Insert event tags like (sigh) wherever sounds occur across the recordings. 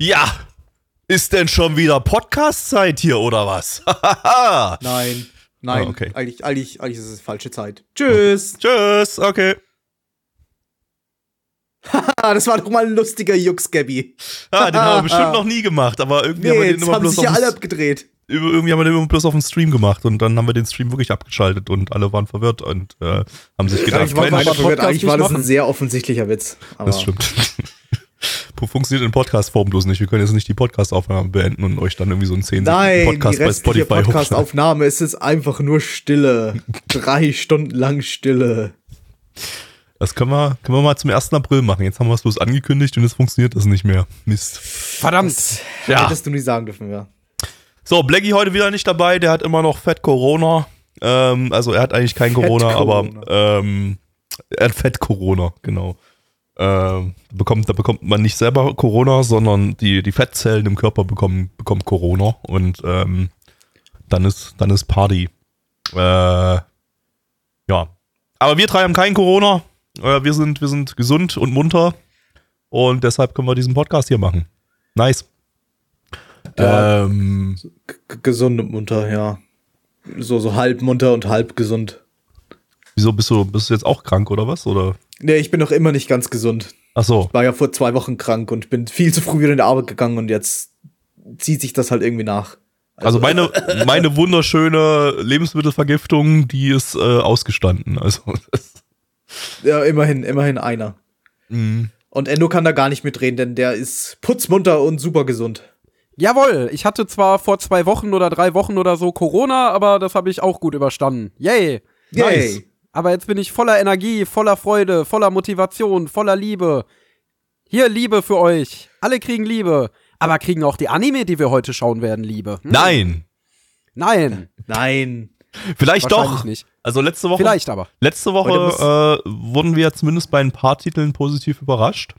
Ja, ist denn schon wieder Podcast-Zeit hier oder was? (laughs) Nein, nein. Ah, okay. Eigentlich, eigentlich, eigentlich ist es falsche Zeit. Tschüss. Tschüss, okay. Ah, (laughs) das war doch mal ein lustiger Jux, Gabby. Ah, den haben wir (laughs) bestimmt noch nie gemacht, aber irgendwie haben wir Nee, den immer haben bloß sich ja auf alle dem, abgedreht. irgendwie haben wir den immer bloß auf dem Stream gemacht und dann haben wir den Stream wirklich abgeschaltet und alle waren verwirrt und äh, haben sich gedacht, Eigentlich war, Mensch, verwirrt. Eigentlich war das ein sehr offensichtlicher Witz. Das stimmt. Funktioniert in Podcast-Form bloß nicht. Wir können jetzt nicht die Podcast-Aufnahme beenden und euch dann irgendwie so einen 10 Nein, Podcast die bei Spotify. Podcast-Aufnahme ist es einfach nur Stille. (laughs) Drei Stunden lang Stille. Das können wir, können wir mal zum 1. April machen. Jetzt haben wir es bloß angekündigt und jetzt funktioniert das nicht mehr. Mist. Verdammt. Ja. Hättest du nie sagen dürfen, ja. So, Blackie heute wieder nicht dabei. Der hat immer noch Fett Corona. Ähm, also er hat eigentlich kein Fett Corona, aber Corona. ähm, er hat Fett Corona, genau. Ähm, bekommt, da bekommt man nicht selber Corona, sondern die, die Fettzellen im Körper bekommen, bekommen Corona und ähm, dann ist, dann ist Party. Äh, ja. Aber wir drei haben kein Corona. Äh, wir, sind, wir sind gesund und munter. Und deshalb können wir diesen Podcast hier machen. Nice. Ja. Ähm, gesund und munter, ja. So, so halb munter und halb gesund. wieso bist du, bist du jetzt auch krank oder was? Oder? Nee, ich bin noch immer nicht ganz gesund. Ach so. War ja vor zwei Wochen krank und bin viel zu früh wieder in die Arbeit gegangen und jetzt zieht sich das halt irgendwie nach. Also meine, meine wunderschöne Lebensmittelvergiftung, die ist äh, ausgestanden. Also (laughs) Ja, immerhin, immerhin einer. Mhm. Und Endo kann da gar nicht mitreden, denn der ist putzmunter und super gesund. Jawohl, ich hatte zwar vor zwei Wochen oder drei Wochen oder so Corona, aber das habe ich auch gut überstanden. Yay. Nice. Aber jetzt bin ich voller Energie, voller Freude, voller Motivation, voller Liebe. Hier Liebe für euch. Alle kriegen Liebe. Aber kriegen auch die Anime, die wir heute schauen werden, Liebe? Hm? Nein. Nein. Nein. Vielleicht doch. nicht. Also letzte Woche. Vielleicht aber. Letzte Woche äh, wurden wir zumindest bei ein paar Titeln positiv überrascht.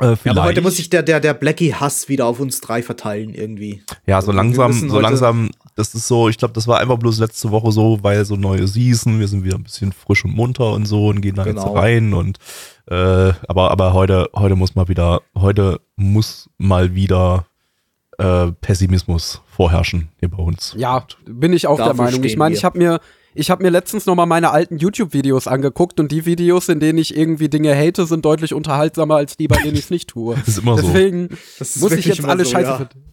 Äh, Ja, aber heute muss sich der, der, der Blackie-Hass wieder auf uns drei verteilen irgendwie. Ja, so langsam, so langsam, das ist so, ich glaube, das war einfach bloß letzte Woche so, weil so neue Season, wir sind wieder ein bisschen frisch und munter und so und gehen da Genau. jetzt rein und äh, aber, aber heute, heute muss mal wieder, heute muss mal wieder äh, Pessimismus vorherrschen hier bei uns. Ja, bin ich auch Dafür der Meinung. Ich meine, ich habe mir, ich habe mir letztens noch mal meine alten YouTube-Videos angeguckt und die Videos, in denen ich irgendwie Dinge hate, sind deutlich unterhaltsamer als die, bei denen ich es nicht tue. (laughs) Das ist immer so. Deswegen Das ist muss ich jetzt alle so, scheiße ja. finden.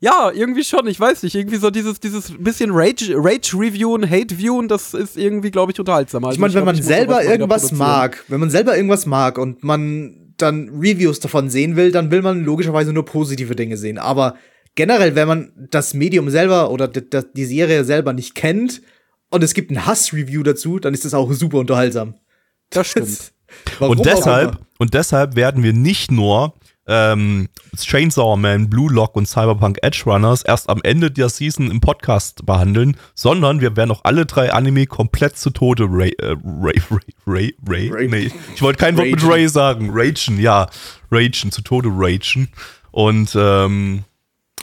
Ja, irgendwie schon, ich weiß nicht. Irgendwie so dieses, dieses bisschen Rage, Rage-Reviewen, Hate-Viewen, das ist irgendwie, glaube ich, unterhaltsamer. Ich Also meine, wenn glaub, man selber irgendwas mag, wenn man selber irgendwas mag und man dann Reviews davon sehen will, dann will man logischerweise nur positive Dinge sehen. Aber generell, wenn man das Medium selber oder die Serie selber nicht kennt und es gibt ein Hass-Review dazu, dann ist das auch super unterhaltsam. Das stimmt. (laughs) Und deshalb, und deshalb werden wir nicht nur ähm, Chainsaw Man, Blue Lock und Cyberpunk Edge Runners erst am Ende der Season im Podcast behandeln, sondern wir werden auch alle drei Anime komplett zu Tode Ray, äh, Ray, (laughs) Ray, Ray, Ray, nee, ich wollte kein Wort mit. Ray sagen, Ragen, ja, Ragen, zu Tode Ragen und ähm,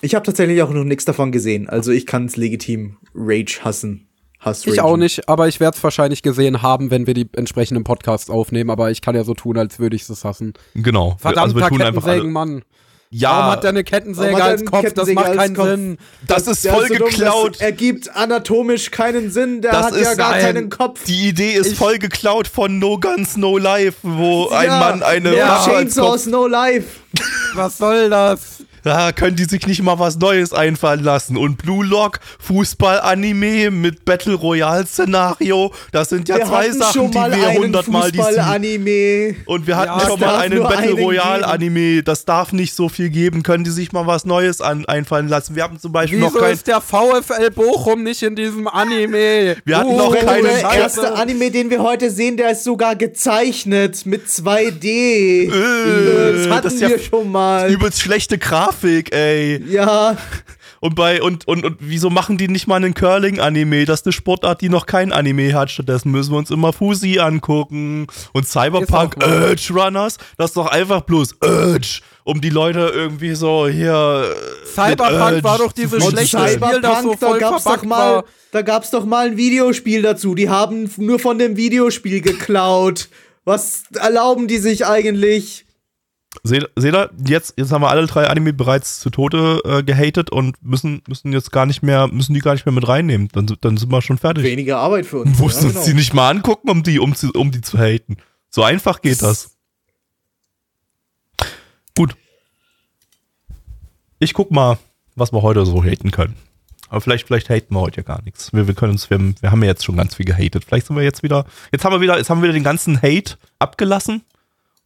Ich habe tatsächlich auch noch nichts davon gesehen. Also ich kann es legitim Rage hassen. Hass Ich auch nicht, aber ich werde es wahrscheinlich gesehen haben, wenn wir die entsprechenden Podcasts aufnehmen. Aber ich kann ja so tun, als würde ich es hassen. genau, Verdammter also wir tun einfach Kettensägen, alle, Mann. ja, Warum hat der eine Kettensäge als Kopf? Das Kettensäger macht keinen Kopf? Sinn. das ist voll so dumm, geklaut. Das ergibt anatomisch keinen Sinn. Der Das hat ja gar ein- keinen Kopf. Die Idee ist Ich- voll geklaut von No Guns, No Life, wo ein Ja, Mann eine ja, Waffe als Kopf Chainsaws No Life. Was soll das? Da können die sich nicht mal was Neues einfallen lassen. Und Blue Lock, Fußball-Anime mit Battle Royale-Szenario, das sind ja Wir zwei Sachen, die wir hundertmal die Fußball-Anime. Und wir hatten Ja, schon mal einen Battle einen Royale Anime. Das darf nicht so viel geben. Können die sich mal was Neues an, einfallen lassen? Wir haben zum Beispiel Wieso noch kein. ist der VfL Bochum nicht in diesem Anime? Wir hatten Oh, noch Wenn keine der erste Anime, den wir heute sehen, der ist sogar gezeichnet mit 2D. das hatten das ja wir schon mal. Übelst schlechte Grafik, ey. Ja, Und bei und, und, und wieso machen die nicht mal einen Curling-Anime? Das ist eine Sportart, die noch kein Anime hat. Stattdessen müssen wir uns immer Fusi angucken. Und Cyberpunk. Urge Runners, das ist doch einfach bloß Urge, um die Leute irgendwie so hier. äh, Cyberpunk war doch dieses schlechte stellen. Spiel, das so Cyberpunk, da voll gab's doch mal, war. da gab's doch mal ein Videospiel dazu. Die haben nur von dem Videospiel geklaut. Was erlauben die sich eigentlich? Ihr, jetzt, jetzt haben wir alle drei Anime bereits zu Tode äh, gehatet und müssen, müssen jetzt gar nicht mehr, müssen die gar nicht mehr mit reinnehmen. Dann, dann sind wir schon fertig. Weniger Arbeit für uns. Mussten ja, uns genau. die nicht mal angucken, um die, um, zu- um die zu haten. So einfach geht das. Gut. Ich guck mal, was wir heute so haten können. Aber vielleicht, vielleicht haten wir heute ja gar nichts. Wir, wir können uns, wir, haben- wir haben ja jetzt schon ganz viel gehatet. Vielleicht sind wir jetzt wieder, jetzt haben wir wieder, jetzt haben wir wieder den ganzen Hate abgelassen.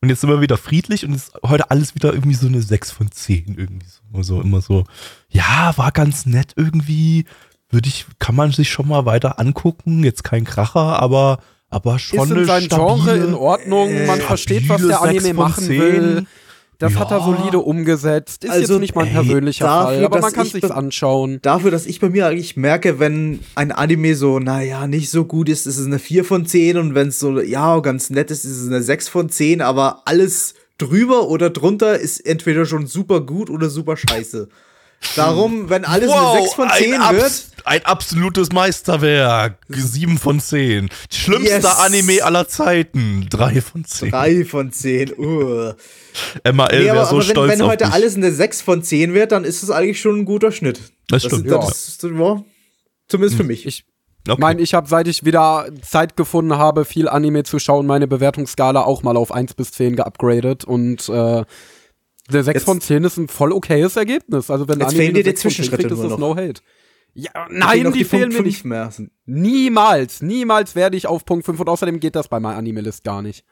Und jetzt sind wir wieder friedlich und ist heute alles wieder irgendwie so eine 6 von 10 irgendwie so. Immer so, immer so. Ja, war ganz nett irgendwie. Würde ich, kann man sich schon mal weiter angucken. Jetzt kein Kracher, aber, aber schon Ist in eine seinem Genre in Ordnung, man äh, versteht, was der Anime 6 von machen 10. will. Das hat er Ja. solide umgesetzt. Ist Also, jetzt nicht mein ey, persönlicher dafür, Fall, aber man kann ich sich's be- anschauen. Dafür, dass ich bei mir eigentlich merke, wenn ein Anime so, naja, nicht so gut ist, ist es eine 4 von 10 und wenn es so, ja, ganz nett ist, ist es eine 6 von 10, aber alles drüber oder drunter ist entweder schon super gut oder super scheiße. Darum, wenn alles Wow, eine 6 von 10 ein, wird, abs ein absolutes Meisterwerk. 7 von 10. Schlimmster Yes. Anime aller Zeiten. 3 von 10. 3 von 10. Uh. MAL Nee, wäre aber, so aber wenn, stolz wenn auf heute dich. alles eine 6 von 10 wird, dann ist es eigentlich schon ein guter Schnitt. Das stimmt, Ist, ja. das ist, ja, zumindest für mich. Ich Okay. meine, ich habe, seit ich wieder Zeit gefunden habe, viel Anime zu schauen, meine Bewertungsskala auch mal auf 1 bis 10 geupgradet und äh, der 6 Jetzt- von 10 ist ein voll okayes Ergebnis. Also wenn Jetzt Anime fehlen dir die 6 von 10 Zwischenschritte kriegt, ist das no hate. Ja, nein, noch die, fehlen mir nicht. 5 mehr. Niemals, niemals werde ich auf Punkt 5 und außerdem geht das bei meiner Anime-List gar nicht.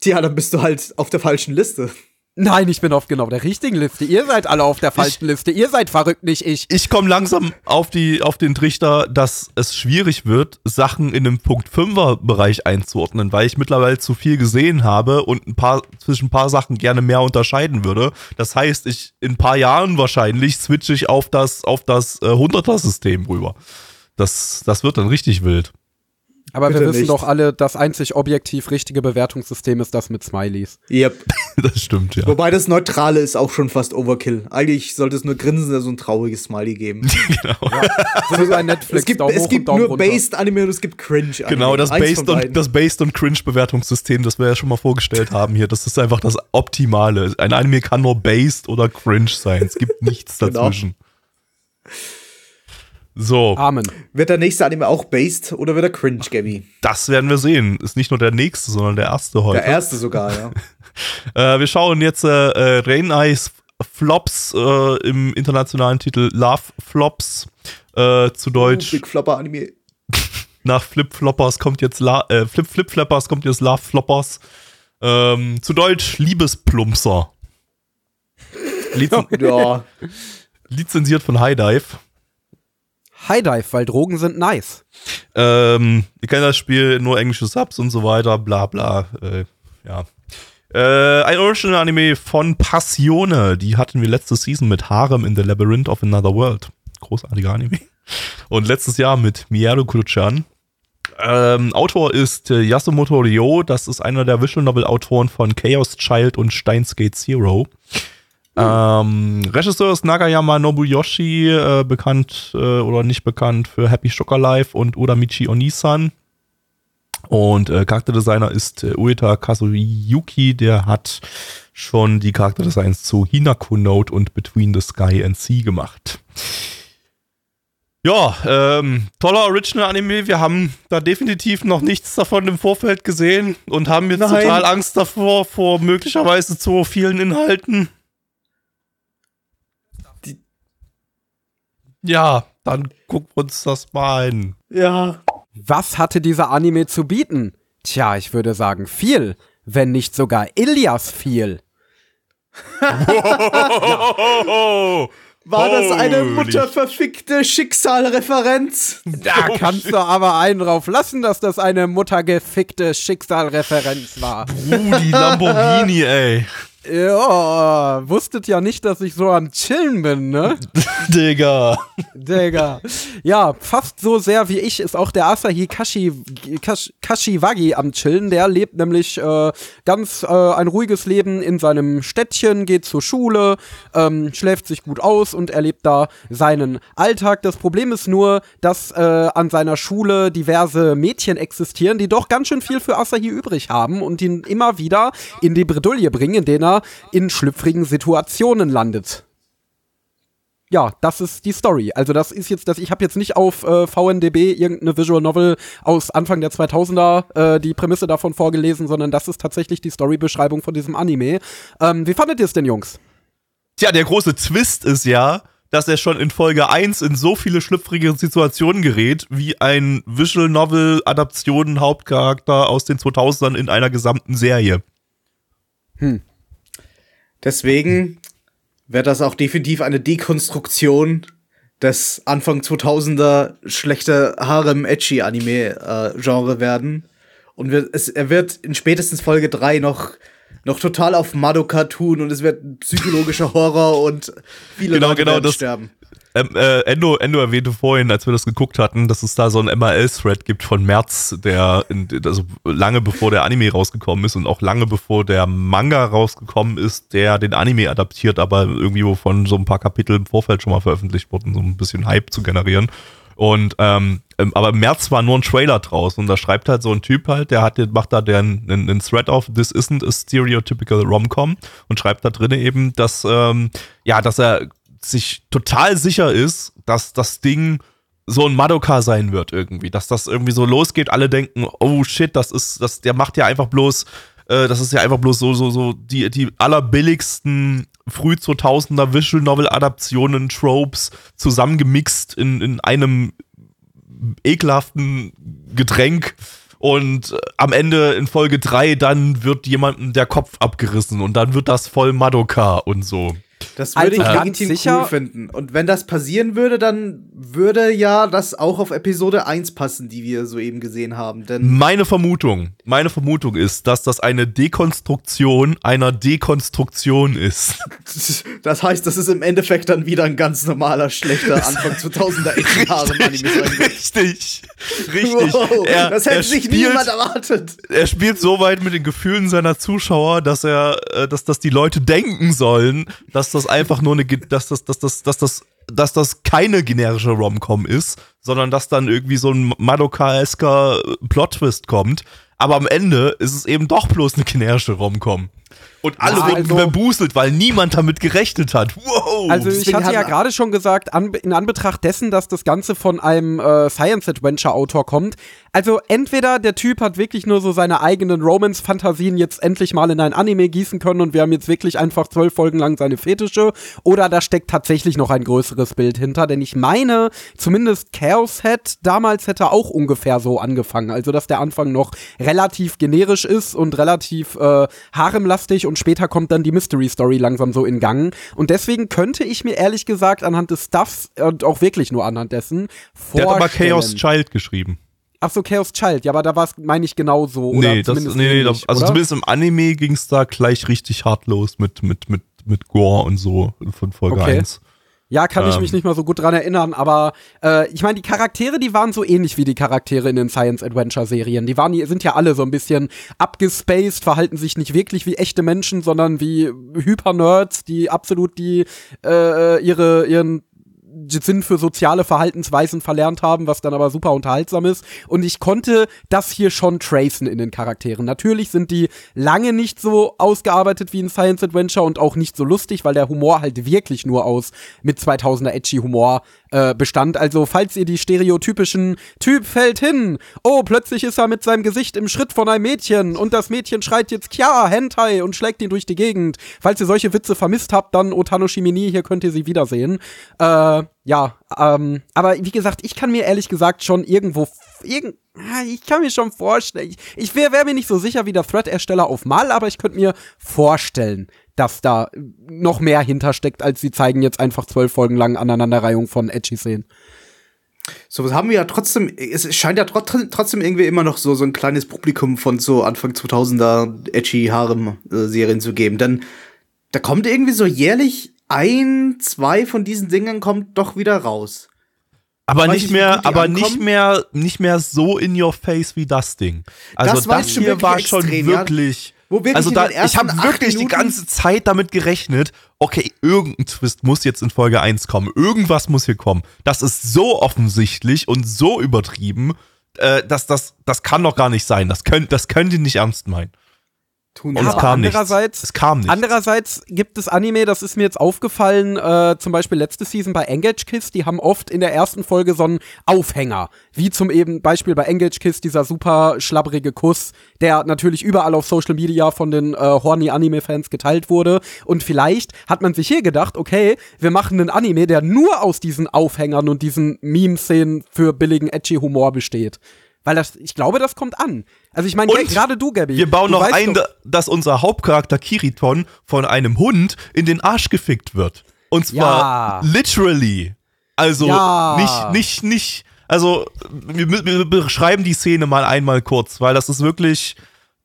Tja, dann bist du halt auf der falschen Liste. Nein, ich bin auf genau der richtigen Liste. Ihr seid alle auf der falschen Liste. Ihr seid verrückt, nicht ich. ich komme langsam auf, die, auf den Trichter, dass es schwierig wird, Sachen in einem Punkt 5er Bereich einzuordnen, weil ich mittlerweile zu viel gesehen habe und ein paar, zwischen ein paar Sachen gerne mehr unterscheiden würde. Das heißt, ich in ein paar Jahren wahrscheinlich switche ich auf das, auf das äh, 100er-System rüber. Das, das wird dann richtig wild. Aber wir Bitte wissen nicht. doch alle, das einzig objektiv richtige Bewertungssystem ist das mit Smileys. Yep. (laughs) Das stimmt, ja. Wobei das Neutrale ist auch schon fast Overkill. Eigentlich sollte es nur Grinsen, so ein trauriges Smiley geben. (laughs) So wie Netflix, es gibt, Daumen es gibt nur runter. Based Anime und es gibt Cringe Anime. Genau, das Eins Based, und, das Based und Cringe-Bewertungssystem, das wir ja schon mal vorgestellt (laughs) haben hier, das ist einfach das Optimale. Ein Anime kann nur Based oder Cringe sein. Es gibt nichts Genau. So, Amen. Wird der nächste Anime auch Based oder wird er Cringe, Gabby? das werden wir sehen. Ist nicht nur der nächste, sondern der erste heute. Der erste sogar, ja. (laughs) Äh, wir schauen jetzt äh, äh, Rain Eyes Flops äh, im internationalen Titel Love Flops. Äh, zu Deutsch. Big Flopper Anime. (laughs) nach Flip Floppers kommt jetzt La äh, Flip Flip Flappers kommt jetzt Love Floppers. Ähm, zu Deutsch Liebesplumpser. (laughs) Lizen Ja. lizenziert von High Dive. High Dive, weil Drogen sind nice. Ähm, ihr kennt das Spiel, nur englische Subs und so weiter, bla bla. Äh, ja. Äh, ein Original-Anime von Passione. Die hatten wir letzte Season mit Harem in the Labyrinth of Another World. Großartiger Anime. Und letztes Jahr mit Miyaru Kuruchan. Ähm, Autor ist äh, Yasumoto Ryo. Das ist einer der Visual Novel-Autoren von Chaos Child und Steins Gate Zero. Ähm, Regisseur ist Nagayama Nobuyoshi, äh, bekannt äh, oder nicht bekannt für Happy Shocker Life und Uramichi Onisan. Und äh, Charakterdesigner ist äh, Ueta Kazuyuki, der hat schon die Charakterdesigns zu Hinako Note und Between the Sky and Sea gemacht. Ja, ähm, toller Original-Anime. Wir haben da definitiv noch nichts davon im Vorfeld gesehen und haben jetzt Nein. total Angst davor, vor möglicherweise zu vielen Inhalten. Ja, dann gucken wir uns das mal an. Ja. Was hatte dieser Anime zu bieten? Tja, ich würde sagen viel, wenn nicht sogar Ilias viel. War das eine mutterverfickte Schicksalreferenz? Da kannst du aber einen drauf lassen, dass das eine muttergefickte Schicksalreferenz war. Rudi Lamborghini, ey. Ja, wusstet ja nicht, dass ich so am Chillen bin, ne? (laughs) Digga. Digga. Ja, fast so sehr wie ich ist auch der Asahi Kashi, Kash, Kashiwagi am Chillen. Der lebt nämlich äh, ganz äh, ein ruhiges Leben in seinem Städtchen, geht zur Schule, ähm, schläft sich gut aus und erlebt da seinen Alltag. Das Problem ist nur, dass äh, an seiner Schule diverse Mädchen existieren, die doch ganz schön viel für Asahi übrig haben und ihn immer wieder in die Bredouille bringen, in denen er in schlüpfrigen Situationen landet ja, das ist die Story. Also das ist jetzt, das, ich habe jetzt nicht auf äh, VNDB irgendeine Visual Novel aus Anfang der 2000er äh, die Prämisse davon vorgelesen, sondern das ist tatsächlich die Storybeschreibung von diesem Anime. Ähm, wie fandet ihr es denn, Jungs? Tja, der große Twist ist ja, dass er schon in Folge 1 in so viele schlüpfrige Situationen gerät, wie ein Visual Novel Adaption Hauptcharakter aus den 2000ern in einer gesamten Serie. Deswegen wäre das auch definitiv eine Dekonstruktion des Anfang 2000er schlechter Harem-Edgy-Anime-Genre werden. Und wir, es, er wird in spätestens Folge 3 noch, noch total auf Madoka tun und es wird psychologischer Horror und viele Genau, Leute genau, das- sterben. Ähm, äh, Endo, Endo erwähnte vorhin, als wir das geguckt hatten, dass es da so einen MRL-Thread gibt von März, der in, also lange bevor der Anime rausgekommen ist und auch lange bevor der Manga rausgekommen ist, der den Anime adaptiert, aber irgendwie wovon so ein paar Kapitel im Vorfeld schon mal veröffentlicht wurden, so ein bisschen Hype zu generieren. Und ähm, ähm, aber im März war nur ein Trailer draus und da schreibt halt so ein Typ halt, der hat, macht da den, den, den Thread auf, this isn't a stereotypical Rom-Com und schreibt da drin eben, dass ähm, ja, dass er sich total sicher ist, dass das Ding so ein Madoka sein wird irgendwie, dass das irgendwie so losgeht, alle denken, oh shit, das ist, das, der macht ja einfach bloß, äh, das ist ja einfach bloß so, so, so die, die allerbilligsten früh 2000er Visual Novel Adaptionen, Tropes zusammengemixt in, in einem ekelhaften Getränk. Und äh, am Ende in Folge 3 dann wird jemandem der Kopf abgerissen und dann wird das voll Madoka und so. Das würde Also ich ganz legitim sicher- cool finden. Und wenn das passieren würde, dann würde ja das auch auf Episode 1 passen, die wir soeben gesehen haben. Denn Meine Vermutung, meine Vermutung ist, dass das eine Dekonstruktion einer Dekonstruktion ist. (laughs) das heißt, das ist im Endeffekt dann wieder ein ganz normaler, schlechter Anfang 2000er Harem-Anime sein wird. richtig, richtig. Wow, er, das hätte sich spielt, niemand erwartet. er spielt so weit mit den Gefühlen seiner Zuschauer, dass er, äh, dass, dass die Leute denken sollen, dass das einfach nur eine, dass das, dass das, dass das, dass das keine generische Rom-Com ist, sondern dass dann irgendwie so ein Madoka-esker Plot-Twist kommt. Aber am Ende ist es eben doch bloß eine generische Rom-Com. Und alle Ja, werden also- verbuselt, weil niemand damit gerechnet hat. Wow! Also ich hatte ja gerade schon gesagt, an, in Anbetracht dessen, dass das Ganze von einem äh, Science-Adventure-Autor kommt. Also entweder der Typ hat wirklich nur so seine eigenen Romance-Fantasien jetzt endlich mal in ein Anime gießen können und wir haben jetzt wirklich einfach zwölf Folgen lang seine Fetische. Oder da steckt tatsächlich noch ein größeres Bild hinter. Denn ich meine, zumindest Chaos Head damals hätte auch ungefähr so angefangen. Also dass der Anfang noch relativ generisch ist und relativ äh, haremlastig und später kommt dann die Mystery Story langsam so in Gang. Und deswegen könnte ich mir ehrlich gesagt anhand des Stuffs und auch wirklich nur anhand dessen Der vorstellen. hat aber Chaos Child geschrieben. Ach so, Chaos Child. Ja, aber da war es, meine ich, genau so. Nee, das, nee, nee, ähnlich, also oder? zumindest im Anime ging es da gleich richtig hart los mit, mit, mit, mit Gore und so von Folge Okay. 1. Ja, kann ich Ähm. mich nicht mal so gut dran erinnern, aber äh, ich meine, die Charaktere, die waren so ähnlich wie die Charaktere in den Science-Adventure-Serien. Die waren, die sind ja alle so ein bisschen abgespaced, verhalten sich nicht wirklich wie echte Menschen, sondern wie Hyper-Nerds, die absolut die äh, ihre, ihren Sinn für soziale Verhaltensweisen verlernt haben, was dann aber super unterhaltsam ist. Und ich konnte das hier schon tracen in den Charakteren. Natürlich sind die lange nicht so ausgearbeitet wie in Science Adventure und auch nicht so lustig, weil der Humor halt wirklich nur aus mit 2000er edgy Humor äh, bestand. Also, falls ihr die stereotypischen Typ fällt hin, oh, plötzlich ist er mit seinem Gesicht im Schritt von einem Mädchen und das Mädchen schreit jetzt Kya, Hentai und schlägt ihn durch die Gegend. Falls ihr solche Witze vermisst habt, dann Otano Shimini, hier könnt ihr sie wiedersehen. Äh, ja, ähm, aber wie gesagt, ich kann mir ehrlich gesagt schon irgendwo, irgend, ich kann mir schon vorstellen, ich, ich wäre wär mir nicht so sicher wie der Thread-Ersteller auf Mal, aber ich könnte mir vorstellen, dass da noch mehr hintersteckt, als sie zeigen jetzt einfach zwölf Folgen lang Aneinanderreihung von Edgy-Szenen. So, was haben wir ja trotzdem, es scheint ja trotzdem, trotzdem irgendwie immer noch so, so ein kleines Publikum von so Anfang 2000er edgy Harem-Serien zu geben. Denn da kommt irgendwie so jährlich ein, zwei von diesen Dingern kommt doch wieder raus. Aber nicht mehr, aber ankommen? nicht mehr, nicht mehr so in your face wie das Ding. Also Das das, schon hier war schon extrem, ja. wirklich. Also da, ich habe wirklich die Minuten- ganze Zeit damit gerechnet. Okay, irgendein Twist muss jetzt in Folge 1 kommen. Irgendwas muss hier kommen. Das ist so offensichtlich und so übertrieben, äh, dass das, das kann doch gar nicht sein. Das könnt, das könnt ihr nicht ernst meinen. Tun Und es aber. kam nichts. andererseits- Es kam nicht. Andererseits gibt es Anime, das ist mir jetzt aufgefallen, äh, zum Beispiel letzte Season bei Engage Kiss, die haben oft in der ersten Folge so einen Aufhänger. Wie zum eben Beispiel bei Engage Kiss, dieser super schlabbrige Kuss, der natürlich überall auf Social Media von den äh, horny Anime-Fans geteilt wurde. Und vielleicht hat man sich hier gedacht, okay, wir machen einen Anime, der nur aus diesen Aufhängern und diesen Meme-Szenen für billigen Edgy-Humor besteht. Weil das, ich glaube, das kommt an. Also ich meine, gerade du, Gabby. Wir bauen noch ein, doch- dass unser Hauptcharakter Kiriton von einem Hund in den Arsch gefickt wird. Und zwar Ja. literally. Also Ja. nicht, nicht, nicht. Also wir wir beschreiben die Szene mal einmal kurz, weil das ist wirklich,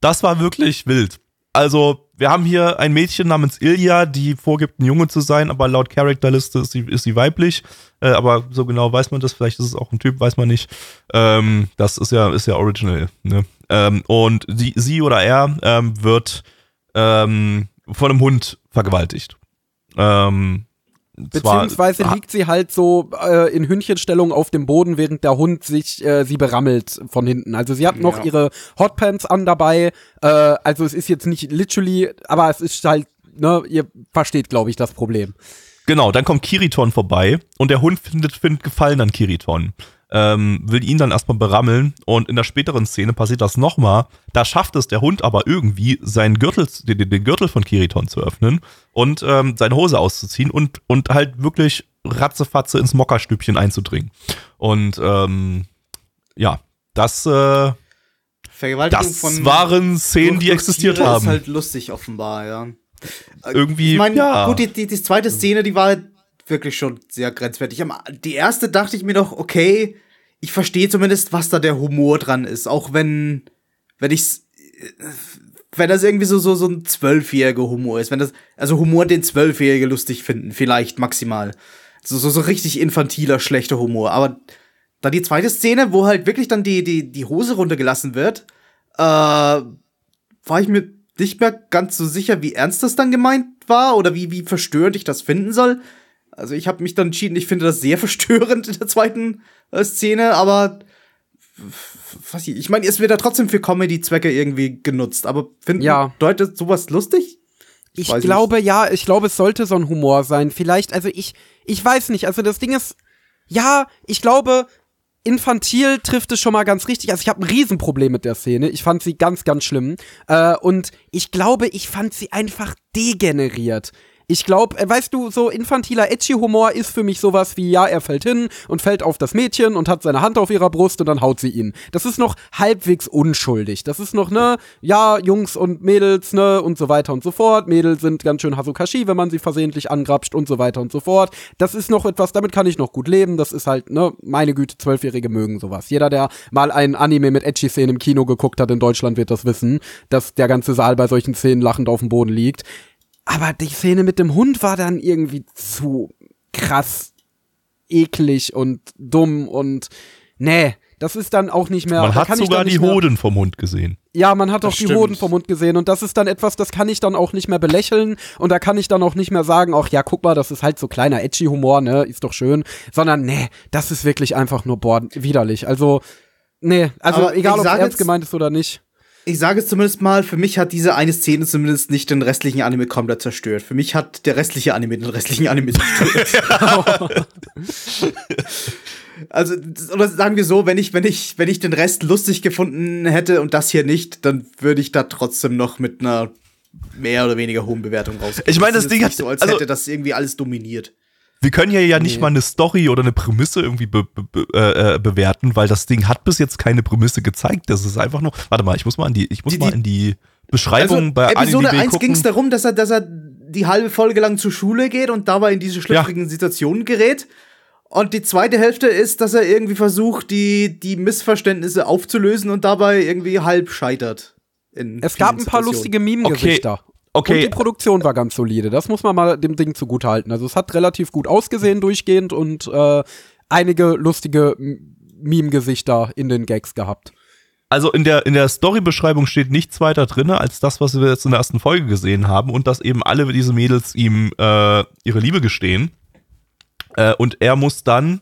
das war wirklich wild. Also wir haben hier ein Mädchen namens Ilja, die vorgibt, ein Junge zu sein, aber laut Charakterliste ist sie, ist sie weiblich. Äh, aber so genau weiß man das, vielleicht ist es auch ein Typ, weiß man nicht. Ähm, das ist ja, ist ja original. Ne? Ähm, und sie, sie oder er ähm, wird ähm, von einem Hund vergewaltigt. Ähm, Beziehungsweise Ah, liegt sie halt so äh, in Hündchenstellung auf dem Boden, während der Hund sich äh, sie berammelt von hinten. Also sie hat noch Ja. ihre Hotpants an dabei. Äh, also es ist jetzt nicht literally, aber es ist halt, ne, ihr versteht, glaube ich, das Problem. Genau, dann kommt Kiriton vorbei und der Hund findet, findet Gefallen an Kiriton. Ähm, will ihn dann erstmal berammeln und in der späteren Szene passiert das nochmal. Da schafft es der Hund aber irgendwie, seinen Gürtel, den, den Gürtel von Kiriton zu öffnen und ähm, seine Hose auszuziehen und, und halt wirklich ratzefatze ins Mockerstübchen einzudringen. Und ähm, ja, das, äh, Vergewaltigung das von waren Szenen, die existiert haben. ist halt lustig offenbar, ja. Irgendwie, Ich meine, ja. gut, die, die, die zweite Szene, die war wirklich schon sehr grenzwertig. Die erste dachte ich mir doch, okay, ich verstehe zumindest, was da der Humor dran ist, auch wenn, wenn ich's, wenn das irgendwie so, so, so ein zwölfjähriger Humor ist, wenn das, also Humor, den Zwölfjährige lustig finden, vielleicht maximal. So, so, so richtig infantiler, schlechter Humor. Aber dann die zweite Szene, wo halt wirklich dann die, die, die Hose runtergelassen wird, äh, war ich mir nicht mehr ganz so sicher, wie ernst das dann gemeint war oder wie, wie verstörend ich das finden soll. Also ich habe mich dann entschieden, ich finde das sehr (laughs) verstörend in der zweiten äh, Szene, aber was ich, ich meine, es wird ja trotzdem für Comedy-Zwecke irgendwie genutzt, aber finden Ja. Leute sowas lustig? Ich weiß glaube, ja, ich glaube, es sollte so ein Humor sein. Vielleicht, also ich, ich weiß nicht, also das Ding ist, ja, ich glaube, infantil trifft es schon mal ganz richtig. Also ich habe ein Riesenproblem mit der Szene. Ich fand sie ganz, ganz schlimm. Äh, und ich glaube, ich fand sie einfach degeneriert. Ich glaube, äh, weißt du, so infantiler Edgy-Humor ist für mich sowas wie, ja, er fällt hin und fällt auf das Mädchen und hat seine Hand auf ihrer Brust und dann haut sie ihn. Das ist noch halbwegs unschuldig. Das ist noch, ne, ja, Jungs und Mädels, ne, und so weiter und so fort. Mädels sind ganz schön Hasukashi, wenn man sie versehentlich angrapscht und so weiter und so fort. Das ist noch etwas, damit kann ich noch gut leben. Das ist halt, ne, meine Güte, Zwölfjährige mögen sowas. Jeder, der mal ein Anime mit Edgy-Szenen im Kino geguckt hat in Deutschland, wird das wissen, dass der ganze Saal bei solchen Szenen lachend auf dem Boden liegt. Aber die Szene mit dem Hund war dann irgendwie zu krass eklig und dumm und nee, das ist dann auch nicht mehr. Man da hat sogar die Hoden vom Hund gesehen. Ja, man hat auch Das die stimmt. Hoden vom Mund gesehen und das ist dann etwas, das kann ich dann auch nicht mehr belächeln und da kann ich dann auch nicht mehr sagen, ach ja, guck mal, das ist halt so kleiner edgy Humor, ne, ist doch schön, sondern nee, das ist wirklich einfach nur boah, widerlich. Also nee, also Aber egal ob es ernst jetzt- gemeint ist oder nicht. Ich sage es zumindest mal, für mich hat diese eine Szene zumindest nicht den restlichen Anime komplett zerstört. Für mich hat der restliche Anime den restlichen Anime zerstört. (laughs) also, oder sagen wir so, wenn ich, wenn ich, wenn ich den Rest lustig gefunden hätte und das hier nicht, dann würde ich da trotzdem noch mit einer mehr oder weniger hohen Bewertung rausgehen. Ich meine, das ist Ding nicht hat- so, als also- hätte das irgendwie alles dominiert. Wir können hier ja nicht Nee. mal eine Story oder eine Prämisse irgendwie be be äh, äh, bewerten, weil das Ding hat bis jetzt keine Prämisse gezeigt. Das ist einfach nur. Warte mal, ich muss mal in die, ich muss Die- mal in die Beschreibung Also, bei Episode AniDB 1 ging es darum, dass er, dass er die halbe Folge lang zur Schule geht und dabei in diese schlüpfrigen Situationen gerät. Und die zweite Hälfte ist, dass er irgendwie versucht, die, die Missverständnisse aufzulösen und dabei irgendwie halb scheitert. in Es gab ein paar lustige Meme-Gesichter. Und Okay, die Produktion war ganz solide. Das muss man mal dem Ding zugutehalten. Also es hat relativ gut ausgesehen durchgehend und äh, einige lustige Meme-Gesichter in den Gags gehabt. also in der, in der Story-Beschreibung steht nichts weiter drin, als das, was wir jetzt in der ersten Folge gesehen haben und dass eben alle diese Mädels ihm äh, ihre Liebe gestehen. Äh, und er muss dann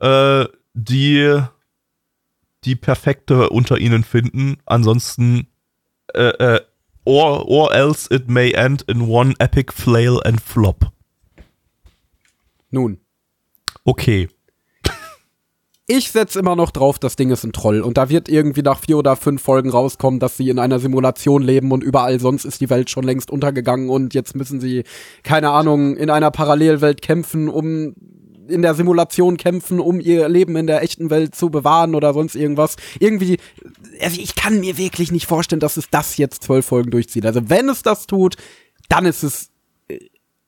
äh, die, die perfekte unter ihnen finden. Ansonsten äh, äh, or, or else it may end in one epic flail and flop. Nun, Okay. ich setze immer noch drauf, das Ding ist ein Troll. Und da wird irgendwie nach vier oder fünf Folgen rauskommen, dass sie in einer Simulation leben und überall sonst ist die Welt schon längst untergegangen und jetzt müssen sie, keine Ahnung, in einer Parallelwelt kämpfen, um in der Simulation kämpfen, um ihr Leben in der echten Welt zu bewahren oder sonst irgendwas. Irgendwie, also ich kann mir wirklich nicht vorstellen, dass es das jetzt zwölf Folgen durchzieht. Also wenn es das tut, dann ist es äh,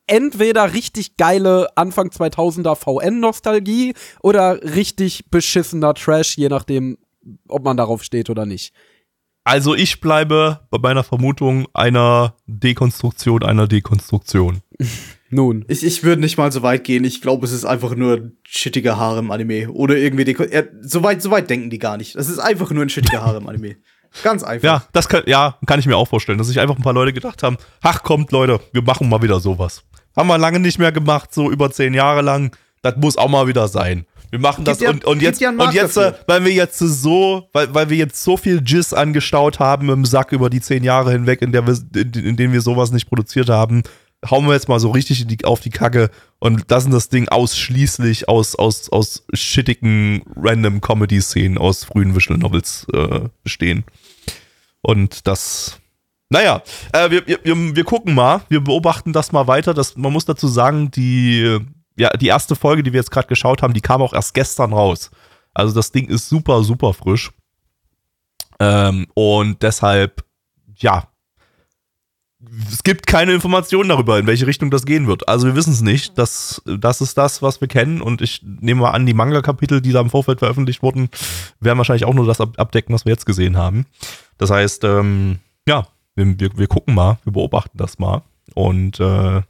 entweder richtig geile Anfang 2000er VN-Nostalgie oder richtig beschissener Trash, je nachdem, ob man darauf steht oder nicht. Also ich bleibe bei meiner Vermutung einer Dekonstruktion einer Dekonstruktion. (laughs) Nun, Ich, ich würde nicht mal so weit gehen. Ich glaube, es ist einfach nur ein shittiger Harem-Anime. Oder irgendwie, die, ja, so, weit, so weit denken die gar nicht. Das ist einfach nur ein shittiger Harem-Anime. Ganz einfach. Ja, das kann, ja, kann ich mir auch vorstellen, dass sich einfach ein paar Leute gedacht haben, ach kommt Leute, wir machen mal wieder sowas. Haben wir lange nicht mehr gemacht, so über zehn Jahre lang. Das muss auch mal wieder sein. Wir machen das ja- und, und jetzt, ja und jetzt, äh, dafür. weil wir jetzt so, weil, weil wir jetzt so viel Jizz angestaut haben im Sack über die zehn Jahre hinweg, in, der wir, in, in denen wir sowas nicht produziert haben, hauen wir jetzt mal so richtig die, auf die Kacke und lassen das Ding ausschließlich aus, aus, aus shittigen random Comedy-Szenen aus frühen Visual Novels äh, bestehen. Und das, naja, äh, wir, wir, wir, wir gucken mal, wir beobachten das mal weiter. Das, man muss dazu sagen, die, ja, die erste Folge, die wir jetzt gerade geschaut haben, die kam auch erst gestern raus. Also das Ding ist super, super frisch. Ähm, und deshalb, ja, es gibt keine Informationen darüber, in welche Richtung das gehen wird. Also wir wissen es nicht. Das, das ist das, was wir kennen. Und ich nehme mal an, die Manga-Kapitel, die da im Vorfeld veröffentlicht wurden, werden wahrscheinlich auch nur das ab- abdecken, was wir jetzt gesehen haben. Das heißt, ähm, ja, wir, wir, wir gucken mal, wir beobachten das mal. Und äh,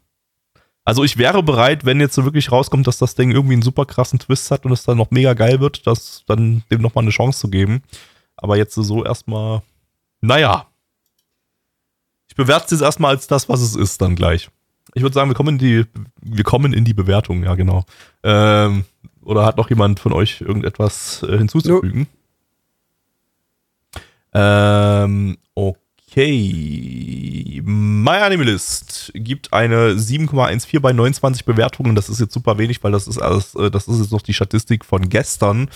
also ich wäre bereit, wenn jetzt so wirklich rauskommt, dass das Ding irgendwie einen super krassen Twist hat und es dann noch mega geil wird, das dann dem nochmal eine Chance zu geben. Aber jetzt so erstmal, naja. Ich bewerte es jetzt erstmal als das, was es ist, dann gleich. Ich würde sagen, wir kommen in die, wir kommen in die Bewertung, ja, genau. Ähm, oder hat noch jemand von euch irgendetwas äh, hinzuzufügen? Ähm, okay. My Animalist gibt eine 7,14 bei 29 Bewertungen. Das ist jetzt super wenig, weil das ist alles, äh, das ist jetzt noch die Statistik von gestern.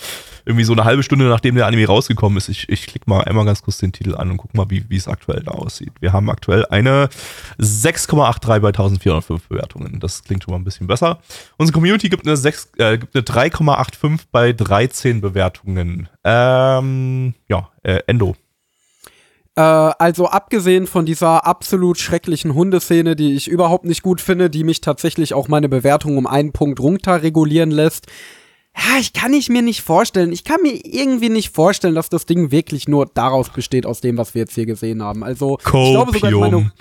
Irgendwie so eine halbe Stunde, nachdem der Anime rausgekommen ist. Ich, ich klicke mal einmal ganz kurz den Titel an und guck mal, wie wie es aktuell da aussieht. Wir haben aktuell eine 6,83 bei 1405 Bewertungen. Das klingt schon mal ein bisschen besser. Unsere Community gibt eine, 6, äh, gibt eine 3,85 bei 13 Bewertungen. Ähm, ja, äh, Endo. Äh, also abgesehen von dieser absolut schrecklichen Hundeszene, die ich überhaupt nicht gut finde, die mich tatsächlich auch meine Bewertung um einen Punkt runter regulieren lässt. Ja, ich kann ich mir nicht vorstellen. Ich kann mir irgendwie nicht vorstellen, dass das Ding wirklich nur daraus besteht, aus dem, was wir jetzt hier gesehen haben. Also, ich glaube sogar meine, Copium.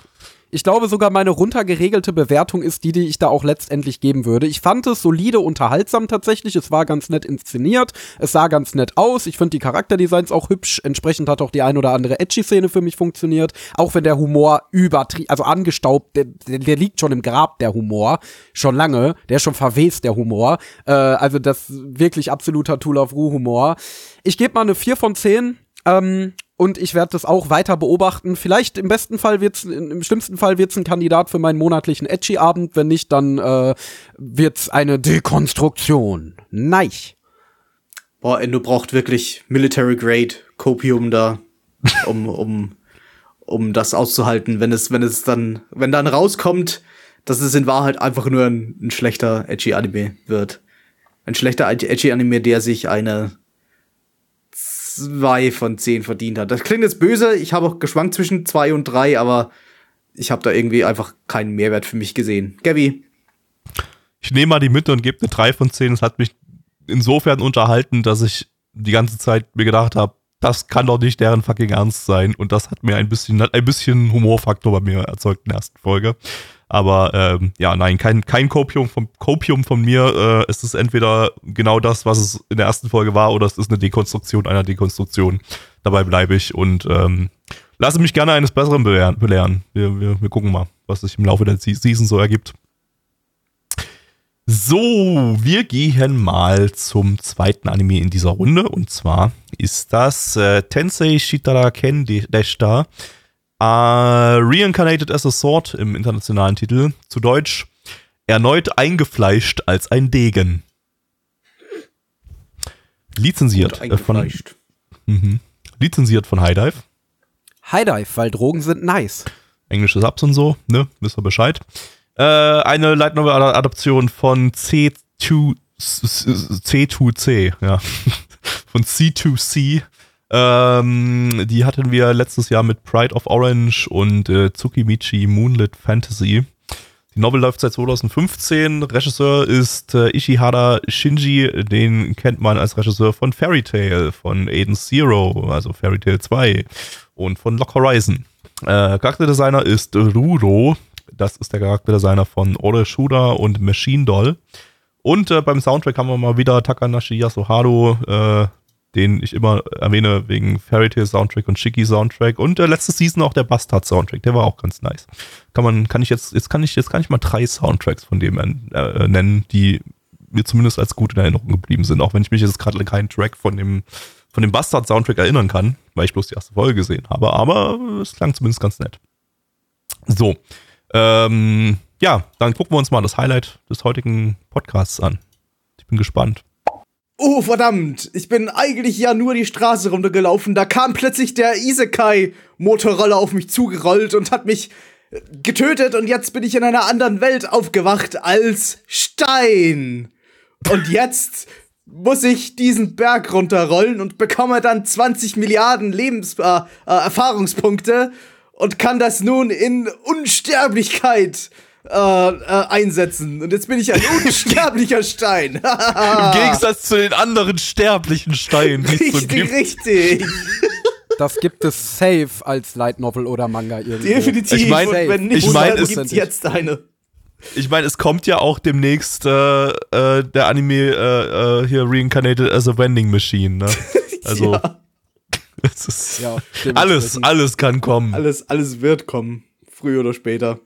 Ich glaube sogar meine runtergeregelte Bewertung ist die, die ich da auch letztendlich geben würde. Ich fand es solide unterhaltsam tatsächlich. Es war ganz nett inszeniert. Es sah ganz nett aus. Ich finde die Charakterdesigns auch hübsch. Entsprechend hat auch die ein oder andere Edgy-Szene für mich funktioniert. Auch wenn der Humor übertrieben, also angestaubt, der, der, liegt schon im Grab, der Humor. Schon lange. Der ist schon verwest, der Humor. Äh, also das wirklich absoluter Tool of Ru-Humor. Ich gebe mal eine 4 von 10. Ähm, und ich werde das auch weiter beobachten. Vielleicht im besten Fall wird's, im schlimmsten Fall wird's ein Kandidat für meinen monatlichen Edgy-Abend. Wenn nicht, dann äh, wird's eine Dekonstruktion. Nein. Boah, Endo braucht wirklich Military Grade Copium da, um, um, um das auszuhalten, wenn es, wenn es dann, wenn dann rauskommt, dass es in Wahrheit einfach nur ein, ein schlechter Edgy Anime wird. Ein schlechter Edgy Anime, der sich eine zwei von zehn verdient hat. Das klingt jetzt böse, ich habe auch geschwankt zwischen zwei und drei, aber ich habe da irgendwie einfach keinen Mehrwert für mich gesehen. Gabby? Ich nehme mal die Mitte und gebe eine 3 von 10. Es hat mich insofern unterhalten, dass ich die ganze Zeit mir gedacht habe, das kann doch nicht deren fucking Ernst sein. Und das hat mir ein bisschen, ein bisschen Humorfaktor bei mir erzeugt in der ersten Folge. Aber ähm, ja, nein, kein, kein Kopium, vom, Kopium von mir. Äh, es ist entweder genau das, was es in der ersten Folge war, oder es ist eine Dekonstruktion einer Dekonstruktion. Dabei bleibe ich und ähm, lasse mich gerne eines Besseren belehren. Wir, wir, wir gucken mal, was sich im Laufe der Season so ergibt. So, wir gehen mal zum zweiten Anime in dieser Runde. Und zwar ist das äh, Tensei Shitara Ken Deshta Uh, Reincarnated as a Sword im internationalen Titel. Zu Deutsch erneut eingefleischt als ein Degen. Lizenziert äh, von mhm. Lizenziert von High Dive. High Dive, weil Drogen sind nice. Englische Subs und so, ne? Wisst ihr Bescheid. Äh, eine Light Novel Adaption von C2 C2C, ja. (laughs) von C2C ähm, die hatten wir letztes Jahr mit Pride of Orange und äh, Tsukimichi Moonlit Fantasy. Die Novel läuft seit 2015. Regisseur ist äh, Ishihara Shinji. Den kennt man als Regisseur von Fairy Tail, von Aiden Zero, also Fairy Tail 2 und von Lock Horizon. Äh, Charakterdesigner ist Ruro. Das ist der Charakterdesigner von Ore Shuda und Machine Doll. Und äh, beim Soundtrack haben wir mal wieder Takanashi Yasuharu, äh, den ich immer erwähne wegen Fairy Tail Soundtrack und Shiki Soundtrack und der letzte Season auch der Bastard Soundtrack, der war auch ganz nice. Kann man, kann ich jetzt, jetzt kann ich, jetzt kann ich mal drei Soundtracks von dem äh, nennen, die mir zumindest als gut in Erinnerung geblieben sind, auch wenn ich mich jetzt gerade keinen Track von dem, von dem Bastard Soundtrack erinnern kann, weil ich bloß die erste Folge gesehen habe, aber es klang zumindest ganz nett. So, ähm, ja, dann gucken wir uns mal das Highlight des heutigen Podcasts an. Ich bin gespannt. Oh, verdammt, ich bin eigentlich ja nur die Straße runtergelaufen. Da kam plötzlich der Isekai-Motorroller auf mich zugerollt und hat mich äh, getötet und jetzt bin ich in einer anderen Welt aufgewacht als Stein. Und jetzt muss ich diesen Berg runterrollen und bekomme dann 20 Milliarden Lebens äh, äh, Erfahrungspunkte und kann das nun in Unsterblichkeit äh, äh, einsetzen. Und jetzt bin ich ein (laughs) unsterblicher Stein. Im Gegensatz zu den anderen sterblichen Steinen, die es so gibt. Richtig. Das gibt es safe als Light Novel oder Manga irgendwie. Definitiv. Ich mein, wenn nicht, ich mein, dann gibt's jetzt eine. Ich meine, es kommt ja auch demnächst äh, äh, der Anime äh, äh hier Reincarnated as a Vending Machine, ne? (laughs) Also ja. (laughs) es ist ja, alles, alles kann kommen. Alles, alles wird kommen, früher oder später.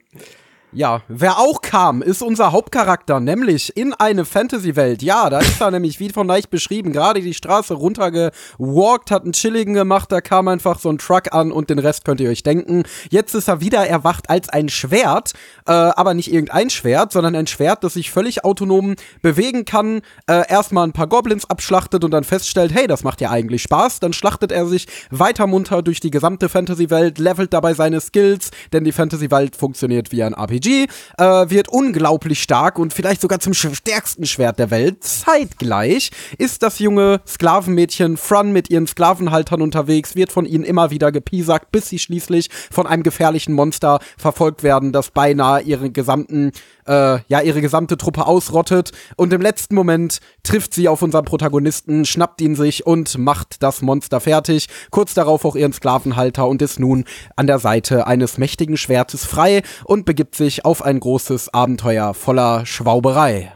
Ja, wer auch kam, ist unser Hauptcharakter, nämlich in eine Fantasy-Welt. Ja, da ist er (laughs) nämlich, wie von leicht beschrieben, gerade die Straße runtergewalkt, hat einen Chilligen gemacht, da kam einfach so ein Truck an und den Rest könnt ihr euch denken. Jetzt ist er wieder erwacht als ein Schwert, äh, aber nicht irgendein Schwert, sondern ein Schwert, das sich völlig autonom bewegen kann, äh, erstmal ein paar Goblins abschlachtet und dann feststellt, hey, das macht ja eigentlich Spaß. Dann schlachtet er sich weiter munter durch die gesamte Fantasy-Welt, levelt dabei seine Skills, denn die Fantasy-Welt funktioniert wie ein RPG. RPG äh, wird unglaublich stark und vielleicht sogar zum stärksten Schwert der Welt. Zeitgleich ist das junge Sklavenmädchen Fran mit ihren Sklavenhaltern unterwegs, wird von ihnen immer wieder gepiesackt, bis sie schließlich von einem gefährlichen Monster verfolgt werden, das beinahe ihren gesamten äh, ja ihre gesamte Truppe ausrottet und im letzten Moment trifft sie auf unseren Protagonisten, schnappt ihn sich und macht das Monster fertig. Kurz darauf auch ihren Sklavenhalter und ist nun an der Seite eines mächtigen Schwertes frei und begibt sich auf ein großes Abenteuer voller Schwauberei.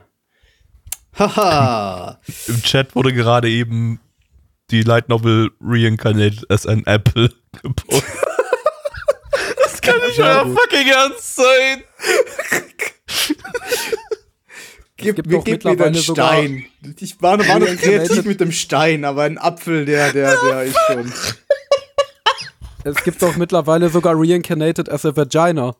Haha. Im Chat wurde gerade eben die Light Novel Reincarnated as an Apple (laughs) gepostet. Das kann nicht euer fucking Ernst sein. Gib, gibt mir, gib mir den Stein. Ich war, war noch kreativ mit dem Stein, aber ein Apfel, der, der, der ist schon. Es gibt doch mittlerweile sogar Reincarnated as a Vagina.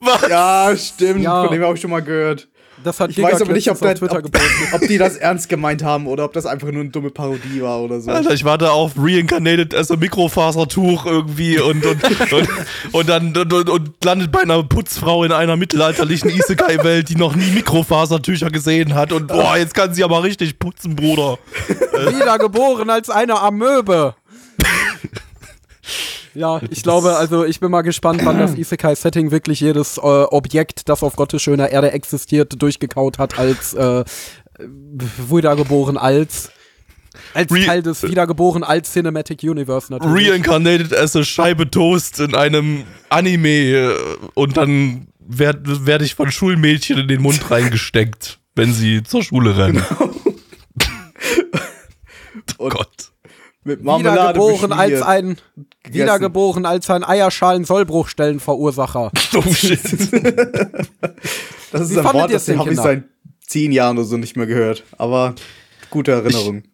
Was? Ja, stimmt. Ja. Von dem habe ich schon mal gehört. Das hat Ich weiß aber nicht, ob, das, auf Twitter ob, (laughs) ob die das ernst gemeint haben oder ob das einfach nur eine dumme Parodie war oder so. Alter, ich warte auf Reincarnated as a Mikrofasertuch irgendwie und, und, und, und dann und, und, und landet bei einer Putzfrau in einer mittelalterlichen Isekai-Welt, die noch nie Mikrofasertücher gesehen hat. Und boah, jetzt kann sie aber richtig putzen, Bruder. Wiedergeboren als eine Amöbe. Ja, ich glaube, also ich bin mal gespannt, wann das Isekai-Setting wirklich jedes äh, Objekt, das auf Gottes schöner Erde existiert, durchgekaut hat als äh, wiedergeboren als als Re- Teil des wiedergeboren als Cinematic Universe natürlich. Reincarnated as a Scheibe Toast in einem Anime äh, und dann werde werd ich von Schulmädchen in den Mund reingesteckt, wenn sie zur Schule rennen. (laughs) oh Und Gott. Mit Marmelade wiedergeboren als ein Gegessen. wiedergeboren als ein Eierschalen-Sollbruchstellenverursacher. (laughs) Oh shit. (laughs) Das ist Wie ein Wort, das denn, habe ich seit zehn Jahren oder so nicht mehr gehört. Aber gute Erinnerung.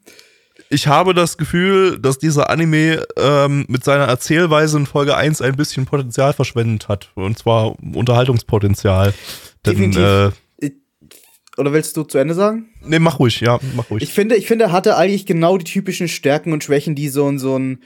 ich habe das Gefühl, dass dieser Anime ähm, mit seiner Erzählweise in Folge 1 ein bisschen Potenzial verschwendet hat. Und zwar Unterhaltungspotenzial. Denn, Definitiv. äh, Oder willst du zu Ende sagen? nee, mach ruhig, ja, mach ruhig. Ich finde, ich finde, er hatte eigentlich genau die typischen Stärken und Schwächen, die so ein, so ein,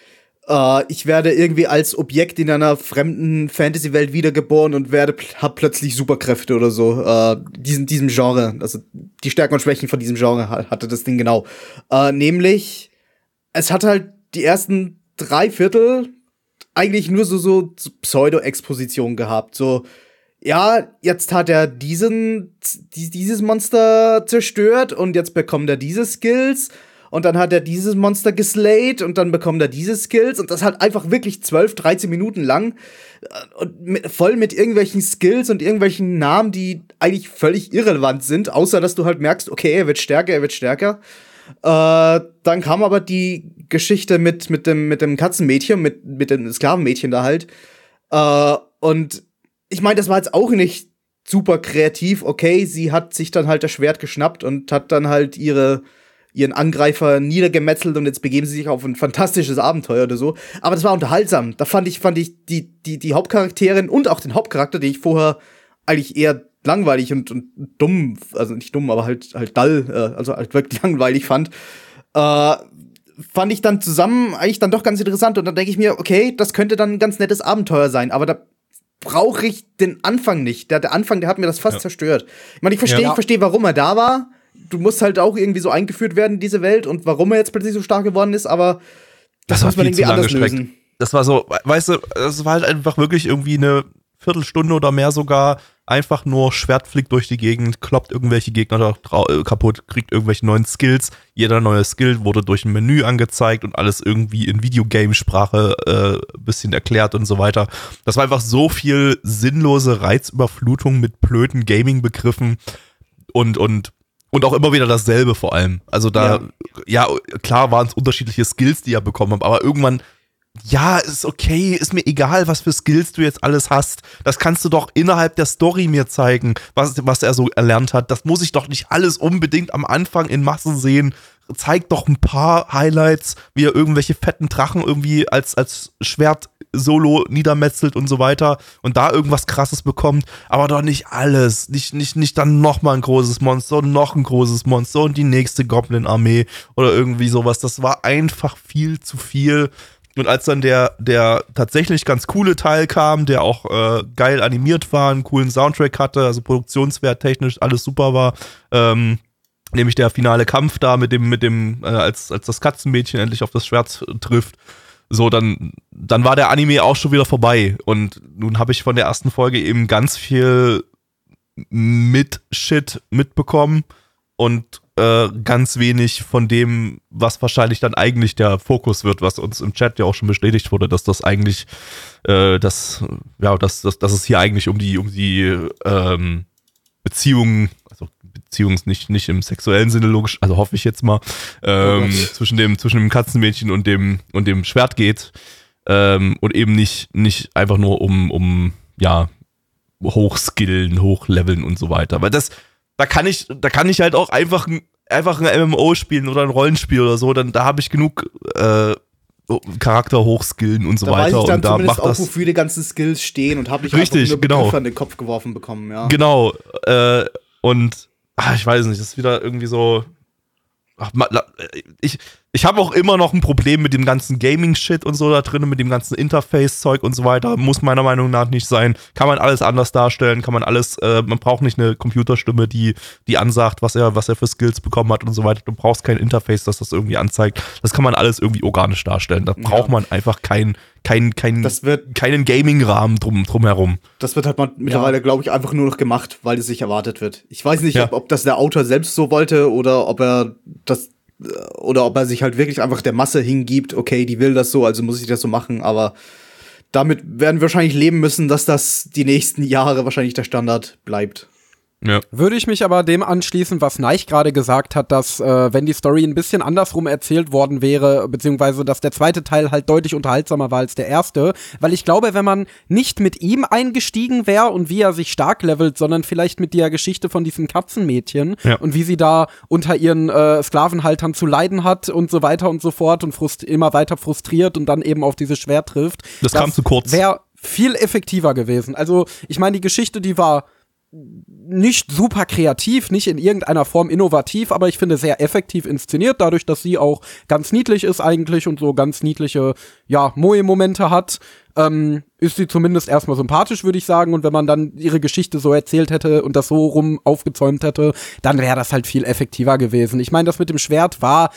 äh, ich werde irgendwie als Objekt in einer fremden Fantasy-Welt wiedergeboren und werde, hab plötzlich Superkräfte oder so. Äh, diesen, diesem Genre, also die Stärken und Schwächen von diesem Genre ha- hatte das Ding genau. Äh, nämlich, es hat halt die ersten drei Viertel eigentlich nur so, so, so Pseudo-Exposition gehabt. So, ja, jetzt hat er diesen, die- dieses Monster zerstört und jetzt bekommt er diese Skills und dann hat er dieses Monster geslayed und dann bekommt er diese Skills und das halt einfach wirklich 12, 13 Minuten lang äh, und mit, voll mit irgendwelchen Skills und irgendwelchen Namen, die eigentlich völlig irrelevant sind, außer dass du halt merkst, okay, er wird stärker, er wird stärker. Äh, dann kam aber die Geschichte mit, mit, dem, mit dem Katzenmädchen, mit, mit dem Sklavenmädchen da halt. Äh, und ich meine, das war jetzt auch nicht super kreativ. Okay, sie hat sich dann halt das Schwert geschnappt und hat dann halt ihre, ihren Angreifer niedergemetzelt und jetzt begeben sie sich auf ein fantastisches Abenteuer oder so. Aber das war unterhaltsam. Da fand ich, fand ich die, die, die Hauptcharakterin und auch den Hauptcharakter, den ich vorher eigentlich eher langweilig und, und dumm, also nicht dumm, aber halt, halt dull, äh, also halt wirklich (laughs) langweilig fand, äh, fand ich dann zusammen eigentlich dann doch ganz interessant. Und dann denke ich mir, okay, das könnte dann ein ganz nettes Abenteuer sein, aber da brauche ich den Anfang nicht. Der, der Anfang, der hat mir das fast Ja. zerstört. Ich meine, ich verstehe, Ja. ich verstehe, warum er da war. Du musst halt auch irgendwie so eingeführt werden in diese Welt und warum er jetzt plötzlich so stark geworden ist, aber das, war muss man irgendwie anders gestreckt. lösen. Das war so, weißt du, es war halt einfach wirklich irgendwie eine Viertelstunde oder mehr sogar einfach nur Schwertflick durch die Gegend, kloppt irgendwelche Gegner äh, kaputt, kriegt irgendwelche neuen Skills. Jeder neue Skill wurde durch ein Menü angezeigt und alles irgendwie in Videogame-Sprache äh, bisschen erklärt und so weiter. Das war einfach so viel sinnlose Reizüberflutung mit blöden Gaming-Begriffen und, und und auch immer wieder dasselbe vor allem. Also da, ja, klar waren es unterschiedliche Skills, die er bekommen hat, aber irgendwann, ja, ist okay, ist mir egal, was für Skills du jetzt alles hast. Das kannst du doch innerhalb der Story mir zeigen, was, was er so erlernt hat. Das muss ich doch nicht alles unbedingt am Anfang in Massen sehen. Zeig doch ein paar Highlights, wie er irgendwelche fetten Drachen irgendwie als, als Schwert solo niedermetzelt und so weiter und da irgendwas krasses bekommt, aber doch nicht alles. Nicht, nicht, nicht dann nochmal ein großes Monster und noch ein großes Monster und die nächste Goblin-Armee oder irgendwie sowas. Das war einfach viel zu viel. Und als dann der, der tatsächlich ganz coole Teil kam, der auch äh, geil animiert war, einen coolen Soundtrack hatte, also produktionswert technisch alles super war, ähm, nämlich der finale Kampf da mit dem, mit dem, äh, als, als das Katzenmädchen endlich auf das Schwert äh, trifft, so, dann, dann war der Anime auch schon wieder vorbei. Und nun habe ich von der ersten Folge eben ganz viel mit Shit mitbekommen und äh, ganz wenig von dem, was wahrscheinlich dann eigentlich der Fokus wird, was uns im Chat ja auch schon bestätigt wurde, dass das eigentlich, äh, das, ja, dass, dass, dass es hier eigentlich um die, um die ähm, Beziehungen, also Beziehungen nicht, nicht im sexuellen Sinne logisch, also hoffe ich jetzt mal, ähm, Gott. zwischen dem, zwischen dem Katzenmädchen und dem, und dem Schwert geht. Ähm, und eben nicht, nicht einfach nur um, um, ja, hochskillen, hochleveln und so weiter. Weil das, da kann ich, da kann ich halt auch einfach ein, einfach ein MMO spielen oder ein Rollenspiel oder so, dann da habe ich genug äh, Charakter hochskillen und so Da weiß weiter. ich dann und da macht auch, das. wofür die ganzen Skills stehen und habe nicht Richtig, einfach nur genau. Begriffe an den Kopf geworfen bekommen, ja. Genau. Äh, und ah, ich weiß nicht, das ist wieder irgendwie so. Ach, ich ich habe auch immer noch ein Problem mit dem ganzen Gaming-Shit und so da drin, mit dem ganzen Interface-Zeug und so weiter. Muss meiner Meinung nach nicht sein. Kann man alles anders darstellen, kann man alles, äh, man braucht nicht eine Computerstimme, die, die ansagt, was er, was er für Skills bekommen hat und so weiter. Du brauchst kein Interface, das das irgendwie anzeigt. Das kann man alles irgendwie organisch darstellen. Da braucht man einfach kein, kein, kein, Das wird- keinen Gaming-Rahmen drum, drumherum. Das wird halt mal mittlerweile, glaube ich, einfach nur noch gemacht, weil es sich erwartet wird. Ich weiß nicht, Ja. ob, ob das der Autor selbst so wollte oder ob er das oder ob er sich halt wirklich einfach der Masse hingibt, okay, die will das so, also muss ich das so machen, aber damit werden wir wahrscheinlich leben müssen, dass das die nächsten Jahre wahrscheinlich der Standard bleibt. Ja. Würde ich mich aber dem anschließen, was Neich gerade gesagt hat, dass äh, wenn die Story ein bisschen andersrum erzählt worden wäre, beziehungsweise dass der zweite Teil halt deutlich unterhaltsamer war als der erste, weil ich glaube, wenn man nicht mit ihm eingestiegen wäre und wie er sich stark levelt, sondern vielleicht mit der Geschichte von diesem Katzenmädchen Ja. und wie sie da unter ihren äh, Sklavenhaltern zu leiden hat und so weiter und so fort und frust immer weiter frustriert und dann eben auf dieses Schwert trifft. Das kam zu kurz. Wäre viel effektiver gewesen. Also, ich meine, die Geschichte, die war nicht super kreativ, nicht in irgendeiner Form innovativ, aber ich finde sehr effektiv inszeniert, dadurch, dass sie auch ganz niedlich ist eigentlich und so ganz niedliche, ja, Moe-Momente hat, ähm, ist sie zumindest erstmal sympathisch, würde ich sagen. Und wenn man dann ihre Geschichte so erzählt hätte und das so rum aufgezäumt hätte, dann wäre das halt viel effektiver gewesen. Ich meine, das mit dem Schwert war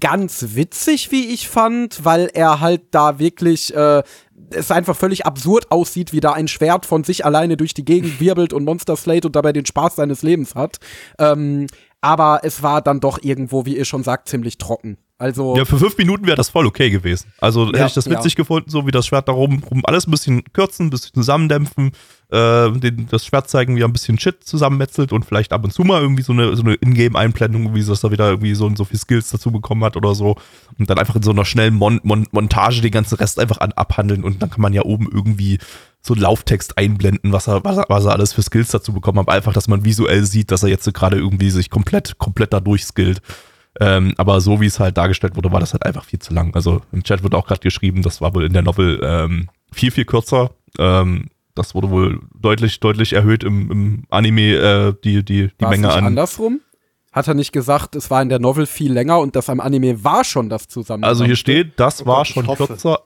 ganz witzig, wie ich fand, weil er halt da wirklich äh, es einfach völlig absurd aussieht, wie da ein Schwert von sich alleine durch die Gegend wirbelt und Monster Slate und dabei den Spaß seines Lebens hat. Ähm, aber es war dann doch irgendwo, wie ihr schon sagt, ziemlich trocken. Also Ja, für fünf Minuten wäre das voll okay gewesen. Also hätte ich das ja. witzig gefunden, so wie das Schwert da rum, rum alles ein bisschen kürzen, ein bisschen zusammendämpfen, äh, den, das Schwert zeigen, wie er ein bisschen Shit zusammenmetzelt und vielleicht ab und zu mal irgendwie so eine, so eine Ingame-Einblendung, wie das da wieder irgendwie so, so viel Skills dazu bekommen hat oder so. Und dann einfach in so einer schnellen Mon Mon Montage den ganzen Rest einfach an, abhandeln und dann kann man ja oben irgendwie so einen Lauftext einblenden, was er, was er, was er alles für Skills dazu bekommen hat. Einfach, dass man visuell sieht, dass er jetzt so gerade irgendwie sich komplett, komplett da durchskillt. Ähm, aber so wie es halt dargestellt wurde, war das halt einfach viel zu lang. Also im Chat wird auch gerade geschrieben, das war wohl in der Novel ähm, viel, viel kürzer. Ähm, das wurde wohl deutlich, deutlich erhöht im, im Anime, äh, die, die, die war es Menge nicht an. andersrum? Hat er nicht gesagt, es war in der Novel viel länger und das am Anime war schon das zusammen? Also hier steht, das Oh war schon kürzer.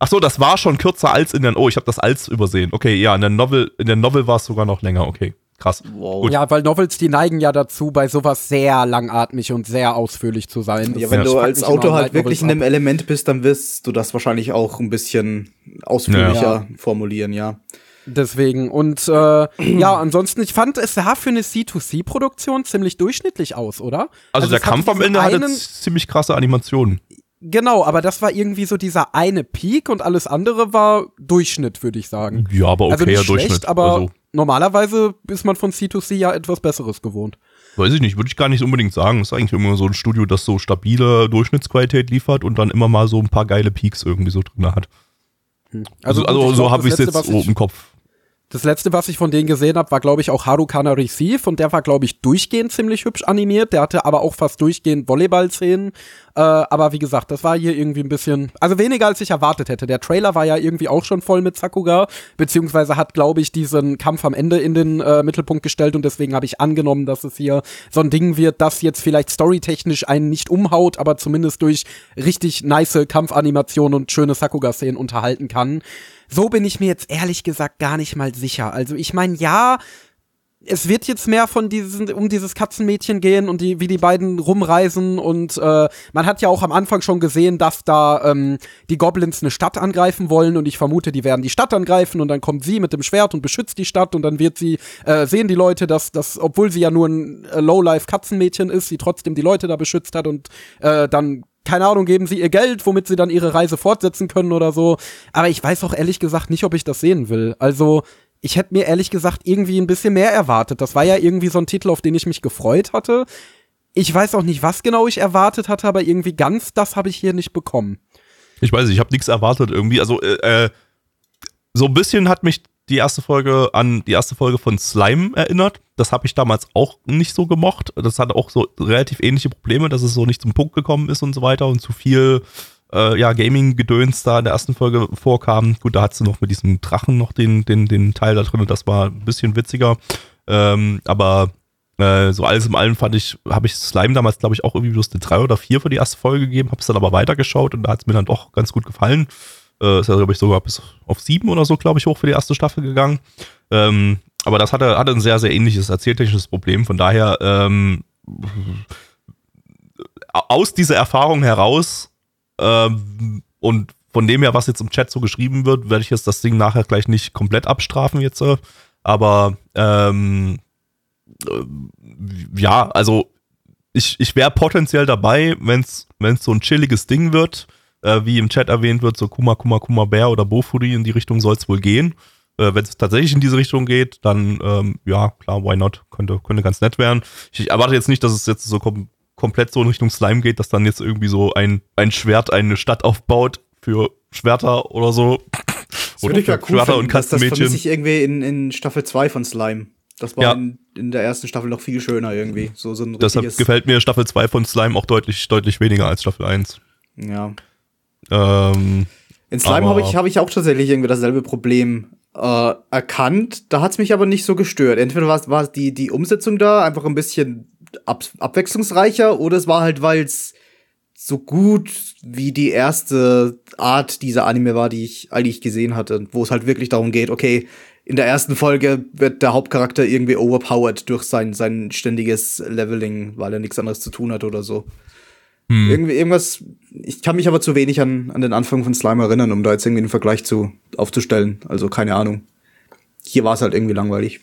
Ach so, das war schon kürzer als in der. Oh, ich habe das als übersehen. Okay, ja, in der Novel, in der Novel war es sogar noch länger. Okay, krass. Wow. Ja, weil Novels, die neigen ja dazu, bei sowas sehr langatmig und sehr ausführlich zu sein. Ja, Das wenn Ja. du fuckt als Autor halt wirklich in einem Element bist, dann wirst du das wahrscheinlich auch ein bisschen ausführlicher formulieren, ja. Deswegen. Und äh, ja, ansonsten, ich fand, es sah für eine C2C-Produktion ziemlich durchschnittlich aus, oder? Also, der es hatte Kampf am Ende hatte ziemlich krasse Animationen. Genau, aber das war irgendwie so dieser eine Peak und alles andere war Durchschnitt, würde ich sagen. Ja, aber also okayer nicht schlecht, Durchschnitt. aber also, normalerweise ist man von C2C ja etwas Besseres gewohnt. weiß ich nicht, würde ich gar nicht unbedingt sagen. Es ist eigentlich immer so ein Studio, das so stabile Durchschnittsqualität liefert und dann immer mal so ein paar geile Peaks irgendwie so drin hat. Also, gut, also ich so habe ich es jetzt so im Kopf. Das letzte, was ich von denen gesehen habe, war, glaube ich, auch Harukana Receive und der war, glaube ich, durchgehend ziemlich hübsch animiert. Der hatte aber auch fast durchgehend Volleyball-Szenen. Äh, aber wie gesagt, das war hier irgendwie ein bisschen, also weniger als ich erwartet hätte. Der Trailer war ja irgendwie auch schon voll mit Sakuga, beziehungsweise hat, glaube ich, diesen Kampf am Ende in den äh, Mittelpunkt gestellt und deswegen habe ich angenommen, dass es hier so ein Ding wird, das jetzt vielleicht storytechnisch einen nicht umhaut, aber zumindest durch richtig nice Kampfanimationen und schöne Sakuga-Szenen unterhalten kann. So bin ich mir jetzt ehrlich gesagt gar nicht mal sicher. Also ich meine, ja, es wird jetzt mehr von diesen, um dieses Katzenmädchen gehen und die, wie die beiden rumreisen und äh, man hat ja auch am Anfang schon gesehen, dass da ähm, die Goblins eine Stadt angreifen wollen und ich vermute, die werden die Stadt angreifen und dann kommt sie mit dem Schwert und beschützt die Stadt und dann wird sie, äh, sehen die Leute, dass, dass obwohl sie ja nur ein äh, Lowlife-Katzenmädchen ist, sie trotzdem die Leute da beschützt hat und äh, dann keine Ahnung, geben sie ihr Geld, womit sie dann ihre Reise fortsetzen können oder so. Aber ich weiß auch ehrlich gesagt nicht, ob ich das sehen will. Also, ich hätte mir ehrlich gesagt irgendwie ein bisschen mehr erwartet. Das war ja irgendwie so ein Titel, auf den ich mich gefreut hatte. Ich weiß auch nicht, was genau ich erwartet hatte, aber irgendwie ganz das habe ich hier nicht bekommen. Ich weiß nicht, ich habe nichts erwartet irgendwie. Also, äh, äh, so ein bisschen hat mich die erste Folge an die erste Folge von Slime erinnert. Das habe ich damals auch nicht so gemocht. Das hatte auch so relativ ähnliche Probleme, dass es so nicht zum Punkt gekommen ist und so weiter und zu viel äh, ja, Gaming-Gedöns da in der ersten Folge vorkam. Gut, da hat sie noch mit diesem Drachen noch den, den, den Teil da drin und das war ein bisschen witziger. Ähm, aber äh, so alles im allem fand ich, habe ich Slime damals, glaube ich, auch irgendwie bloß eine 3 oder 4 für die erste Folge gegeben, habe es dann aber weitergeschaut und da hat es mir dann doch ganz gut gefallen. Äh, ist ja, glaube ich, sogar bis auf 7 oder so, glaube ich, hoch für die erste Staffel gegangen. Ähm, aber das hatte, hatte ein sehr, sehr ähnliches erzähltechnisches Problem. Von daher, ähm, aus dieser Erfahrung heraus ähm, und von dem her, was jetzt im Chat so geschrieben wird, werde ich jetzt das Ding nachher gleich nicht komplett abstrafen jetzt. Äh, aber ähm, äh, ja, also ich, ich wäre potenziell dabei, wenn es so ein chilliges Ding wird, äh, wie im Chat erwähnt wird, so Kuma Kuma Kuma Bär oder Bofuri, in die Richtung soll es wohl gehen. Äh, wenn es tatsächlich in diese Richtung geht, dann ähm, ja, klar, why not? Könnte, könnte ganz nett werden. Ich erwarte jetzt nicht, dass es jetzt so kom komplett so in Richtung Slime geht, dass dann jetzt irgendwie so ein, ein Schwert eine Stadt aufbaut für Schwerter oder so. Das oder für cool Schwerter finden, und Kastenmädchen. Das vermisse ich irgendwie in, in Staffel 2 von Slime. Das war ja. in, in, der ersten Staffel noch viel schöner irgendwie. So, so ein Deshalb gefällt mir Staffel 2 von Slime auch deutlich, deutlich weniger als Staffel 1. Ja. Ähm, in Slime habe ich, hab ich auch tatsächlich irgendwie dasselbe Problem äh, erkannt. Da hat es mich aber nicht so gestört. Entweder war die, die Umsetzung da einfach ein bisschen ab, abwechslungsreicher oder es war halt, weil es so gut wie die erste Art dieser Anime war, die ich eigentlich gesehen hatte, wo es halt wirklich darum geht, okay, in der ersten Folge wird der Hauptcharakter irgendwie overpowered durch sein, sein ständiges Leveling, weil er nichts anderes zu tun hat oder so. Hm. Irgendwie, irgendwas, ich kann mich aber zu wenig an, an den Anfang von Slime erinnern, um da jetzt irgendwie einen Vergleich zu aufzustellen. Also keine Ahnung. Hier war es halt irgendwie langweilig.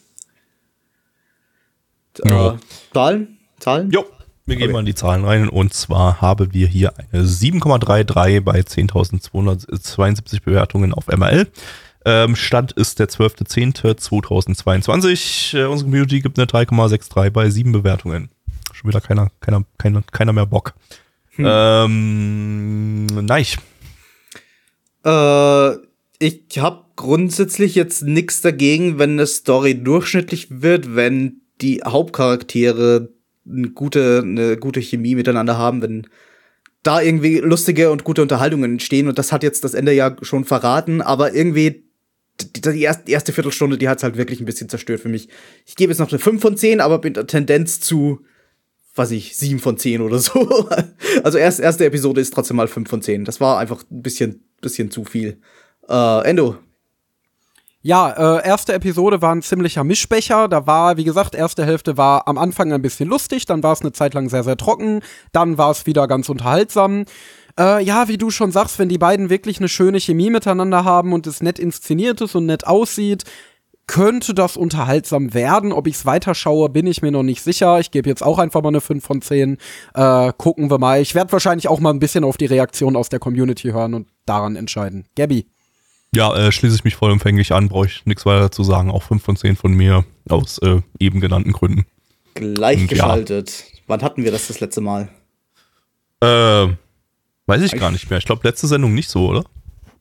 Ja. Äh, Zahlen? Zahlen? Jo, wir gehen okay. mal in die Zahlen rein. Und zwar haben wir hier eine 7,33 bei 10.272 Bewertungen auf MRL. Ähm, Stand ist der 12.10.2022. Äh, unsere Community gibt eine 3,63 bei 7 Bewertungen. Schon wieder keiner, keiner, keiner, keiner mehr Bock. Hm. Ähm, nein. Äh, ich habe grundsätzlich jetzt nichts dagegen, wenn eine Story durchschnittlich wird, wenn die Hauptcharaktere eine gute, eine gute Chemie miteinander haben, wenn da irgendwie lustige und gute Unterhaltungen entstehen. Und das hat jetzt das Ende ja schon verraten, aber irgendwie die, erste, Viertelstunde, die hat's halt wirklich ein bisschen zerstört für mich. Ich gebe jetzt noch eine 5 von 10, aber mit der Tendenz zu, weiß ich, 7 von 10 oder so. (laughs) Also erst, erste Episode ist trotzdem mal 5 von 10. Das war einfach ein bisschen, bisschen zu viel. Äh, Endo, ja, äh, erste Episode war ein ziemlicher Mischbecher. Da war, wie gesagt, erste Hälfte war am Anfang ein bisschen lustig, dann war es eine Zeit lang sehr, sehr trocken, dann war es wieder ganz unterhaltsam. Äh, ja, wie du schon sagst, wenn die beiden wirklich eine schöne Chemie miteinander haben und es nett inszeniert ist und nett aussieht, könnte das unterhaltsam werden. Ob ich es weiterschaue, bin ich mir noch nicht sicher. Ich gebe jetzt auch einfach mal eine 5 von 10. Äh, gucken wir mal. Ich werde wahrscheinlich auch mal ein bisschen auf die Reaktion aus der Community hören und daran entscheiden. Gabby. Ja, äh, schließe ich mich vollumfänglich an, brauche ich nichts weiter zu sagen. Auch 5 von 10 von mir aus äh, eben genannten Gründen. Gleichgeschaltet. Ja. Wann hatten wir das das letzte Mal? Äh, weiß ich, ich gar nicht mehr. Ich glaube, letzte Sendung nicht so, oder?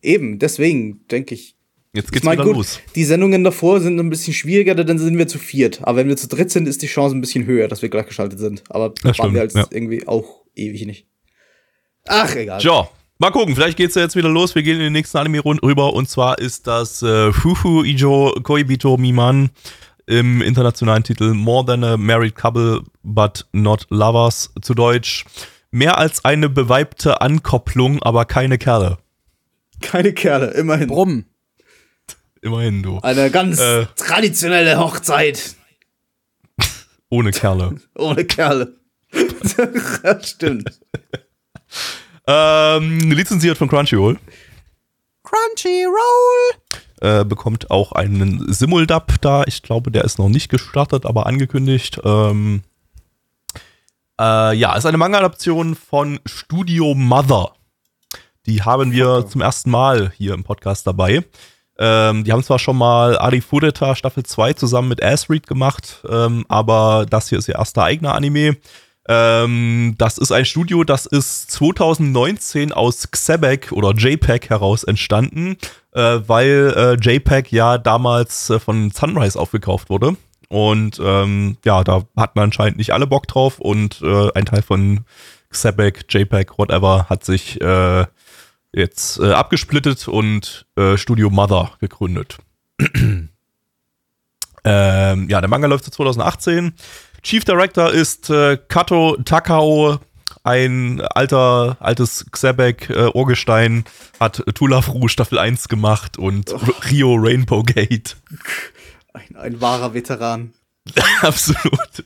Eben, deswegen denke ich. Jetzt geht's ich mein, wieder gut, los. Die Sendungen davor sind ein bisschen schwieriger, dann sind wir zu viert. Aber wenn wir zu dritt sind, ist die Chance ein bisschen höher, dass wir gleichgeschaltet sind. Aber das waren stimmt, wir halt ja. irgendwie auch ewig nicht. Ach, egal. Ja, Mal gucken, vielleicht geht's ja jetzt wieder los. Wir gehen in den nächsten Anime rüber und zwar ist das äh, Fufu Ijo Koibito Miman im internationalen Titel More Than a Married Couple But Not Lovers zu Deutsch. Mehr als eine beweibte Ankopplung, aber keine Kerle. Keine Kerle, immerhin. Brumm. Immerhin, du. Eine ganz äh, traditionelle Hochzeit. (laughs) Ohne Kerle. Ohne Kerle. (laughs) Stimmt. Ähm, lizenziert von Crunchyroll. Crunchyroll! Äh, bekommt auch einen Simuldub da. Ich glaube, der ist noch nicht gestartet, aber angekündigt. Ähm, äh, ja, ist eine Manga-Adaption von Studio Mother. Die haben wir okay. zum ersten Mal hier im Podcast dabei. Ähm, die haben zwar schon mal Ari Fureta Staffel 2 zusammen mit Asreed gemacht, ähm, aber das hier ist ihr erster eigener Anime. Ähm, das ist ein Studio, das ist 2019 aus Xebek oder JPEG heraus entstanden, äh, weil äh, JPEG ja damals äh, von Sunrise aufgekauft wurde. Und ähm, ja, da hatten anscheinend nicht alle Bock drauf und äh, ein Teil von Xebek, JPEG, whatever, hat sich äh, jetzt äh, abgesplittet und äh, Studio Mother gegründet. (clears throat) ähm, ja, der Manga läuft seit 2018. Chief Director ist äh, Kato Takao, ein alter, altes Xebek äh, hat Tulafru Staffel 1 gemacht und Rio Rainbow Gate. Ein, ein wahrer Veteran. (laughs) Absolut.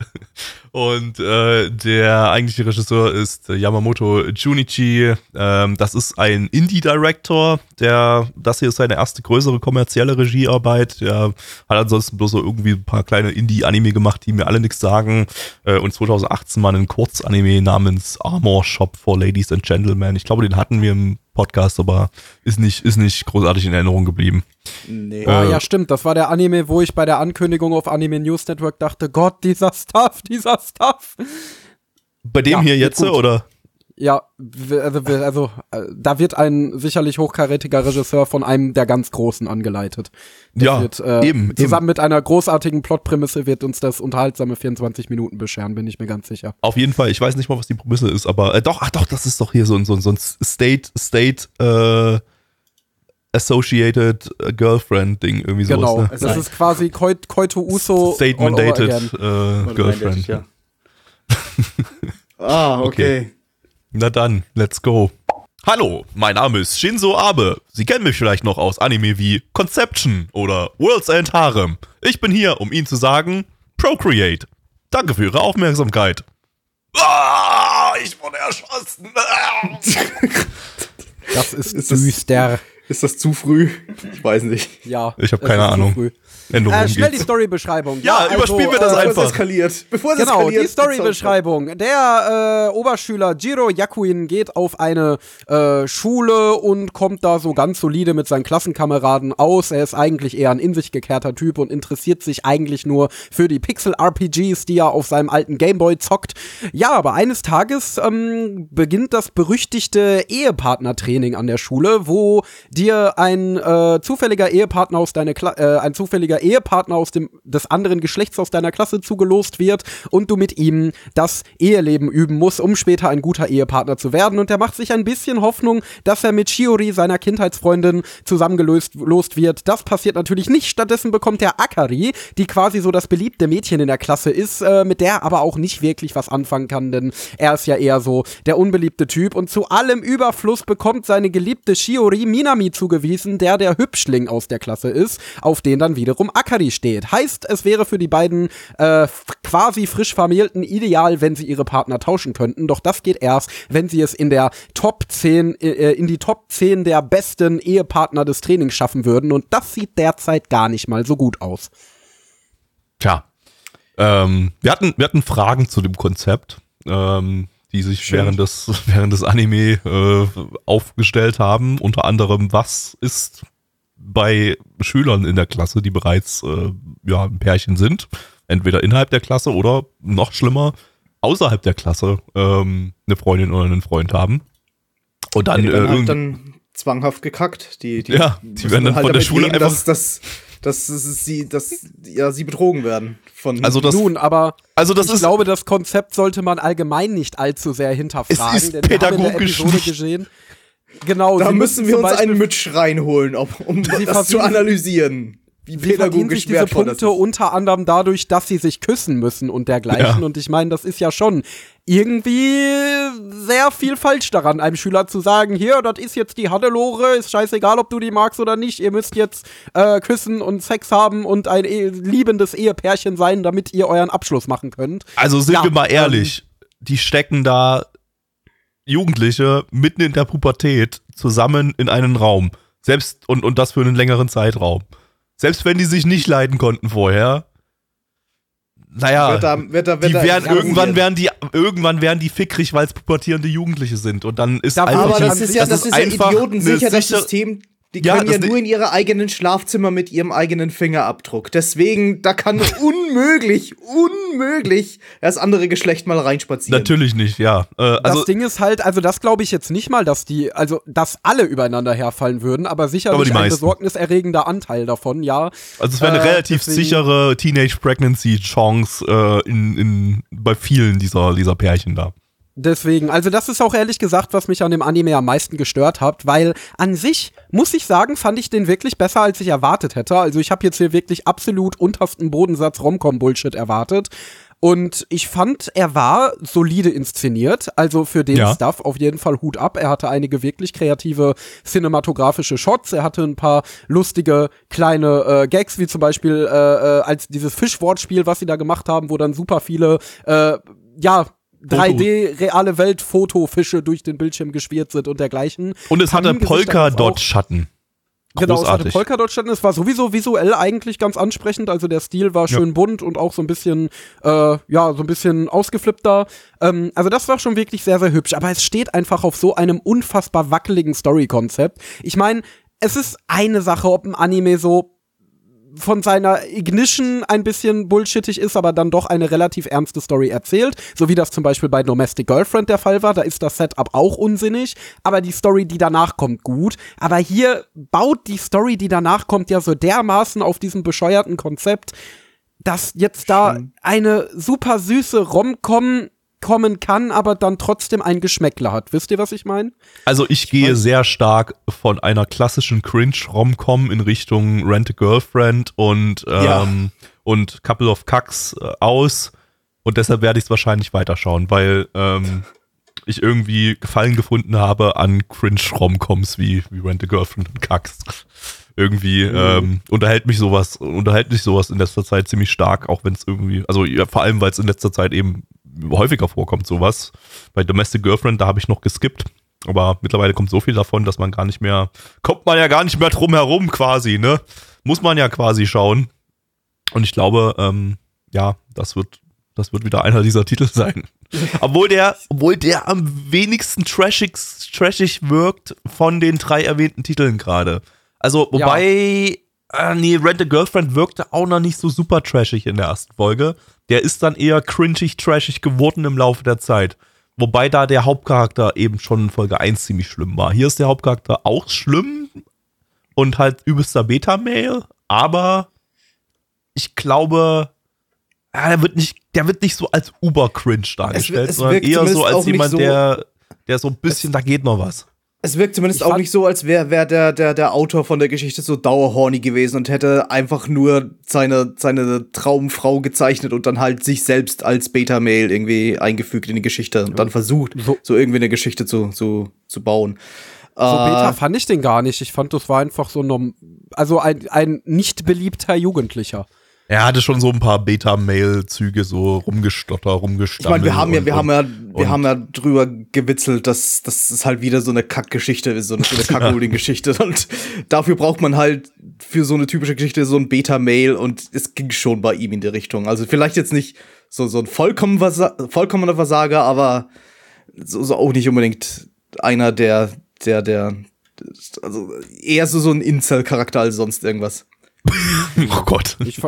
Und äh, der eigentliche Regisseur ist Yamamoto Junichi. Ähm, das ist ein Indie-Director, der, das hier ist seine erste größere kommerzielle Regiearbeit. Der hat ansonsten bloß so irgendwie ein paar kleine Indie-Anime gemacht, die mir alle nichts sagen. Äh, und 2018 mal einen Kurzanime namens Armor Shop for Ladies and Gentlemen. Ich glaube, den hatten wir im Podcast, aber ist nicht, ist nicht großartig in Erinnerung geblieben. Nee. Ah, Äh, ja, stimmt. Das war der Anime, wo ich bei der Ankündigung auf Anime News Network dachte, Gott, dieser Stuff, dieser Stuff. Bei dem Ja, hier jetzt, gut. oder? Ja, also, also da wird ein sicherlich hochkarätiger Regisseur von einem der ganz Großen angeleitet. Das Ja, wird, äh, eben, Zusammen mit einer großartigen Plotprämisse wird uns das unterhaltsame 24 Minuten bescheren, bin ich mir ganz sicher. Auf jeden Fall, ich weiß nicht mal, was die Prämisse ist, aber äh, doch, ach doch, das ist doch hier so ein, so ein, so ein State, State, äh, Associated äh, Girlfriend-Ding, irgendwie sowas. Genau. Ne? Das ist quasi Koit, Koito Uso. State Mandated äh, Girlfriend. Ja. (laughs) ah, okay. Na dann, let's go. Hallo, mein Name ist Shinzo Abe. Sie kennen mich vielleicht noch aus Anime wie Conception oder World's End Harem. Ich bin hier, um Ihnen zu sagen, Procreate. Danke für Ihre Aufmerksamkeit. Ah, ich wurde erschossen. Ah. Das ist, Ist das- düster. Ist das zu früh? Ich weiß nicht. Ja. Ich hab es keine Ahnung. Änderung Äh, schnell die. Storybeschreibung. Ja, überspielen wir das äh, einfach. Bevor es eskaliert. Bevor es Genau, eskaliert. die Storybeschreibung. Der äh, Oberschüler Jiro Yakuin geht auf eine äh, Schule und kommt da so ganz solide mit seinen Klassenkameraden aus. Er ist eigentlich eher ein in sich gekehrter Typ und interessiert sich eigentlich nur für die Pixel-RPGs, die er auf seinem alten Gameboy zockt. Ja, aber eines Tages ähm, beginnt das berüchtigte Ehepartnertraining an der Schule, wo dir ein äh, zufälliger Ehepartner aus deiner Kla äh, ein zufälliger Ehepartner aus dem des anderen Geschlechts aus deiner Klasse zugelost wird und du mit ihm das Eheleben üben musst, um später ein guter Ehepartner zu werden. Und er macht sich ein bisschen Hoffnung, dass er mit Shiori, seiner Kindheitsfreundin, zusammengelöst lost wird. Das passiert natürlich nicht. Stattdessen bekommt er Akari, die quasi so das beliebte Mädchen in der Klasse ist, äh, mit der er aber auch nicht wirklich was anfangen kann, denn er ist ja eher so der unbeliebte Typ. Und zu allem Überfluss bekommt seine geliebte Shiori Minami zugewiesen, der der Hübschling aus der Klasse ist, auf den dann wiederum Akari steht. Heißt, es wäre für die beiden äh, quasi frisch Vermählten ideal, wenn sie ihre Partner tauschen könnten. Doch das geht erst, wenn sie es in der Top 10, äh, in die Top 10 der besten Ehepartner des Trainings schaffen würden. Und das sieht derzeit gar nicht mal so gut aus. Tja. Ähm, wir, hatten, wir hatten Fragen zu dem Konzept, ähm, die sich Schön. während des, (laughs) während des Anime äh, aufgestellt haben. Unter anderem, was ist bei Schülern in der Klasse, die bereits äh, ja, ein Pärchen sind, entweder innerhalb der Klasse oder noch schlimmer, außerhalb der Klasse ähm, eine Freundin oder einen Freund haben. Und dann, Die äh, werden halt irgend- dann zwanghaft gekackt. Die, die Ja, die werden dann von der Schule leben, einfach- dass, dass, dass, dass sie, dass ja, sie betrogen werden. Von Also das- Nun, aber also das ich ist glaube, das Konzept sollte man allgemein nicht allzu sehr hinterfragen. Es ist denn wir haben in der pädagogisch Episode nicht- gesehen. Genau, da müssen wir uns Beispiel einen Mitsch reinholen, ob, um (laughs) das zu analysieren. Wie Sie sich pädagogisch diese Punkte unter anderem dadurch, dass sie sich küssen müssen und dergleichen. Ja. Und ich meine, das ist ja schon irgendwie sehr viel falsch daran, einem Schüler zu sagen, hier, das ist jetzt die Hannelore, ist scheißegal, ob du die magst oder nicht, ihr müsst jetzt äh, küssen und Sex haben und ein eh liebendes Ehepärchen sein, damit ihr euren Abschluss machen könnt. Also sind Ja, wir mal ehrlich, die stecken da Jugendliche mitten in der Pubertät zusammen in einen Raum. Selbst und, und das für einen längeren Zeitraum. Selbst wenn die sich nicht leiden konnten vorher. Naja, Wird da, wird da, wird die werden, irgendwann werden die irgendwann werden die fickrig, weil es pubertierende Jugendliche sind. Und dann ist Da einfach Aber das ist ja, das, ist ja einfach idiotensicher, das System. Die Ja, können ja, das- nur in ihre eigenen Schlafzimmer mit ihrem eigenen Fingerabdruck. Deswegen, da kann (laughs) unmöglich, unmöglich das andere Geschlecht mal reinspazieren. Natürlich nicht, ja. Äh, Das also, Ding ist halt, also das glaube ich jetzt nicht mal, dass die, also dass alle übereinander herfallen würden, aber sicherlich Aber die ein besorgniserregender Anteil davon, ja. also es wäre eine äh, relativ deswegen- sichere Teenage Pregnancy Chance äh, in, in, bei vielen dieser, dieser Pärchen da. Deswegen, also das ist auch ehrlich gesagt, was mich an dem Anime am meisten gestört hat, weil an sich, muss ich sagen, fand ich den wirklich besser, als ich erwartet hätte. Also ich habe jetzt hier wirklich absolut untersten Bodensatz Romcom-Bullshit erwartet. Und ich fand, er war solide inszeniert. Also für den Ja. Stuff auf jeden Fall Hut ab. Er hatte einige wirklich kreative cinematografische Shots. Er hatte ein paar lustige kleine äh, Gags, wie zum Beispiel äh, äh, als dieses Fischwortspiel, was sie da gemacht haben, wo dann super viele, äh, ja, 3D reale Welt Fotofische durch den Bildschirm geschwirrt sind und dergleichen. Und es hatte. Polka-Dot-Schatten. Genau, es hatte Großartig. Polkadot statt. Es war sowieso visuell eigentlich ganz ansprechend. Also der Stil war schön bunt und auch so ein bisschen, äh, ja, so ein bisschen ausgeflippter. Ähm, also das war schon wirklich sehr, sehr hübsch. Aber es steht einfach auf so einem unfassbar wackeligen Story-Konzept. Ich meine, es ist eine Sache, ob ein Anime so von seiner Ignition ein bisschen bullshittig ist, aber dann doch eine relativ ernste Story erzählt, so wie das zum Beispiel bei Domestic Girlfriend der Fall war. Da ist das Setup auch unsinnig, aber die Story, die danach kommt, gut. Aber hier baut die Story, die danach kommt, ja so dermaßen auf diesem bescheuerten Konzept, dass jetzt da eine super süße Rom-Com kommen kann, aber dann trotzdem ein Geschmäckler hat. Wisst ihr, was ich meine? Also ich gehe sehr stark von einer klassischen Cringe-Rom-Com in Richtung Rent a Girlfriend und, ähm, Ja. und Couple of Cucks äh, aus. Und deshalb werde ich es wahrscheinlich weiterschauen, weil ähm, ich irgendwie Gefallen gefunden habe an Cringe-Rom-Coms wie, wie Rent a Girlfriend und Cucks. Irgendwie ähm, unterhält mich sowas, unterhält mich sowas in letzter Zeit ziemlich stark, auch wenn es irgendwie, also ja, vor allem, weil es in letzter Zeit eben häufiger vorkommt, sowas. Bei Domestic Girlfriend, da habe ich noch geskippt. Aber mittlerweile kommt so viel davon, dass man gar nicht mehr, kommt man ja gar nicht mehr drum herum quasi, ne? Muss man ja quasi schauen. Und ich glaube, ähm, ja, das wird, das wird wieder einer dieser Titel sein. (laughs) obwohl der, obwohl der am wenigsten trashig, trashig wirkt von den drei erwähnten Titeln gerade. Also, wobei, äh, nee, Rent a Girlfriend wirkte auch noch nicht so super trashig in der ersten Folge. Der ist dann eher cringig, trashig geworden im Laufe der Zeit. Wobei da der Hauptcharakter eben schon in Folge 1 ziemlich schlimm war. Hier ist der Hauptcharakter auch schlimm und halt übelster Beta-Mail, aber ich glaube, ja, der wird nicht, der wird nicht so als Uber-Cringe dargestellt, es sondern wirkt eher so als jemand, so- der, der so ein bisschen, da geht noch was. Es wirkt zumindest auch nicht so, als wäre wär der, der, der Autor von der Geschichte so dauerhorny gewesen und hätte einfach nur seine, seine Traumfrau gezeichnet und dann halt sich selbst als Beta-Mail irgendwie eingefügt in die Geschichte und dann versucht, So- so, irgendwie eine Geschichte zu, zu, zu bauen. So Äh, Beta fand ich den gar nicht. Ich fand, das war einfach so norm also ein, ein nicht beliebter Jugendlicher. Er hatte schon so ein paar Beta-Mail-Züge, so rumgestotter, ich rumgestammelt. meine, wir haben ja, und- wir haben und- ja, wir haben ja drüber gewitzelt, dass, dass es halt wieder so eine Kackgeschichte ist, so eine, so eine (laughs) Kackholding-Geschichte. Und dafür braucht man halt für so eine typische Geschichte so ein Beta-Mail und es ging schon bei ihm in die Richtung. Also vielleicht jetzt nicht so, so ein vollkommen Versa vollkommener Versager, aber so, so auch nicht unbedingt einer, der, der, der, also eher so, so ein Incel-Charakter als sonst irgendwas. (laughs) Oh Gott. Ich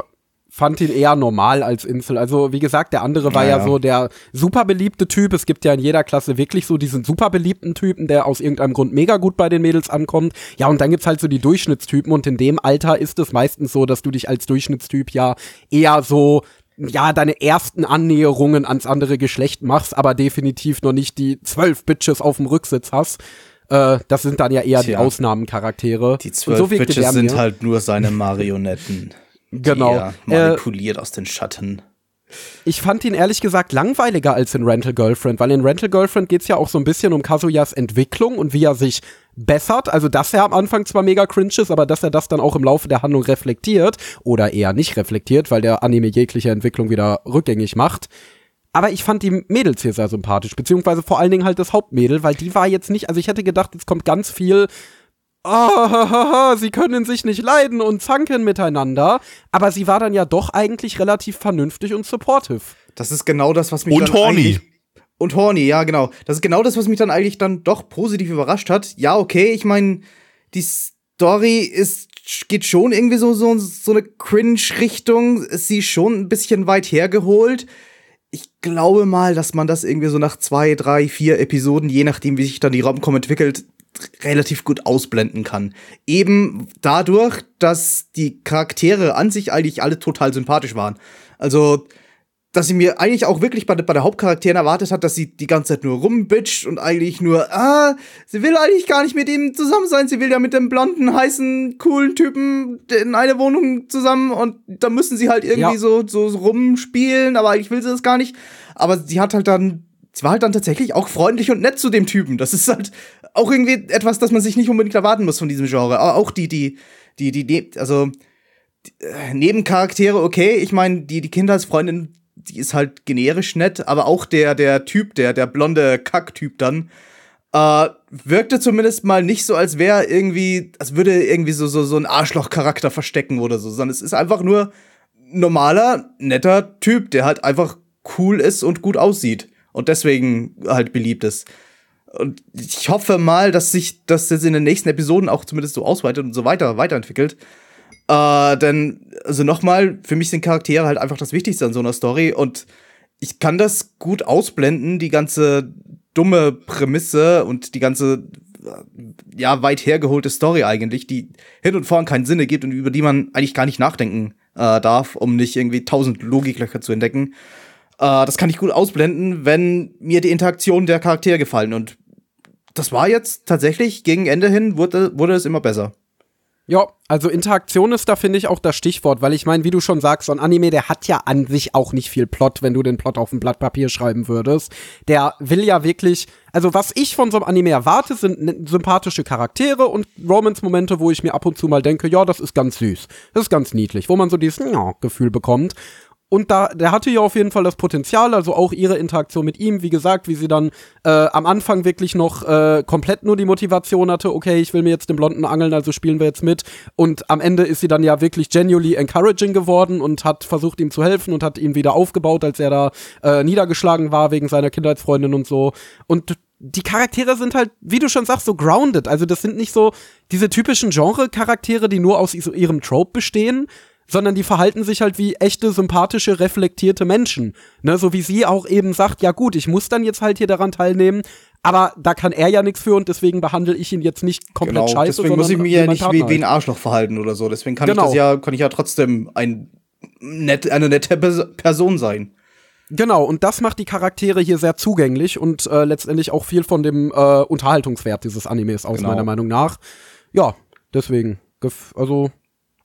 fand ihn eher normal als Insel. Also, wie gesagt, der andere war ja, Ja. so der super beliebte Typ. Es gibt ja in jeder Klasse wirklich so diesen super beliebten Typen, der aus irgendeinem Grund mega gut bei den Mädels ankommt. Ja, und dann gibt's halt so die Durchschnittstypen und in dem Alter ist es meistens so, dass du dich als Durchschnittstyp ja eher so ja, deine ersten Annäherungen ans andere Geschlecht machst, aber definitiv noch nicht die zwölf Bitches auf dem Rücksitz hast. Äh, das sind dann ja eher die Tja. Ausnahmencharaktere. Die zwölf so Bitches sind halt nur seine Marionetten. (laughs) Genau. Die er Äh, manipuliert aus den Schatten. Ich fand ihn ehrlich gesagt langweiliger als in Rental Girlfriend, weil in Rental Girlfriend geht's ja auch so ein bisschen um Kazuyas Entwicklung und wie er sich bessert. Also, dass er am Anfang zwar mega cringe ist, aber dass er das dann auch im Laufe der Handlung reflektiert oder eher nicht reflektiert, weil der Anime jegliche Entwicklung wieder rückgängig macht. Aber ich fand die Mädels hier sehr sympathisch, beziehungsweise vor allen Dingen halt das Hauptmädel, weil die war jetzt nicht, also ich hätte gedacht, es kommt ganz viel oh, hahaha, sie können sich nicht leiden und zanken miteinander. Aber sie war dann ja doch eigentlich relativ vernünftig und supportive. Das ist genau das, was mich Und dann horny. eigentlich- Und horny, ja, genau. Das ist genau das, was mich dann eigentlich dann doch positiv überrascht hat. Ja, okay, ich meine, die Story ist geht schon irgendwie so so so eine Cringe-Richtung. Sie ist schon ein bisschen weit hergeholt. Ich glaube mal, dass man das irgendwie so nach zwei, drei, vier Episoden, je nachdem, wie sich dann die Romcom entwickelt, relativ gut ausblenden kann. Eben dadurch, dass die Charaktere an sich eigentlich alle total sympathisch waren. Also dass sie mir eigentlich auch wirklich bei, bei der Hauptcharakteren erwartet hat, dass sie die ganze Zeit nur rumbitcht und eigentlich nur, ah, sie will eigentlich gar nicht mit ihm zusammen sein, sie will ja mit dem blonden, heißen, coolen Typen in eine Wohnung zusammen und da müssen sie halt irgendwie Ja. so, so rumspielen, aber eigentlich will sie das gar nicht. Aber sie hat halt dann, sie war halt dann tatsächlich auch freundlich und nett zu dem Typen. Das ist halt auch irgendwie etwas, das man sich nicht unbedingt erwarten muss von diesem Genre. Aber auch die, die, die, die, die also die, äh, Nebencharaktere, okay, ich meine, die, die Kindheitsfreundin, die ist halt generisch nett, aber auch der, der Typ, der, der blonde Kack-Typ dann, äh, wirkte zumindest mal nicht so, als wäre irgendwie, als würde irgendwie so, so, so ein Arschloch-Charakter verstecken oder so, sondern es ist einfach nur normaler, netter Typ, der halt einfach cool ist und gut aussieht und deswegen halt beliebt ist. Und ich hoffe mal, dass sich das jetzt in den nächsten Episoden auch zumindest so ausweitet und so weiter weiterentwickelt. Äh, denn, also nochmal, für mich sind Charaktere halt einfach das Wichtigste an so einer Story und ich kann das gut ausblenden, die ganze dumme Prämisse und die ganze, ja, weit hergeholte Story eigentlich, die hin und vorn keinen Sinn ergibt und über die man eigentlich gar nicht nachdenken äh, darf, um nicht irgendwie tausend Logiklöcher zu entdecken. Äh, das kann ich gut ausblenden, wenn mir die Interaktion der Charaktere gefallen und das war jetzt tatsächlich gegen Ende hin wurde, wurde es immer besser. Ja, also Interaktion ist da, finde ich, auch das Stichwort, weil ich meine, wie du schon sagst, so ein Anime, der hat ja an sich auch nicht viel Plot, wenn du den Plot auf ein Blatt Papier schreiben würdest. Der will ja wirklich, also was ich von so einem Anime erwarte, sind sympathische Charaktere und Romance-Momente, wo ich mir ab und zu mal denke, ja, das ist ganz süß, das ist ganz niedlich, wo man so dieses ja, Gefühl bekommt. Und da, der hatte ja auf jeden Fall das Potenzial, also auch ihre Interaktion mit ihm, wie gesagt, wie sie dann äh, am Anfang wirklich noch äh, komplett nur die Motivation hatte, okay, ich will mir jetzt den Blonden angeln, also spielen wir jetzt mit. Und am Ende ist sie dann ja wirklich genuinely encouraging geworden und hat versucht, ihm zu helfen und hat ihn wieder aufgebaut, als er da äh, niedergeschlagen war wegen seiner Kindheitsfreundin und so. Und die Charaktere sind halt, wie du schon sagst, so grounded. Also das sind nicht so diese typischen Genre-Charaktere, die nur aus ihrem Trope bestehen, sondern die verhalten sich halt wie echte, sympathische, reflektierte Menschen. Ne, so wie sie auch eben sagt, ja gut, ich muss dann jetzt halt hier daran teilnehmen, aber da kann er ja nichts für und deswegen behandle ich ihn jetzt nicht komplett scheiße. Genau, deswegen muss ich mich ja nicht wie, Partner wie ein halt. Arschloch verhalten oder so. Deswegen kann Genau. ich das ja, kann ich ja trotzdem ein nett, eine nette Pers Person sein. Genau, und das macht die Charaktere hier sehr zugänglich und äh, letztendlich auch viel von dem äh, Unterhaltungswert dieses Animes aus, Genau. meiner Meinung nach. Ja, deswegen, also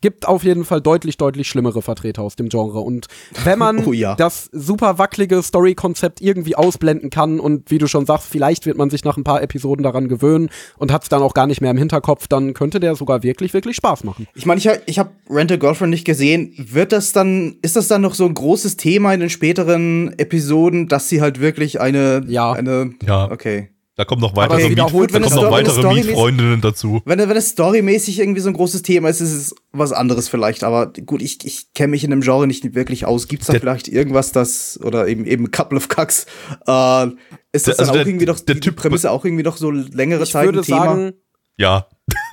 gibt auf jeden Fall deutlich, deutlich schlimmere Vertreter aus dem Genre. Und wenn man (laughs) Oh ja. das super wackelige Story-Konzept irgendwie ausblenden kann und wie du schon sagst, vielleicht wird man sich nach ein paar Episoden daran gewöhnen und hat es dann auch gar nicht mehr im Hinterkopf, dann könnte der sogar wirklich, wirklich Spaß machen. Ich meine, ich, ich habe Rent a Girlfriend nicht gesehen. Wird das dann, ist das dann noch so ein großes Thema in den späteren Episoden, dass sie halt wirklich eine, Ja. eine, Ja. okay. Da kommen noch weitere, Miet, wiederholt, da wenn kommen es noch Story- wenn es weitere storymäßig- Mietfreundinnen dazu. Wenn, wenn es storymäßig irgendwie so ein großes Thema ist, ist es was anderes vielleicht. Aber gut, ich, ich kenne mich in dem Genre nicht wirklich aus. Gibt es da Der- vielleicht irgendwas, das, oder eben eben Couple of Cucks, äh, ist das Der- also dann auch der- irgendwie doch, der die, Typ- die Prämisse auch irgendwie doch so längere Ich Zeit würde ein Thema? sagen, Ja. (laughs)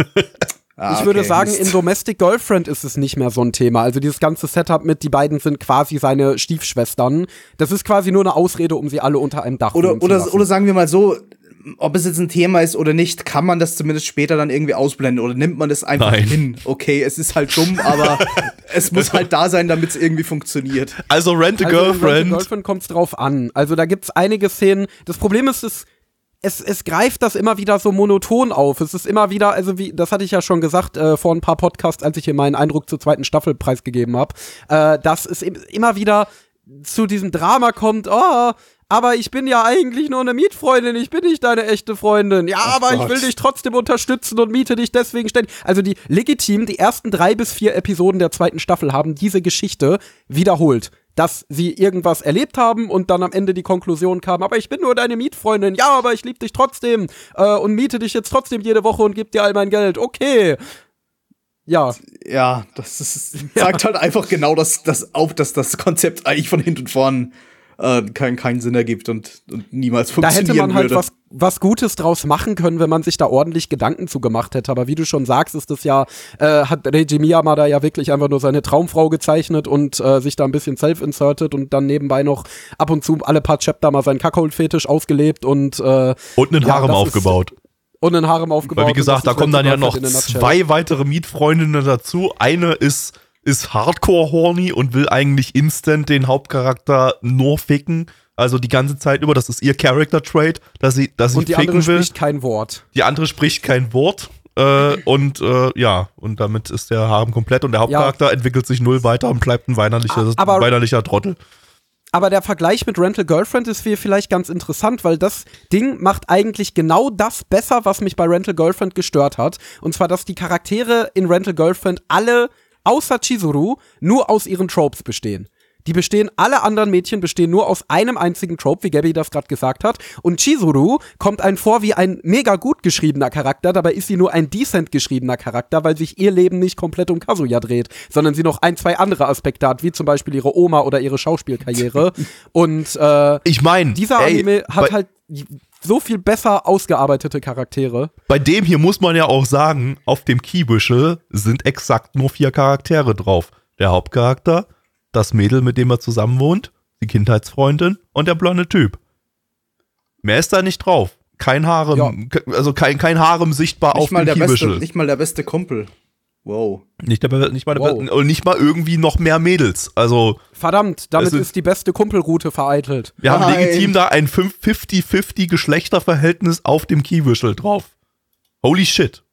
Ah, ich würde okay, sagen, Mist. in Domestic Girlfriend ist es nicht mehr so ein Thema. Also dieses ganze Setup mit, die beiden sind quasi seine Stiefschwestern. Das ist quasi nur eine Ausrede, um sie alle unter einem Dach Oder, zu oder, lassen. oder sagen wir mal so, ob es jetzt ein Thema ist oder nicht, kann man das zumindest später dann irgendwie ausblenden oder nimmt man das einfach Nein. hin? Okay, es ist halt dumm, aber (laughs) es muss halt da sein, damit es irgendwie funktioniert. Also Rent a Also in Rent a Girlfriend. Girlfriend kommt es drauf an. Also da gibt's einige Szenen. Das Problem ist, es, es, es greift das immer wieder so monoton auf. Es ist immer wieder, also wie, das hatte ich ja schon gesagt äh, vor ein paar Podcasts, als ich hier meinen Eindruck zur zweiten Staffel preisgegeben habe, äh, dass es im- immer wieder zu diesem Drama kommt, oh, aber ich bin ja eigentlich nur eine Mietfreundin, ich bin nicht deine echte Freundin. Ja, aber ich Gott. will dich trotzdem unterstützen und miete dich deswegen ständig. Also die legitim, die ersten drei bis vier Episoden der zweiten Staffel haben diese Geschichte wiederholt. Dass sie irgendwas erlebt haben und dann am Ende die Konklusion kam, aber ich bin nur deine Mietfreundin, ja, aber ich liebe dich trotzdem äh, und miete dich jetzt trotzdem jede Woche und gebe dir all mein Geld. Okay. Ja, Ja, das ist, sagt (laughs) halt einfach genau das, das auf, dass das Konzept eigentlich von hinten und vorn äh, keinen keinen Sinn ergibt und, und niemals da funktionieren hätte man halt würde. was, was Gutes draus machen können, wenn man sich da ordentlich Gedanken zu gemacht hätte. Aber wie du schon sagst, ist das ja, äh, hat Reiji Miyamada ja wirklich einfach nur seine Traumfrau gezeichnet und äh, sich da ein bisschen self-inserted und dann nebenbei noch ab und zu alle paar Chapter mal seinen Kackhold-Fetisch ausgelebt und, äh, Und einen Ja, Harem ist- aufgebaut. und einen Harem aufgebaut. Weil wie gesagt, da kommen Rent a dann ja noch zwei weitere Mietfreundinnen dazu. Eine ist ist hardcore horny und will eigentlich instant den Hauptcharakter nur ficken. Also die ganze Zeit über, das ist ihr Character Trait, dass sie, dass sie Und die ficken andere will. spricht kein Wort. Die andere spricht kein Wort. Äh, (laughs) und äh, ja, und damit ist der Harem komplett und der Hauptcharakter entwickelt sich null weiter und bleibt ein weinerlicher, A- aber- weinerlicher Trottel. Aber der Vergleich mit Rental Girlfriend ist hier vielleicht ganz interessant, weil das Ding macht eigentlich genau das besser, was mich bei Rental Girlfriend gestört hat. Und zwar, dass die Charaktere in Rental Girlfriend alle, außer Chizuru, nur aus ihren Tropes bestehen. Die bestehen, alle anderen Mädchen bestehen nur aus einem einzigen Trope, wie Gabby das gerade gesagt hat. Und Chizuru kommt einem vor wie ein mega gut geschriebener Charakter, dabei ist sie nur ein decent geschriebener Charakter, weil sich ihr Leben nicht komplett um Kazuya dreht, sondern sie noch ein, zwei andere Aspekte hat, wie zum Beispiel ihre Oma oder ihre Schauspielkarriere. (laughs) Und äh, Ich meine, dieser Anime hat halt so viel besser ausgearbeitete Charaktere. Bei dem hier muss man ja auch sagen, auf dem Keybüschel sind exakt nur vier Charaktere drauf. Der Hauptcharakter, das Mädel, mit dem er zusammen wohnt, die Kindheitsfreundin und der blonde Typ. Mehr ist da nicht drauf. Kein Harem, ke- also kein, kein Harem sichtbar Nicht auf mal, dem der beste, nicht mal der beste Kumpel. Wow. Nicht, der, nicht, mal Wow. und nicht mal irgendwie noch mehr Mädels. Also Verdammt, damit ist- ist die beste Kumpelroute vereitelt. wir haben Nein. legitim da ein 50-50 Geschlechterverhältnis auf dem Keybüschel drauf. Holy shit.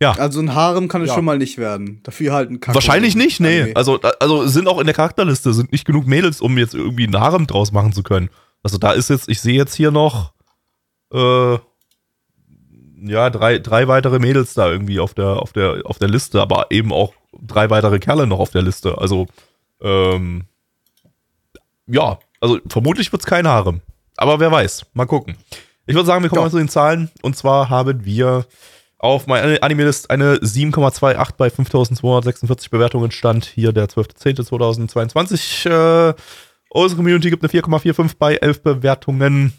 Ja. Also ein Harem kann es Ja. schon mal nicht werden. Dafür halt ein Kack. Wahrscheinlich nicht, nee. Also, also sind auch in der Charakterliste sind nicht genug Mädels, um jetzt irgendwie einen Harem draus machen zu können. Also da ist jetzt, ich sehe jetzt hier noch äh, ja drei, drei weitere Mädels da irgendwie auf der auf der auf der Liste, aber eben auch drei weitere Kerle noch auf der Liste. Also ähm, ja, also vermutlich wird es kein Harem, aber wer weiß, mal gucken. Ich würde sagen, wir kommen Ja. mal zu den Zahlen und zwar haben wir auf meine Anime-List eine 7,28 bei 5246 Bewertungen stand hier der 12.10.2022. Äh, unsere Community gibt eine 4,45 bei 11 Bewertungen.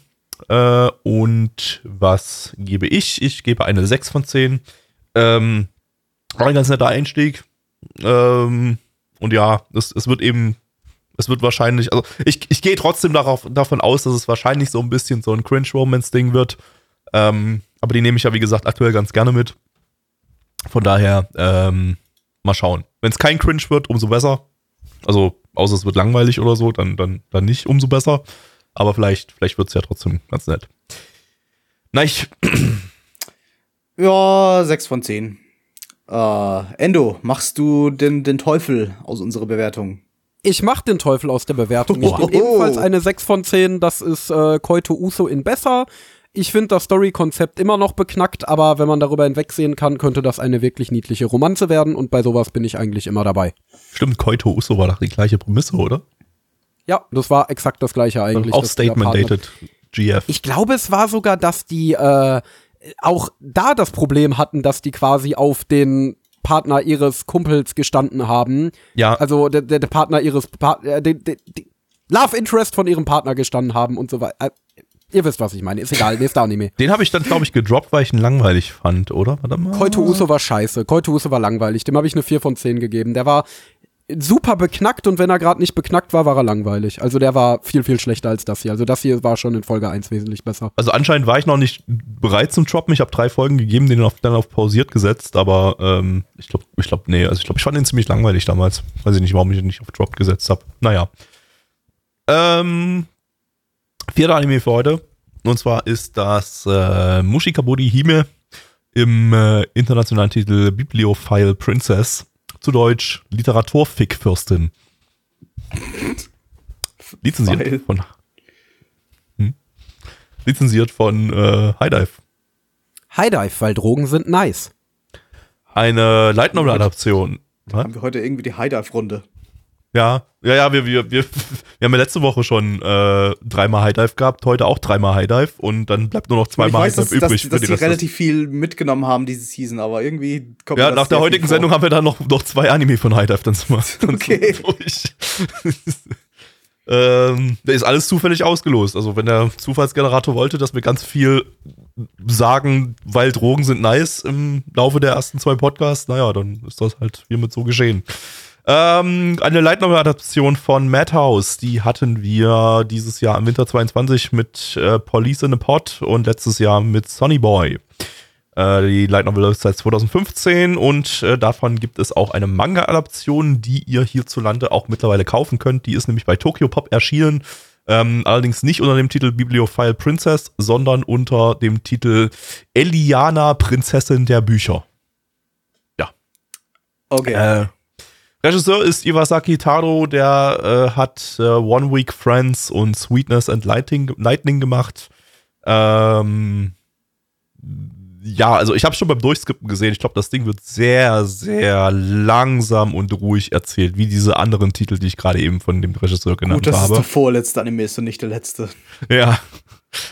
Äh, und was gebe ich? Ich gebe eine 6 von 10. Ähm, war ein ganz netter Einstieg. Ähm, und ja, es, es wird eben, es wird wahrscheinlich, also ich, ich gehe trotzdem darauf, davon aus, dass es wahrscheinlich so ein bisschen so ein Cringe-Romance-Ding wird. Ähm, aber die nehme ich ja, wie gesagt, aktuell ganz gerne mit. Von daher, ähm, mal schauen. Wenn es kein Cringe wird, umso besser. Also, außer es wird langweilig oder so, dann, dann, dann nicht umso besser. Aber vielleicht, vielleicht wird es ja trotzdem ganz nett. Na, ich, (clears throat) Ja, 6 von 10. Äh, Endo, machst du den, den Teufel aus unserer Bewertung? Ich mach den Teufel aus der Bewertung. Ich gebe Oh. ebenfalls eine 6 von 10. Das ist äh, Koito Uso in besser. Ich finde das Story-Konzept immer noch beknackt, aber wenn man darüber hinwegsehen kann, könnte das eine wirklich niedliche Romanze werden und bei sowas bin ich eigentlich immer dabei. stimmt, Koito Uso war doch die gleiche Prämisse, oder? Ja, das war exakt das gleiche eigentlich. auch Statement dated GF. Ich glaube, es war sogar, dass die äh, auch da das Problem hatten, dass die quasi auf den Partner ihres Kumpels gestanden haben. ja, Also der, der, der Partner ihres pa äh, der, der, der Love Interest von ihrem Partner gestanden haben und so weiter. Äh, ihr wisst, was ich meine. Ist egal, nächster Anime. (laughs) den habe ich dann, glaube ich, gedroppt, weil ich ihn langweilig fand, oder? Warte mal. Koito Uso war scheiße. Koito Uso war langweilig. Dem habe ich eine 4 von 10 gegeben. Der war super beknackt und wenn er gerade nicht beknackt war, war er langweilig. Also der war viel, viel schlechter als das hier. Also das hier war schon in Folge 1 wesentlich besser. Also anscheinend war ich noch nicht bereit zum Droppen. Ich habe drei Folgen gegeben, den auf, dann auf pausiert gesetzt, aber ähm, ich glaube, ich glaube, nee, also ich glaube, ich fand den ziemlich langweilig damals. Weiß ich nicht, warum ich ihn nicht auf Drop gesetzt habe. Naja. Ähm, vierter Anime für heute. Und zwar ist das äh, Mushikaburi Hime im äh, internationalen Titel Bibliophile Princess. Zu Deutsch Literaturfickfürstin. Lizenziert Weil- von. Hm? Lizenziert von äh, High Dive. High Dive, weil Drogen sind nice. Eine Light Novel Adaption. Haben wir heute irgendwie die High Dive Runde? Ja, ja, ja, wir, wir, wir, (laughs) wir haben ja letzte Woche schon äh, dreimal High Dive gehabt, heute auch dreimal High Dive und dann bleibt nur noch zweimal High dass, Dive dass, übrig dass die die relativ viel mitgenommen haben diese Season, aber irgendwie kommt Ja, nach der heutigen. Sendung haben wir dann noch, noch zwei Anime von High Dive dann mal dann (laughs) Okay. (laughs) ähm, der ist alles zufällig ausgelost. Also wenn der Zufallsgenerator wollte, dass wir ganz viel sagen, weil Drogen sind nice im Laufe der ersten zwei Podcasts, naja, dann ist das halt hiermit so geschehen. Ähm, eine Light Novel Adaption von Madhouse, die hatten wir dieses Jahr im Winter 22 mit äh, Police in a Pot und letztes Jahr mit Sonny Boy. Äh, die Light Novel läuft seit 2015 und äh, davon gibt es auch eine Manga-Adaption, die ihr hierzulande auch mittlerweile kaufen könnt. Die ist nämlich bei Tokyo Pop erschienen. Ähm, allerdings nicht unter dem Titel Bibliophile Princess, sondern unter dem Titel Eliana, Prinzessin der Bücher. Okay. Äh, Regisseur ist Iwasaki Taro, der äh, hat äh, One Week Friends und Sweetness and Lightning, Lightning gemacht. Ähm, ja, also ich habe schon beim Durchskippen gesehen. Ich glaube, das Ding wird sehr, sehr langsam und ruhig erzählt, wie diese anderen Titel, die ich gerade eben von dem Regisseur genannt Gut, dass es habe. der vorletzte Anime ist und nicht der letzte. Ja,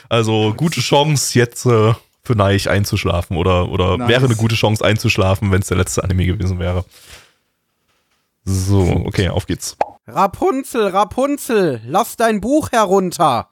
also gute Chance jetzt äh, für Neich einzuschlafen oder, oder Nice. wäre eine gute Chance einzuschlafen, wenn es der letzte Anime gewesen wäre. So, okay, auf geht's. Rapunzel, Rapunzel, lass dein Buch herunter.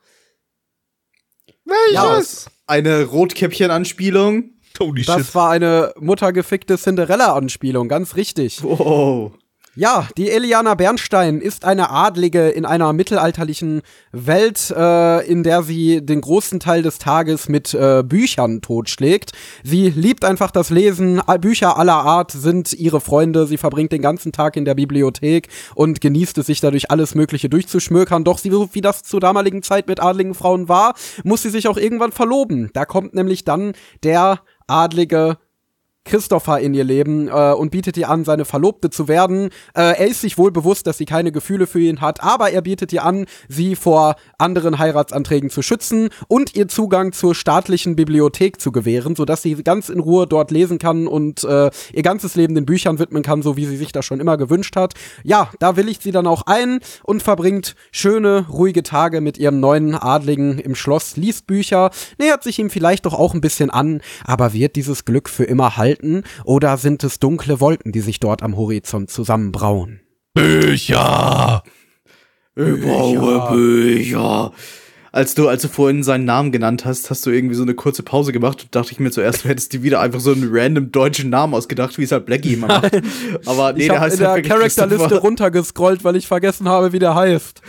Welches? Eine Rotkäppchen-Anspielung. Holy Das war eine muttergefickte Cinderella-Anspielung, ganz richtig. Wow. Ja, die Eliana Bernstein ist eine Adlige in einer mittelalterlichen Welt, äh, in der sie den großen Teil des Tages mit äh, Büchern totschlägt. Sie liebt einfach das Lesen. Bücher aller Art sind ihre Freunde. Sie verbringt den ganzen Tag in der Bibliothek und genießt es, sich dadurch alles Mögliche durchzuschmökern. Doch sie, wie das zur damaligen Zeit mit adligen Frauen war, muss sie sich auch irgendwann verloben. Da kommt nämlich dann der adlige Christopher in ihr Leben äh, und bietet ihr an, seine Verlobte zu werden. Äh, er ist sich wohl bewusst, dass sie keine Gefühle für ihn hat, aber er bietet ihr an, sie vor anderen Heiratsanträgen zu schützen und ihr Zugang zur staatlichen Bibliothek zu gewähren, sodass sie ganz in Ruhe dort lesen kann und äh, ihr ganzes Leben den Büchern widmen kann, so wie sie sich das schon immer gewünscht hat. Ja, da willigt sie dann auch ein und verbringt schöne, ruhige Tage mit ihrem neuen Adligen im Schloss, liest Bücher, nähert sich ihm vielleicht doch auch ein bisschen an, aber wird dieses Glück für immer halten oder sind es dunkle Wolken, die sich dort am Horizont zusammenbrauen? Bücher! Ich brauche Bücher. Als du, als du vorhin seinen Namen genannt hast, hast du irgendwie so eine kurze Pause gemacht und dachte ich mir zuerst, du hättest dir wieder einfach so einen random deutschen Namen ausgedacht, wie es halt Blackie immer macht. Aber nee, ich der heißt in der halt wirklich Charakterliste runtergescrollt, weil ich vergessen habe, wie der heißt.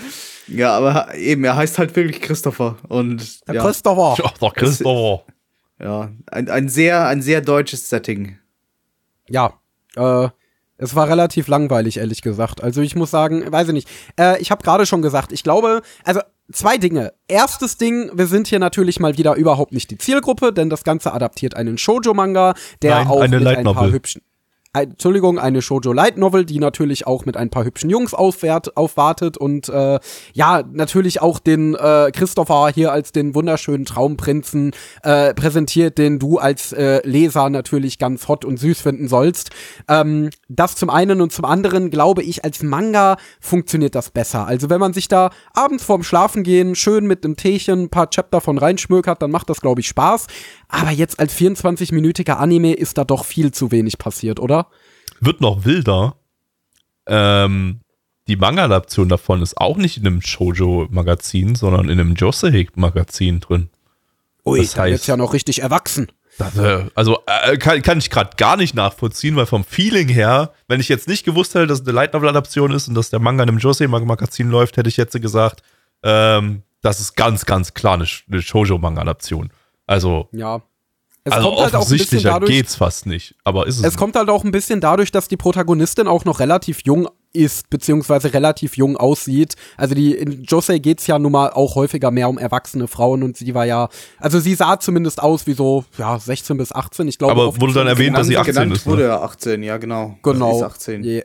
Ja, aber eben, er heißt halt wirklich Christopher. Und Der ja, Christopher. Ach, doch, Christopher. Ja ein, ein, sehr, ein sehr deutsches Setting. Ja, äh, es war relativ langweilig, ehrlich gesagt. Also ich muss sagen, weiß ich nicht. Äh, ich habe gerade schon gesagt, ich glaube, also zwei Dinge. Erstes Ding, wir sind hier natürlich mal wieder überhaupt nicht die Zielgruppe, denn das Ganze adaptiert einen Shoujo-Manga, der Nein, auch eine mit ein paar hübschen Entschuldigung, eine Shoujo Light Novel, die natürlich auch mit ein paar hübschen Jungs aufwert, aufwartet und äh, ja, natürlich auch den äh, Christopher hier als den wunderschönen Traumprinzen äh, präsentiert, den du als äh, Leser natürlich ganz hot und süß finden sollst. Ähm, das zum einen und zum anderen glaube ich, als Manga funktioniert das besser. Also wenn man sich da abends vorm Schlafengehen schön mit einem Teechen ein paar Chapter von reinschmökert, dann macht das glaube ich Spaß. Aber jetzt als 24-minütiger Anime ist da doch viel zu wenig passiert, oder? Wird noch wilder. Ähm, die Manga-Adaption davon ist auch nicht in einem Shoujo-Magazin, sondern in einem Josei-Magazin drin. Ui, Das heißt, jetzt ja noch richtig erwachsen. Das, äh, also äh, kann, kann ich gerade gar nicht nachvollziehen, weil vom Feeling her, wenn ich jetzt nicht gewusst hätte, dass es eine Light Novel Adaption ist und dass der Manga in einem Josei Magazin läuft, hätte ich jetzt gesagt, ähm, das ist ganz, ganz klar eine, eine Shoujo Manga Adaption. Also, Ja. Es also kommt halt auch ein bisschen offensichtlicher dadurch, geht's fast nicht. Aber ist es? es kommt halt auch ein bisschen dadurch, dass die Protagonistin auch noch relativ jung ist, beziehungsweise relativ jung aussieht. Also die, in Josei geht's ja nun mal auch häufiger mehr um erwachsene Frauen und sie war ja, also sie sah zumindest aus wie so, ja, 16 bis 18. Ich glaube, Aber wurde dann erwähnt, dass sie 18 genannt ist, ne? wurde ja 18, ja, genau. Genau. Sie ist 18. Je,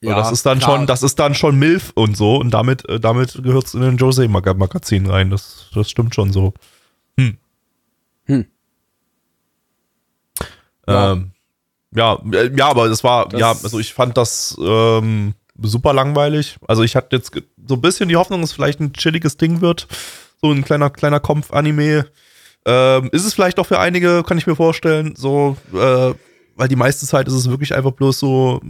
Ja, das ist dann klar. schon, das ist dann schon Milf und so und damit, äh, damit gehört es in den Josei Mag Magazin rein. Das, das stimmt schon so. Hm. Ja. Ähm, ja, äh, ja, aber das war, Das- ja, also ich fand das ähm, super langweilig. Also ich hatte jetzt so ein bisschen die Hoffnung, dass es vielleicht ein chilliges Ding wird. So ein kleiner, kleiner Kampf-Anime. Ähm, ist es vielleicht auch für einige, kann ich mir vorstellen, so, äh, weil die meiste Zeit ist es wirklich einfach bloß so,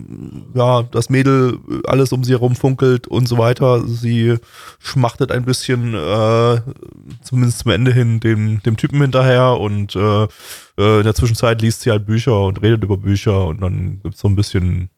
ja, das Mädel alles um sie herum funkelt und so weiter. Sie schmachtet ein bisschen, äh, zumindest zum Ende hin, dem, dem Typen hinterher und äh, äh, in der Zwischenzeit liest sie halt Bücher und redet über Bücher und dann gibt's so ein bisschen,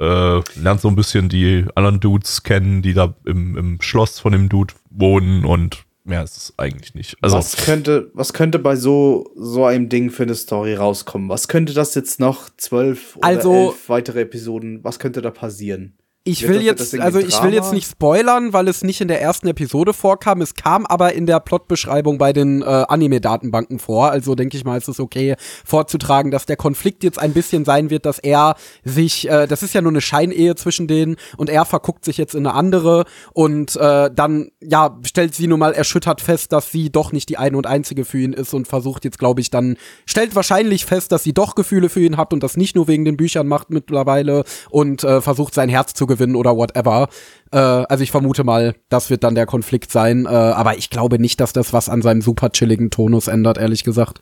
äh, lernt so ein bisschen die anderen Dudes kennen, die da im, im Schloss von dem Dude wohnen und mehr ist es eigentlich nicht. Also, was könnte, was könnte bei so, so einem Ding für eine Story rauskommen? Was könnte das jetzt noch zwölf oder Also- elf weitere Episoden? Was könnte da passieren? Ich Wird will jetzt, also ich will jetzt nicht spoilern, weil es nicht in der ersten Episode vorkam. Es kam aber in der Plotbeschreibung bei den äh, Anime-Datenbanken vor. Also denke ich mal, ist es okay vorzutragen, dass der Konflikt jetzt ein bisschen sein wird, dass er sich, äh, das ist ja nur eine Scheinehe zwischen denen und er verguckt sich jetzt in eine andere und äh, dann, ja, stellt sie nun mal erschüttert fest, dass sie doch nicht die eine und einzige für ihn ist und versucht jetzt, glaube ich, dann, stellt wahrscheinlich fest, dass sie doch Gefühle für ihn hat und das nicht nur wegen den Büchern macht mittlerweile und äh, versucht sein Herz zu gewinnen oder whatever. Äh, also ich vermute mal, das wird dann der Konflikt sein, äh, aber ich glaube nicht, dass das was an seinem super chilligen Tonus ändert, ehrlich gesagt.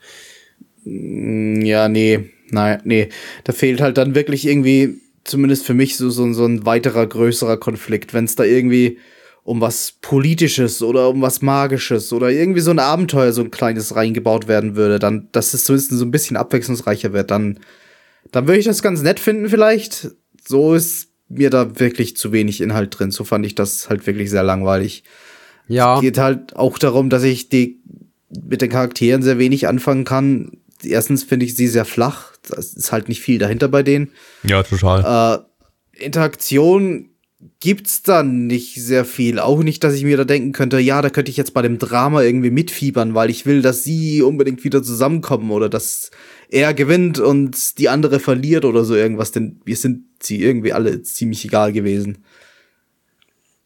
Mm, Ja, nee, nein, nee. Da fehlt halt dann wirklich irgendwie, zumindest für mich, so, so, so ein weiterer, größerer Konflikt. Wenn es da irgendwie um was Politisches oder um was Magisches oder irgendwie so ein Abenteuer, so ein kleines reingebaut werden würde, dann, dass es zumindest so ein bisschen abwechslungsreicher wird, dann, dann würde ich das ganz nett finden vielleicht. So ist mir da wirklich zu wenig Inhalt drin. So fand ich das halt wirklich sehr langweilig. Ja. Es geht halt auch darum, dass ich die mit den Charakteren sehr wenig anfangen kann. Erstens finde ich sie sehr flach. Das ist halt nicht viel dahinter bei denen. ja, total. Äh, Interaktion gibt's da nicht sehr viel. Auch nicht, dass ich mir da denken könnte, ja, da könnte ich jetzt bei dem Drama irgendwie mitfiebern, weil ich will, dass sie unbedingt wieder zusammenkommen oder dass er gewinnt und die andere verliert oder so irgendwas. Denn wir sind sie irgendwie alle ziemlich egal gewesen.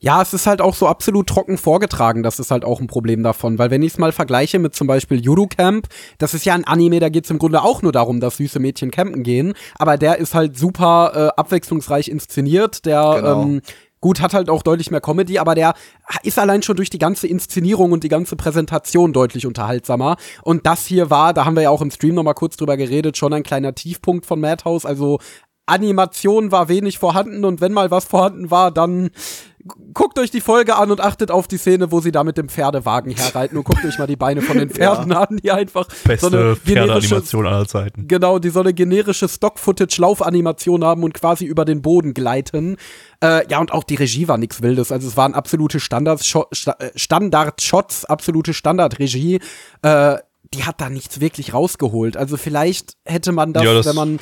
Ja, es ist halt auch so absolut trocken vorgetragen. Das ist halt auch ein Problem davon. Weil wenn ich es mal vergleiche mit zum Beispiel Judo Camp, das ist ja ein Anime, da geht es im Grunde auch nur darum, dass süße Mädchen campen gehen. Aber der ist halt super äh, abwechslungsreich inszeniert. Der Genau. ähm, Gut, hat halt auch deutlich mehr Comedy, aber der ist allein schon durch die ganze Inszenierung und die ganze Präsentation deutlich unterhaltsamer. Und das hier war, da haben wir ja auch im Stream noch mal kurz drüber geredet, schon ein kleiner Tiefpunkt von Madhouse. Also Animation war wenig vorhanden und wenn mal was vorhanden war, dann guckt euch die Folge an und achtet auf die Szene, wo sie da mit dem Pferdewagen herreiten und guckt euch mal die Beine von den (laughs) Pferden an, die einfach Beste so eine Pferdeanimation aller Zeiten. Genau, die so eine generische Stock-Footage-Laufanimation haben und quasi über den Boden gleiten. Äh, ja, und auch die Regie war nichts Wildes. Also es waren absolute äh, Standard-Shots, absolute Standard-Regie. Äh, die hat da nichts wirklich rausgeholt. Also vielleicht hätte man das, Ja, das- wenn man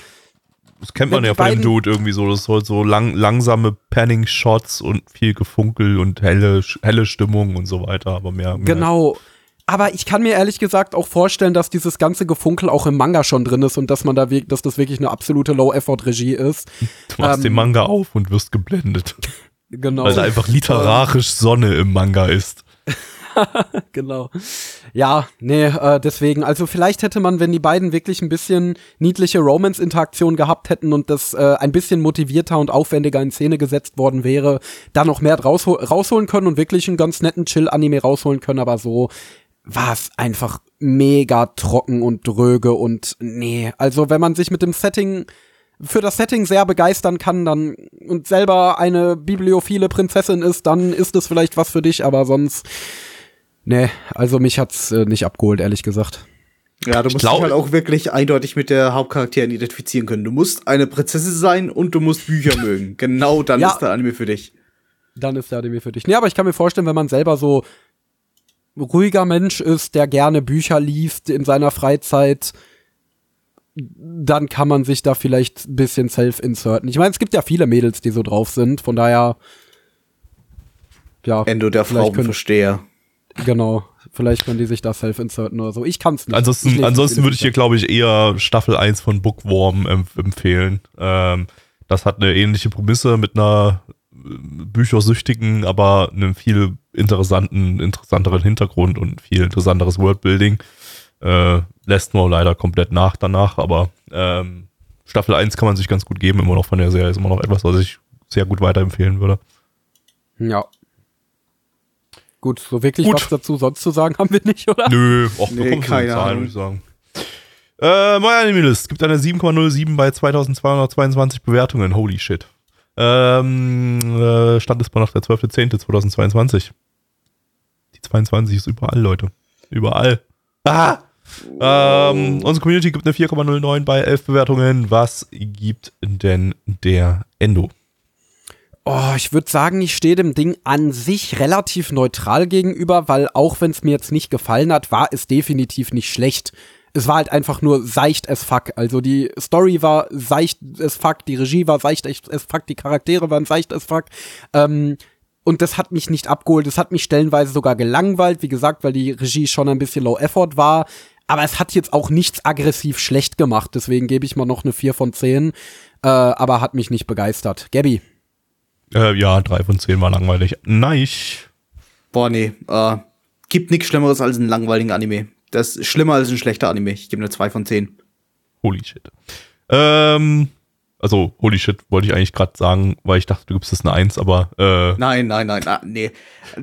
Das kennt man ja von dem Dude irgendwie so. Das soll so lang, langsame Panning-Shots und viel Gefunkel und helle, helle Stimmung und so weiter. Aber mehr. mehr Genau. Aber ich kann mir ehrlich gesagt auch vorstellen, dass dieses ganze Gefunkel auch im Manga schon drin ist und dass man da dass das wirklich eine absolute Low-Effort-Regie ist. Du machst ähm, den Manga auf und wirst geblendet. Genau. Weil da einfach literarisch Sonne im Manga ist. (laughs) (laughs) genau. Ja, nee, äh, deswegen, also vielleicht hätte man, wenn die beiden wirklich ein bisschen niedliche Romance-Interaktion gehabt hätten und das äh, ein bisschen motivierter und aufwendiger in Szene gesetzt worden wäre, da noch mehr raushol rausholen können und wirklich einen ganz netten Chill-Anime rausholen können, aber so war es einfach mega trocken und dröge und nee, also wenn man sich mit dem Setting für das Setting sehr begeistern kann, dann und selber eine bibliophile Prinzessin ist, dann ist es vielleicht was für dich, aber sonst Nee, also mich hat's äh, nicht abgeholt, ehrlich gesagt. Ja, du musst glaub- dich halt auch wirklich eindeutig mit der Hauptcharakteren identifizieren können. Du musst eine Prinzessin sein und du musst Bücher (laughs) mögen. Genau dann Ja. ist der Anime für dich. Dann ist der Anime für dich. Nee, aber ich kann mir vorstellen, wenn man selber so ruhiger Mensch ist, der gerne Bücher liest in seiner Freizeit, dann kann man sich da vielleicht ein bisschen self-inserten. Ich meine, es gibt ja viele Mädels, die so drauf sind, von daher ja, Endo der Vielleicht können- Frauenversteher. Genau. Vielleicht können die sich da self-inserten oder so. Ich kann's nicht. Ich Ansonsten, ansonsten nicht würde ich hier, glaube ich, eher Staffel 1 von Bookworm empf empfehlen. Ähm, das hat eine ähnliche Prämisse mit einer äh, büchersüchtigen, aber einem viel interessanten, interessanteren Hintergrund und viel interessanteres Worldbuilding. Äh, lässt nur leider komplett nach danach, aber ähm, Staffel 1 kann man sich ganz gut geben, immer noch von der Serie. Ist immer noch etwas, was ich sehr gut weiterempfehlen würde. Ja. Gut, so wirklich Gut. was dazu sonst zu sagen haben wir nicht, oder? Nö, auch Nee, keine Zahlen, Ahnung. würde ich sagen. Äh, mein Anime-List gibt eine 7,07 bei 2222 Bewertungen. Holy shit. Ähm, äh, Stand ist mal noch der 12.10.2022. Die 22 ist überall, Leute. Überall. Ah! Ähm, unsere Community gibt eine 4,09 bei 11 Bewertungen. Was gibt denn der Endo? Oh, ich würde sagen, ich stehe dem Ding an sich relativ neutral gegenüber, weil auch wenn es mir jetzt nicht gefallen hat, war es definitiv nicht schlecht. Es war halt einfach nur seicht as fuck. Also die Story war seicht as fuck, die Regie war seicht as fuck, die Charaktere waren seicht as fuck. Ähm, und das hat mich nicht abgeholt. Das hat mich stellenweise sogar gelangweilt, wie gesagt, weil die Regie schon ein bisschen low effort war. Aber es hat jetzt auch nichts aggressiv schlecht gemacht. Deswegen gebe ich mal noch eine 4 von 10. Äh, aber hat mich nicht begeistert. Gabby. Äh, ja, drei von zehn war langweilig. Nice. Boah, nee. Äh, gibt nichts Schlimmeres als einen langweiligen Anime. Das ist schlimmer als ein schlechter Anime. Ich gebe eine 2 von 10. Holy shit. Ähm, also, holy shit, wollte ich eigentlich gerade sagen, weil ich dachte, du gibst es eine Eins, aber äh, Nein, nein, nein, ah, nee.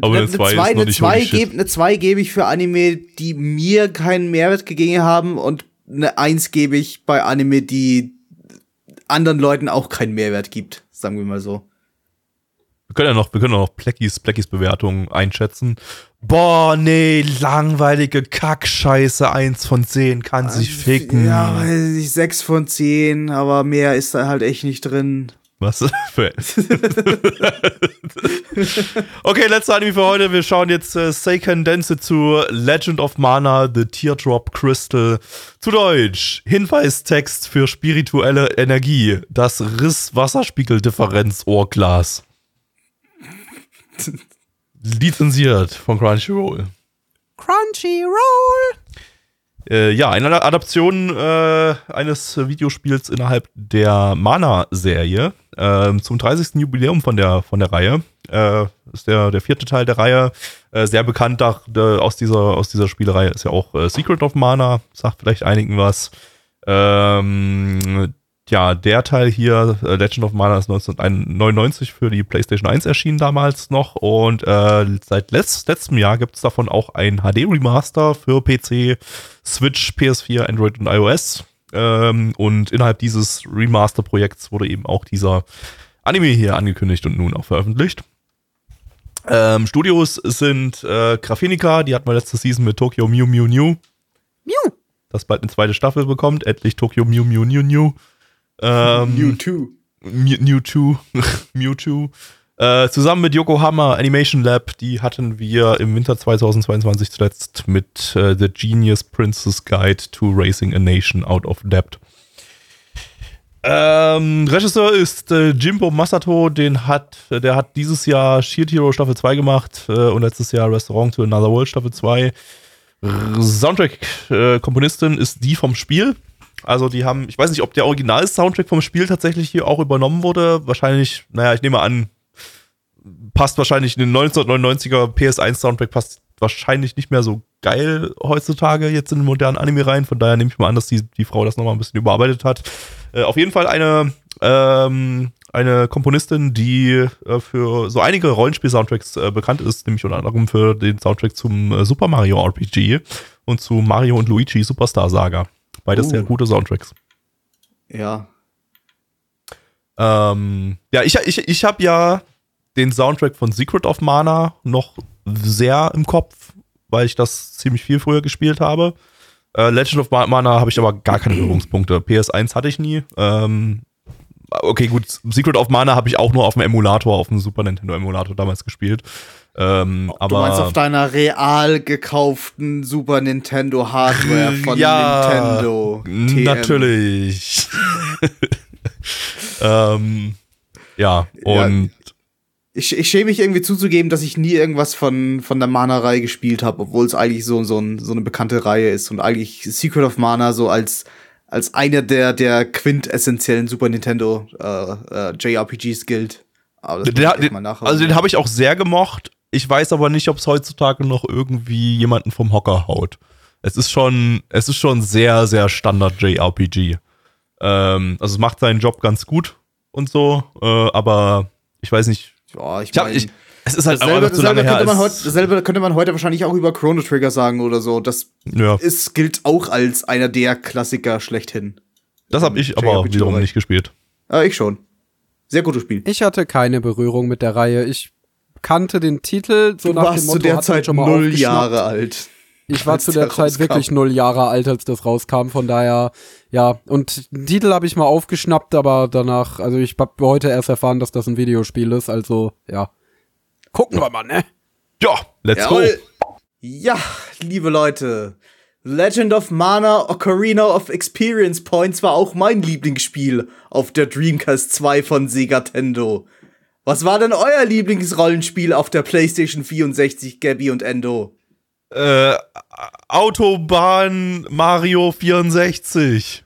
Aber eine zwei ist noch eine nicht zwei shit. geb, eine 2 gebe ich für Anime, die mir keinen Mehrwert gegeben haben und eine 1 gebe ich bei Anime, die anderen Leuten auch keinen Mehrwert gibt, sagen wir mal so. Wir können ja noch, wir können ja noch Pleckis, Pleckis Bewertung einschätzen. Boah, nee, langweilige Kackscheiße, eins von zehn, kann sich ficken. Ja, weiß ich, 6 von 10, aber mehr ist da halt echt nicht drin. Was für. (laughs) okay, letzter Anime für heute. Wir schauen jetzt äh, Seiken Densetsu Legend of Mana The Teardrop Crystal. Zu Deutsch. Hinweistext für spirituelle Energie. Das Riss-Wasserspiegeldifferenz-Ohrglas. (laughs) Lizenziert von Crunchyroll. Crunchyroll. Äh, ja, eine Adaption äh, eines Videospiels innerhalb der Mana-Serie ähm, zum 30. Jubiläum von der, von der Reihe. Äh, ist der, der vierte Teil der Reihe. Äh, sehr bekannt da, da, aus, dieser, aus dieser Spielerei ist ja auch äh, Secret of Mana. Sagt vielleicht einigen was. Ähm, ja, der Teil hier, äh, Legend of Mana, ist 1999 für die PlayStation 1 erschienen damals noch. Und äh, seit letzt, letztem Jahr gibt es davon auch ein HD-Remaster für PC, Switch, PS4, Android und iOS. Ähm, und innerhalb dieses Remaster-Projekts wurde eben auch dieser Anime hier angekündigt und nun auch veröffentlicht. Ähm, Studios sind äh, Graphinica, die hatten wir letzte Season mit Tokyo Mew Mew New. Mew. Das bald eine zweite Staffel bekommt. Endlich Tokyo Mew Mew New New. Ähm, Mewtwo. Mew- Mewtwo. (laughs) Mewtwo. Äh, zusammen mit Yokohama Animation Lab, die hatten wir im Winter 2022 zuletzt mit äh, The Genius Princess Guide to Racing a Nation Out of Debt. Ähm, Regisseur ist äh, Jimbo Masato, den hat, der hat dieses Jahr Shield Hero Staffel 2 gemacht äh, und letztes Jahr Restaurant to Another World Staffel 2. Soundtrack-Komponistin ist die vom Spiel. Also die haben, ich weiß nicht, ob der Original-Soundtrack vom Spiel tatsächlich hier auch übernommen wurde. Wahrscheinlich, naja, ich nehme an, passt wahrscheinlich in den 1999er PS1-Soundtrack passt wahrscheinlich nicht mehr so geil heutzutage jetzt in den modernen Anime rein. Von daher nehme ich mal an, dass die, die Frau das nochmal ein bisschen überarbeitet hat. Äh, auf jeden Fall eine, ähm, eine Komponistin, die äh, für so einige Rollenspiel-Soundtracks äh, bekannt ist, nämlich unter anderem für den Soundtrack zum äh, Super Mario RPG und zu Mario und Luigi Superstar Saga. Beides Uh. sehr gute Soundtracks. Ja. Ähm, ja, ich, ich, ich habe ja den Soundtrack von Secret of Mana noch sehr im Kopf, weil ich das ziemlich viel früher gespielt habe. Äh, Legend of Ma- Mana habe ich aber gar keine Berührungspunkte. PS1 hatte ich nie. Ähm, okay, gut, Secret of Mana habe ich auch nur auf dem Emulator, auf dem Super Nintendo Emulator damals gespielt. Ähm, aber du meinst auf deiner real gekauften Super Nintendo Hardware (laughs) von Ja, Nintendo. TM. Natürlich. (laughs) ähm, ja, Ja. und Ich, ich schäme mich irgendwie zuzugeben, dass ich nie irgendwas von, von der Mana-Reihe gespielt habe, obwohl es eigentlich so, so, ein, so eine bekannte Reihe ist und eigentlich Secret of Mana so als, als einer der, der quintessentiellen Super Nintendo äh, äh, JRPGs gilt. Aber das Den, den, also den habe ich auch sehr gemocht. Ich weiß aber nicht, ob es heutzutage noch irgendwie jemanden vom Hocker haut. Es ist schon, es ist schon sehr, sehr Standard JRPG. Ähm, also es macht seinen Job ganz gut und so, äh, aber ich weiß nicht. ja, ich Ich hab, mein, ich, es ist halt dasselbe, einfach zu dasselbe, lange her. könnte man heute, als- dasselbe könnte man heute wahrscheinlich auch über Chrono Trigger sagen oder so. Das ja, ist, gilt auch als einer der Klassiker schlechthin. das habe ich aber wiederum nicht gespielt. Äh, ich schon. Sehr gutes Spiel. Ich hatte keine Berührung mit der Reihe. Ich kannte den Titel so Du nach dem warst Motto, zu der Zeit schon mal null. Jahre alt. Ich war zu der der Zeit rauskam. wirklich null Jahre alt, als das rauskam. Von daher, ja. Und den Titel habe ich mal aufgeschnappt, aber danach, also ich habe heute erst erfahren, dass das ein Videospiel ist. Also, ja. Gucken wir mal, ne? Ja, let's go. Jawohl. Ja, liebe Leute. Legend of Mana Ocarina of Experience Points war auch mein Lieblingsspiel auf der Dreamcast 2 von Sega Tendo. Was war denn euer Lieblingsrollenspiel auf der PlayStation 64, Gabby und Endo? Äh, Autobahn Mario 64.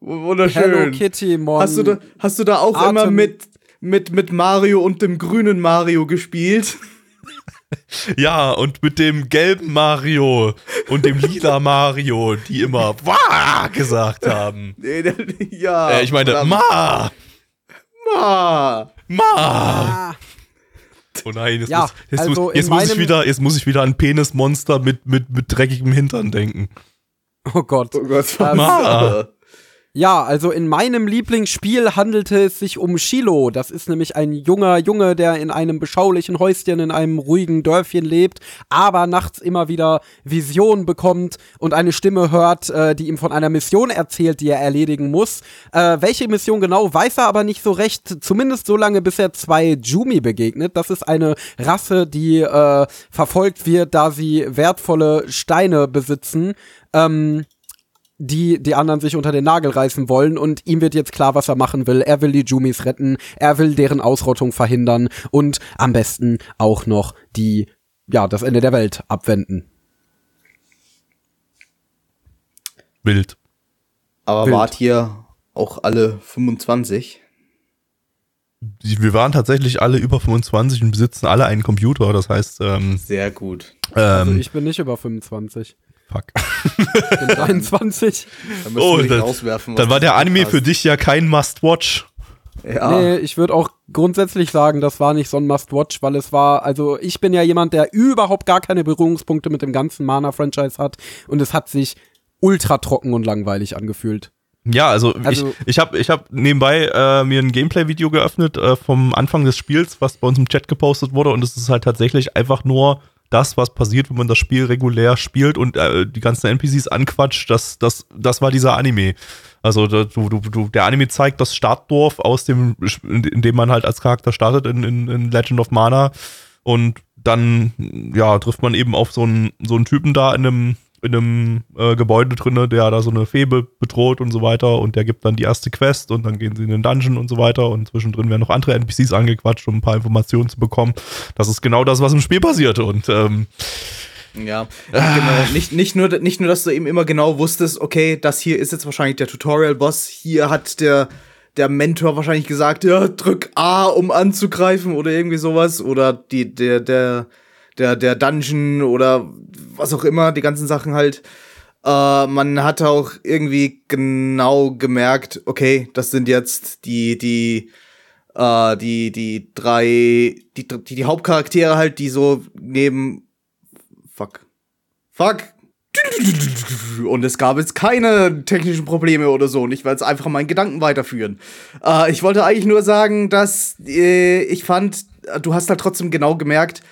Wunderschön. Hello Kitty, Mon. Hast du da, hast du da auch Atem- immer mit, mit, mit Mario und dem grünen Mario gespielt? (laughs) Ja, und mit dem gelben Mario und dem lila Mario, die immer (laughs) Wah gesagt haben. Nee, ja. Äh, ich meine. Ma, Ma. Ma. Oh nein, jetzt, Ja, muss, jetzt, also muss, jetzt, muss ich wieder, jetzt muss ich wieder an Penismonster mit, mit, mit dreckigem Hintern denken. oh Gott. Oh Gott, Ähm, Ma. Ja, also in meinem Lieblingsspiel handelte es sich um Shiloh. Das ist nämlich ein junger Junge, der in einem beschaulichen Häuschen in einem ruhigen Dörfchen lebt, aber nachts immer wieder Visionen bekommt und eine Stimme hört, äh, die ihm von einer Mission erzählt, die er erledigen muss. Äh, welche Mission genau, weiß er aber nicht so recht, zumindest so lange, bis er zwei Jumi begegnet. Das ist eine Rasse, die äh, verfolgt wird, da sie wertvolle Steine besitzen. Ähm, die die anderen sich unter den Nagel reißen wollen und ihm wird jetzt klar, was er machen will. Er will die Jumis retten, er will deren Ausrottung verhindern und am besten auch noch die ja, das Ende der Welt abwenden. Wild. Aber Wild. wart ihr auch alle 25? Wir waren tatsächlich alle über 25 und besitzen alle einen Computer. Das heißt, ähm, Sehr gut. Also ähm, ich bin nicht über 25. fuck. Ich bin 23. Da müssen Oh, dann, rauswerfen. was dann war der Anime hast. für dich ja kein Must-Watch. Ja. Nee, ich würde auch grundsätzlich sagen, das war nicht so ein Must-Watch, weil es war, also ich bin ja jemand, der überhaupt gar keine Berührungspunkte mit dem ganzen Mana-Franchise hat und es hat sich ultra trocken und langweilig angefühlt. Ja, also, Also- ich, ich habe ich hab nebenbei äh, mir ein Gameplay-Video geöffnet äh, vom Anfang des Spiels, was bei uns im Chat gepostet wurde und es ist halt tatsächlich einfach nur das, was passiert, wenn man das Spiel regulär spielt und äh, die ganzen NPCs anquatscht, das, das, das war dieser Anime. Also da, du, du, der Anime zeigt das Startdorf aus dem, in, in dem man halt als Charakter startet in, in, in Legend of Mana und dann ja trifft man eben auf so einen so einen Typen da in einem in einem äh, Gebäude drinne, der da so eine Fee be- bedroht und so weiter und der gibt dann die erste Quest und dann gehen sie in den Dungeon und so weiter und zwischendrin werden noch andere NPCs angequatscht, um ein paar Informationen zu bekommen. Das ist genau das, was im Spiel passiert und ähm, Ja, genau. Nicht, nicht, nur, nicht nur, dass du eben immer genau wusstest, okay, das hier ist jetzt wahrscheinlich der Tutorial-Boss. Hier hat der, der Mentor wahrscheinlich gesagt, ja, drück A, um anzugreifen oder irgendwie sowas. Oder die, der, der, der, der Dungeon oder was auch immer, die ganzen Sachen halt. Äh, man hat auch irgendwie genau gemerkt, okay, das sind jetzt die, die, äh, die, die drei, die, die, die Hauptcharaktere halt, die so neben Fuck. Fuck. Und es gab jetzt keine technischen Probleme oder so. Und ich werde jetzt einfach meinen Gedanken weiterführen. Äh, ich wollte eigentlich nur sagen, dass äh, ich fand, du hast halt trotzdem genau gemerkt,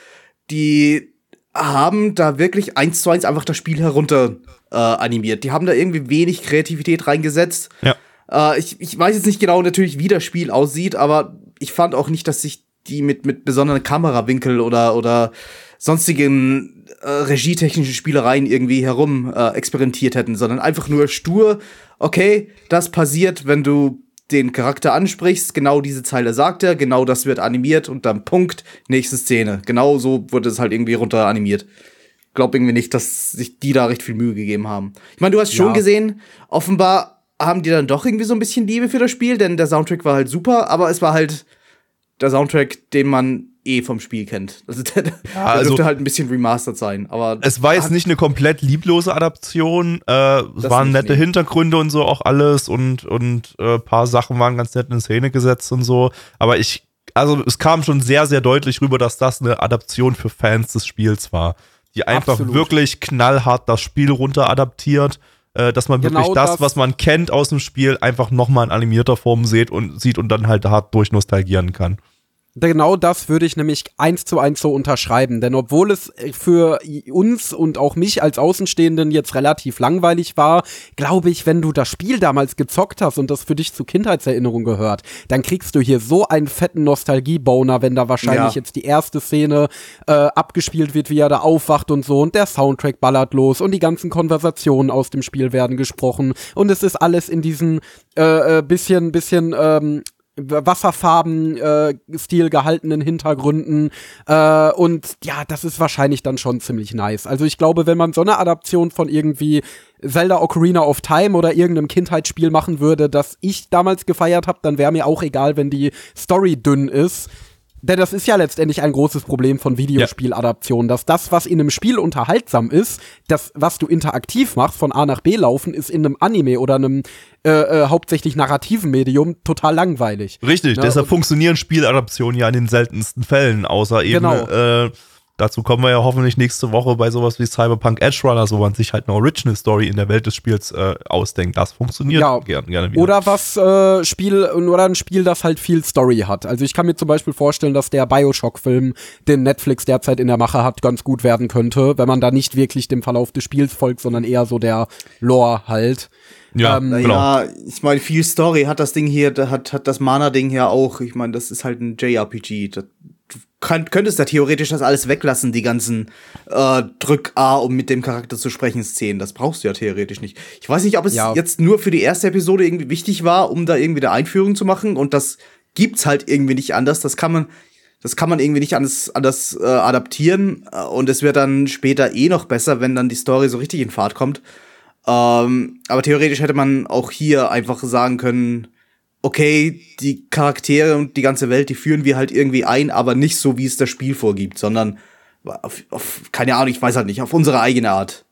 die haben da wirklich eins zu eins einfach das Spiel herunter äh, animiert. Die haben da irgendwie wenig Kreativität reingesetzt. ja. Äh, ich, ich weiß jetzt nicht genau natürlich, wie das Spiel aussieht, aber ich fand auch nicht, dass sich die mit, mit besonderen Kamerawinkel oder, oder sonstigen äh, regietechnischen Spielereien irgendwie herum äh, experimentiert hätten, sondern einfach nur stur, okay, das passiert, wenn du den Charakter ansprichst, genau diese Zeile sagt er, genau das wird animiert und dann Punkt, nächste Szene. Genau so wurde es halt irgendwie runter animiert. Glaub irgendwie nicht, dass sich die da recht viel Mühe gegeben haben. Ich meine, du hast schon Ja. gesehen, offenbar haben die dann doch irgendwie so ein bisschen Liebe für das Spiel, denn der Soundtrack war halt super, aber es war halt der Soundtrack, den man eh vom Spiel kennt. (laughs) Also der, der also- dürfte halt ein bisschen remastered sein, aber Es war jetzt nicht eine komplett lieblose Adaption. Äh, es waren nicht, nette nee. Hintergründe und so auch alles und und äh, paar Sachen waren ganz nett in Szene gesetzt und so. Aber ich, also es kam schon sehr sehr deutlich rüber, dass das eine Adaption für Fans des Spiels war, die einfach Absolut. wirklich knallhart das Spiel runter adaptiert. Äh, dass man Genau wirklich das, das- was man kennt aus dem Spiel, einfach nochmal in animierter Form sieht und sieht und dann halt hart durchnostalgieren kann. Genau das würde ich nämlich eins zu eins so unterschreiben. Denn obwohl es für uns und auch mich als Außenstehenden jetzt relativ langweilig war, glaube ich, wenn du das Spiel damals gezockt hast und das für dich zu Kindheitserinnerung gehört, dann kriegst du hier so einen fetten Nostalgie-Boner, wenn da wahrscheinlich ja. jetzt die erste Szene äh, abgespielt wird, wie er da aufwacht und so und der Soundtrack ballert los und die ganzen Konversationen aus dem Spiel werden gesprochen und es ist alles in diesen äh, äh bisschen, bisschen ähm, Wasserfarben-Stil äh, gehaltenen Hintergründen. Äh, und ja, das ist wahrscheinlich dann schon ziemlich nice. Also ich glaube, wenn man so eine Adaption von irgendwie Zelda Ocarina of Time oder irgendeinem Kindheitsspiel machen würde, das ich damals gefeiert habe, dann wäre mir auch egal, wenn die Story dünn ist. Denn das ist ja letztendlich ein großes Problem von Videospieladaptionen, dass das, was in einem Spiel unterhaltsam ist, das, was du interaktiv machst, von A nach B laufen, ist in einem Anime oder einem äh, äh, hauptsächlich narrativen Medium total langweilig. Richtig, ne? deshalb funktionieren Spieladaptionen ja in den seltensten Fällen, außer eben genau. äh, Dazu kommen wir ja hoffentlich nächste Woche bei sowas wie Cyberpunk Edge Runners, wo man sich halt eine Original Story in der Welt des Spiels äh, ausdenkt. Das funktioniert ja. gern, gerne wieder. Oder was äh, Spiel oder ein Spiel, das halt viel Story hat. Also ich kann mir zum Beispiel vorstellen, dass der Bioshock-Film, den Netflix derzeit in der Mache hat, ganz gut werden könnte, wenn man da nicht wirklich dem Verlauf des Spiels folgt, sondern eher so der Lore halt. Ja, ähm, genau. ja ich meine, viel Story hat das Ding hier, hat, hat das Mana-Ding hier auch. Ich meine, das ist halt ein JRPG. Das, kann, könntest da theoretisch das alles weglassen, die ganzen äh, Drück A, um mit dem Charakter zu sprechen, Szenen. Das brauchst du ja theoretisch nicht. Ich weiß nicht, ob es ja. jetzt nur für die erste Episode irgendwie wichtig war, um da irgendwie eine Einführung zu machen. Und das gibt's halt irgendwie nicht anders. Das kann man, das kann man irgendwie nicht anders, anders äh, adaptieren. Und es wird dann später eh noch besser, wenn dann die Story so richtig in Fahrt kommt. Ähm, aber theoretisch hätte man auch hier einfach sagen können, okay, die Charaktere und die ganze Welt, die führen wir halt irgendwie ein, aber nicht so, wie es das Spiel vorgibt, sondern auf, auf keine Ahnung, ich weiß halt nicht, auf unsere eigene Art.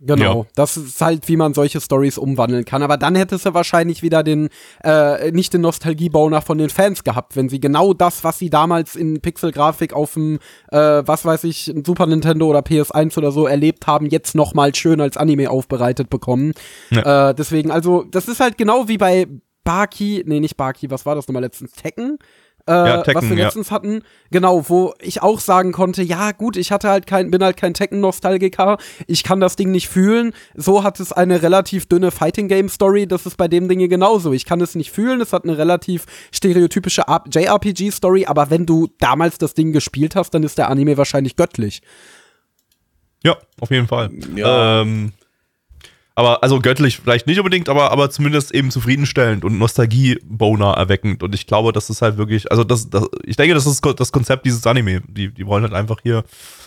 Genau, ja. das ist halt, wie man solche Stories umwandeln kann. Aber dann hättest du wahrscheinlich wieder den, äh, nicht den Nostalgiebauner von den Fans gehabt, wenn sie genau das, was sie damals in Pixelgrafik auf dem, äh, was weiß ich, Super Nintendo oder PS1 oder so erlebt haben, jetzt nochmal schön als Anime aufbereitet bekommen. Ja. Äh, deswegen, also, das ist halt genau wie bei Baki, nee, nicht Baki, was war das nochmal letztens? Tekken? Äh, ja, Tekken, was wir letztens ja. hatten, genau, wo ich auch sagen konnte, ja gut, ich hatte halt kein, bin halt kein Tekken-Nostalgiker, ich kann das Ding nicht fühlen. So hat es eine relativ dünne Fighting-Game-Story, das ist bei dem Ding genauso. Ich kann es nicht fühlen, es hat eine relativ stereotypische JRPG-Story, aber wenn du damals das Ding gespielt hast, dann ist der Anime wahrscheinlich göttlich. Ja, auf jeden Fall. Ja. Ähm, aber also göttlich vielleicht nicht unbedingt, aber, aber zumindest eben zufriedenstellend und Nostalgie-Boner erweckend. Und ich glaube, das ist halt wirklich, also das, das ich denke, das ist das Konzept dieses Anime. Die, die wollen halt einfach hier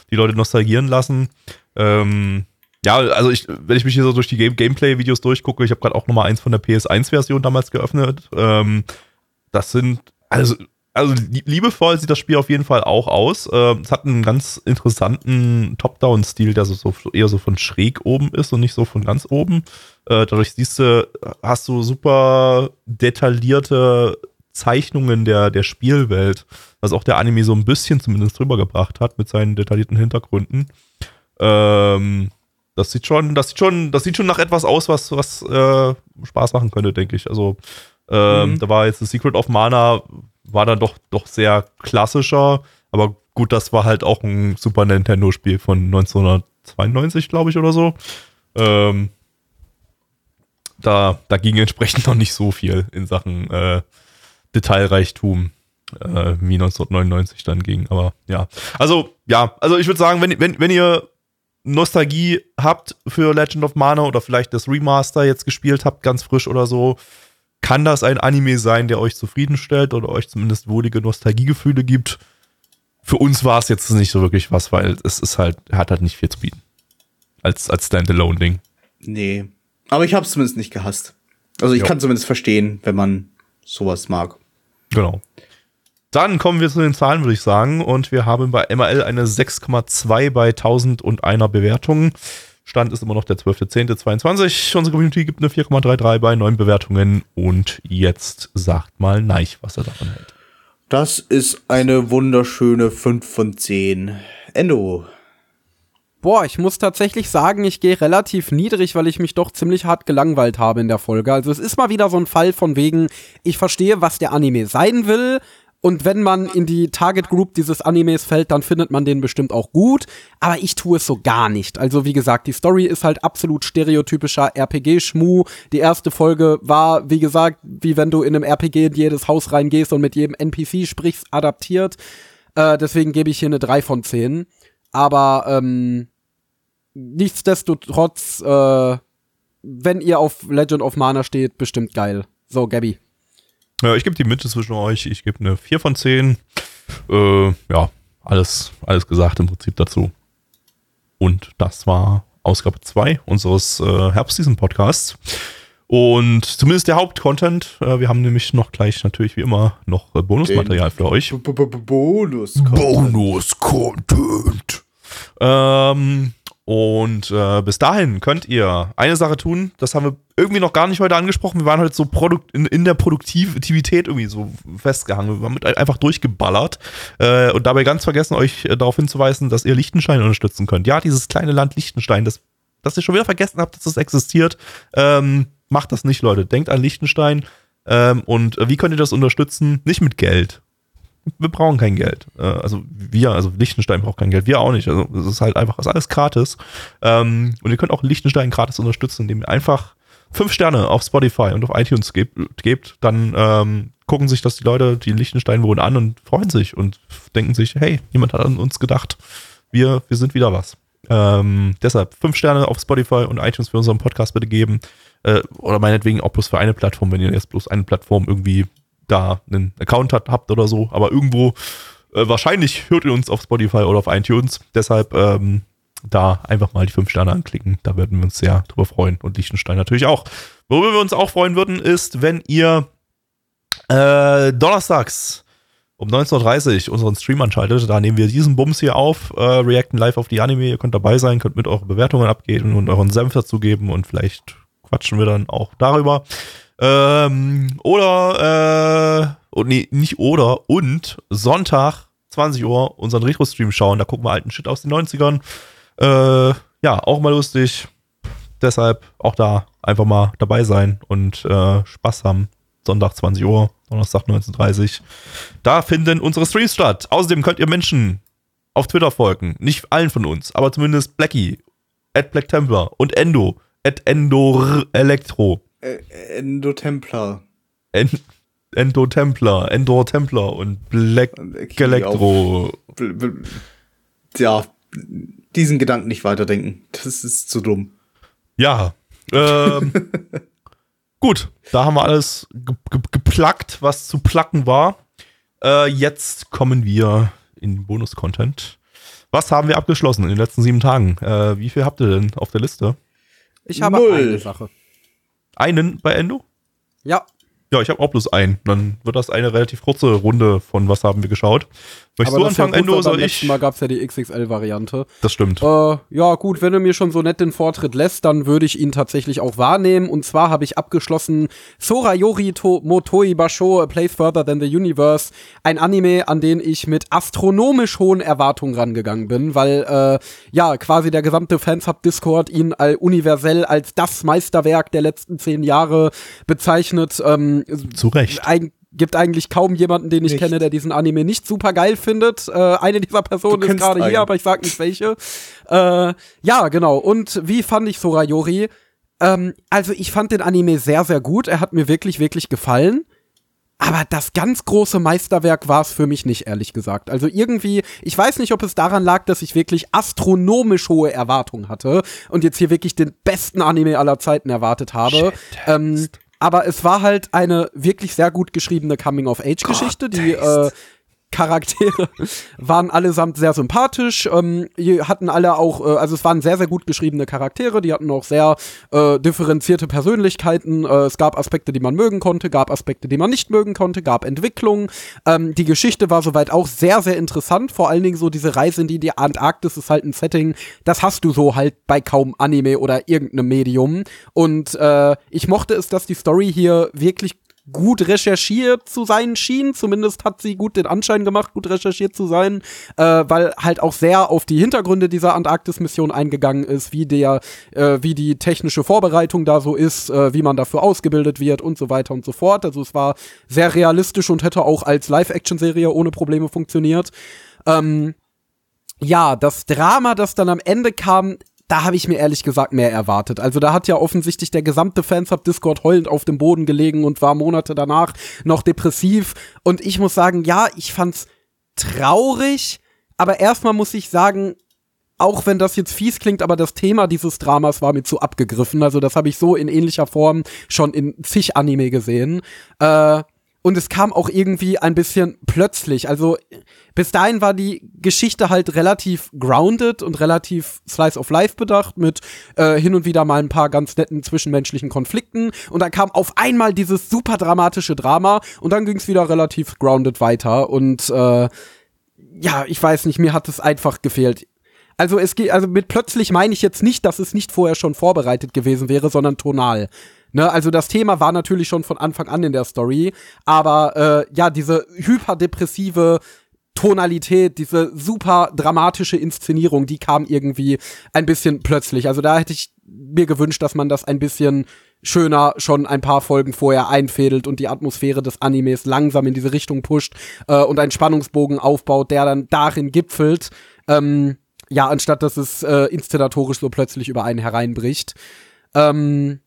die Leute nostalgieren lassen. Ähm, ja, also ich, wenn ich mich hier so durch die Game Gameplay-Videos durchgucke, ich habe gerade auch nochmal eins von der PS1-Version damals geöffnet. Ähm, das sind, also also liebevoll sieht das Spiel auf jeden Fall auch aus. Ähm, es hat einen ganz interessanten Top-Down-Stil, der so, so, eher so von schräg oben ist und nicht so von ganz oben. Äh, dadurch siehst du, hast du super detaillierte Zeichnungen der, der Spielwelt, was auch der Anime so ein bisschen zumindest drüber gebracht hat mit seinen detaillierten Hintergründen. Ähm, das sieht schon, das sieht schon, das sieht schon nach etwas aus, was, was äh, Spaß machen könnte, denke ich. Also ähm, mhm. da war jetzt The Secret of Mana, war dann doch, doch sehr klassischer. Aber gut, das war halt auch ein Super Nintendo-Spiel von 1992, glaube ich, oder so. Ähm, da, da ging entsprechend (laughs) noch nicht so viel in Sachen äh, Detailreichtum, äh, wie 1999 dann ging. Aber ja, also ja, also ich würde sagen, wenn, wenn, wenn ihr Nostalgie habt für Legend of Mana oder vielleicht das Remaster jetzt gespielt habt, ganz frisch oder so, kann das ein Anime sein, der euch zufriedenstellt oder euch zumindest wohlige Nostalgiegefühle gibt. Für uns war es jetzt nicht so wirklich was, weil es ist halt, hat halt nicht viel zu bieten. Als, als Standalone-Ding. Nee. Aber ich habe es zumindest nicht gehasst. Also ich jo. kann zumindest verstehen, wenn man sowas mag. Genau. Dann kommen wir zu den Zahlen, würde ich sagen. Und wir haben bei ML eine 6,2 bei 1001 Bewertungen. Stand ist immer noch der 12.10.22. Unsere Community gibt eine 4,33 bei neun Bewertungen. Und jetzt sagt mal Neich, was er davon hält. Das ist eine wunderschöne 5 von 10. Endo. Boah, ich muss tatsächlich sagen, ich gehe relativ niedrig, weil ich mich doch ziemlich hart gelangweilt habe in der Folge. Also es ist mal wieder so ein Fall von wegen, ich verstehe, was der Anime sein will, Und wenn man in die Target Group dieses Animes fällt, dann findet man den bestimmt auch gut. Aber ich tue es so gar nicht. Also wie gesagt, die Story ist halt absolut stereotypischer RPG-Schmu. Die erste Folge war, wie gesagt, wie wenn du in einem RPG in jedes Haus reingehst und mit jedem NPC sprichst, adaptiert. Äh, deswegen gebe ich hier eine 3 von 10. Aber ähm, nichtsdestotrotz, äh, wenn ihr auf Legend of Mana steht, bestimmt geil. So, Gabby. Ja, ich gebe die Mitte zwischen euch. Ich gebe eine 4 von 10. Äh, ja, alles, alles gesagt im Prinzip dazu. Und das war Ausgabe 2 unseres äh, Herbstseason-Podcasts. Und zumindest der Hauptcontent. Äh, wir haben nämlich noch gleich natürlich wie immer noch äh, Bonusmaterial für euch. Bonus. Bonus-Content. Ähm, und äh, bis dahin könnt ihr eine Sache tun, das haben wir irgendwie noch gar nicht heute angesprochen. Wir waren heute so Produkt in, in der Produktivität irgendwie so festgehangen. Wir haben einfach durchgeballert äh, und dabei ganz vergessen, euch äh, darauf hinzuweisen, dass ihr Liechtenstein unterstützen könnt. Ja, dieses kleine Land Liechtenstein, das, dass ihr schon wieder vergessen habt, dass das existiert. Ähm, macht das nicht, Leute. Denkt an Liechtenstein. Ähm, und äh, wie könnt ihr das unterstützen? Nicht mit Geld wir brauchen kein Geld. Äh, also wir, also Liechtenstein braucht kein Geld, wir auch nicht. Also es ist halt einfach, es ist alles gratis. Ähm, und ihr könnt auch Liechtenstein gratis unterstützen, indem ihr einfach fünf Sterne auf Spotify und auf iTunes gebt, gebt dann ähm, gucken sich das die Leute, die in Liechtenstein wohnen, an und freuen sich und denken sich, hey, jemand hat an uns gedacht. Wir, wir sind wieder was. Ähm, deshalb fünf Sterne auf Spotify und iTunes für unseren Podcast bitte geben. Äh, oder meinetwegen auch bloß für eine Plattform, wenn ihr jetzt bloß eine Plattform irgendwie da einen Account hat, habt oder so. Aber irgendwo, äh, wahrscheinlich hört ihr uns auf Spotify oder auf iTunes. Deshalb ähm, da einfach mal die fünf Sterne anklicken. Da würden wir uns sehr drüber freuen. Und Liechtenstein natürlich auch. Worüber wir uns auch freuen würden, ist, wenn ihr äh, donnerstags um 19.30 Uhr unseren Stream anschaltet. Da nehmen wir diesen Bums hier auf, äh, reacten live auf die Anime. Ihr könnt dabei sein, könnt mit euren Bewertungen abgeben und euren Senf dazugeben und vielleicht quatschen wir dann auch darüber. Ähm, oder, äh, oh, nee, nicht oder, und Sonntag, 20 Uhr, unseren Retro-Stream schauen. Da gucken wir alten Shit aus den 90ern. Äh, ja, auch mal lustig. Deshalb auch da einfach mal dabei sein und äh, Spaß haben. Sonntag 20 Uhr, Donnerstag 19.30 Uhr. Da finden unsere Streams statt. Außerdem könnt ihr Menschen auf Twitter folgen. Nicht allen von uns, aber zumindest Blackie, at Black Templar und Endo, at Endor Elektro. Äh, Endotemplar. End Endotemplar, Endor Templar und Black bl- Ja, diesen Gedanken nicht weiterdenken. Das ist zu dumm. Ja. Ähm, (laughs) gut, da haben wir alles ge ge geplackt, was zu placken war. Äh, jetzt kommen wir in Bonus-Content. Was haben wir abgeschlossen in den letzten sieben Tagen? Äh, wie viel habt ihr denn auf der Liste? Ich habe Null. eine Sache. Einen bei Endo? Ja, Ja, ich habe auch bloß einen. Dann wird das eine relativ kurze Runde von was haben wir geschaut. Möchtest du ist ja anfangen, Endo? weil Soll ich? letzten Mal gab es ja die XXL-Variante. Das stimmt. Äh, ja, gut, wenn du mir schon so nett den Vortritt lässt, dann würde ich ihn tatsächlich auch wahrnehmen. Und zwar habe ich abgeschlossen Sorayori to Motoi Basho, A Place Further Than the Universe. Ein Anime, an den ich mit astronomisch hohen Erwartungen rangegangen bin, weil, äh, ja, quasi der gesamte Fansub-Discord ihn all universell als das Meisterwerk der letzten zehn Jahre bezeichnet. Ähm, Zu Recht. Eig gibt eigentlich kaum jemanden, den ich Nicht. kenne, der diesen Anime nicht super geil findet. Äh, eine dieser Personen ist gerade hier, aber ich sag nicht welche. Äh, ja, genau. Und wie fand ich Sorayori? Ähm, also ich fand den Anime sehr, sehr gut. Er hat mir wirklich, wirklich gefallen. Aber das ganz große Meisterwerk war es für mich nicht, ehrlich gesagt. Also irgendwie, ich weiß nicht, ob es daran lag, dass ich wirklich astronomisch hohe Erwartungen hatte und jetzt hier wirklich den besten Anime aller Zeiten erwartet habe. Ähm, aber es war halt eine wirklich sehr gut geschriebene Coming-of-Age-Geschichte, die äh, Charaktere (laughs) waren allesamt sehr sympathisch, ähm, hatten alle auch, äh, also es waren sehr, sehr gut geschriebene Charaktere, die hatten auch sehr äh, differenzierte Persönlichkeiten, äh, es gab Aspekte, die man mögen konnte, gab Aspekte, die man nicht mögen konnte, gab Entwicklungen, ähm, die Geschichte war soweit auch sehr, sehr interessant, vor allen Dingen so diese Reise in die, die Antarktis ist halt ein Setting, das hast du so halt bei kaum Anime oder irgendeinem Medium. Und äh, ich mochte es, dass die Story hier wirklich gut recherchiert zu sein schien. Zumindest hat sie gut den Anschein gemacht, gut recherchiert zu sein, äh, weil halt auch sehr auf die Hintergründe dieser Antarktis-Mission eingegangen ist, wie der, äh, wie die technische Vorbereitung da so ist, äh, wie man dafür ausgebildet wird und so weiter und so fort. Also es war sehr realistisch und hätte auch als Live-Action-Serie ohne Probleme funktioniert. Ähm, ja, das Drama, das dann am Ende kam, da habe ich mir ehrlich gesagt mehr erwartet. Also da hat ja offensichtlich der gesamte Fansub Discord heulend auf dem Boden gelegen und war Monate danach noch depressiv. Und ich muss sagen, ja, ich fand's traurig, aber erstmal muss ich sagen, auch wenn das jetzt fies klingt, aber das Thema dieses Dramas war mir zu abgegriffen. Also das habe ich so in ähnlicher Form schon in zig Anime gesehen. Äh, und es kam auch irgendwie ein bisschen plötzlich. Also bis dahin war die Geschichte halt relativ grounded und relativ Slice of Life bedacht mit äh, hin und wieder mal ein paar ganz netten zwischenmenschlichen Konflikten. Und dann kam auf einmal dieses super dramatische Drama und dann ging es wieder relativ grounded weiter. Und äh, ja, ich weiß nicht, mir hat es einfach gefehlt. Also es geht, also mit plötzlich meine ich jetzt nicht, dass es nicht vorher schon vorbereitet gewesen wäre, sondern tonal. Ne, also das Thema war natürlich schon von Anfang an in der Story, aber äh, ja, diese hyperdepressive Tonalität, diese super dramatische Inszenierung, die kam irgendwie ein bisschen plötzlich. Also da hätte ich mir gewünscht, dass man das ein bisschen schöner schon ein paar Folgen vorher einfädelt und die Atmosphäre des Animes langsam in diese Richtung pusht äh, und einen Spannungsbogen aufbaut, der dann darin gipfelt. Ähm, ja, anstatt dass es äh, inszenatorisch so plötzlich über einen hereinbricht. Ähm,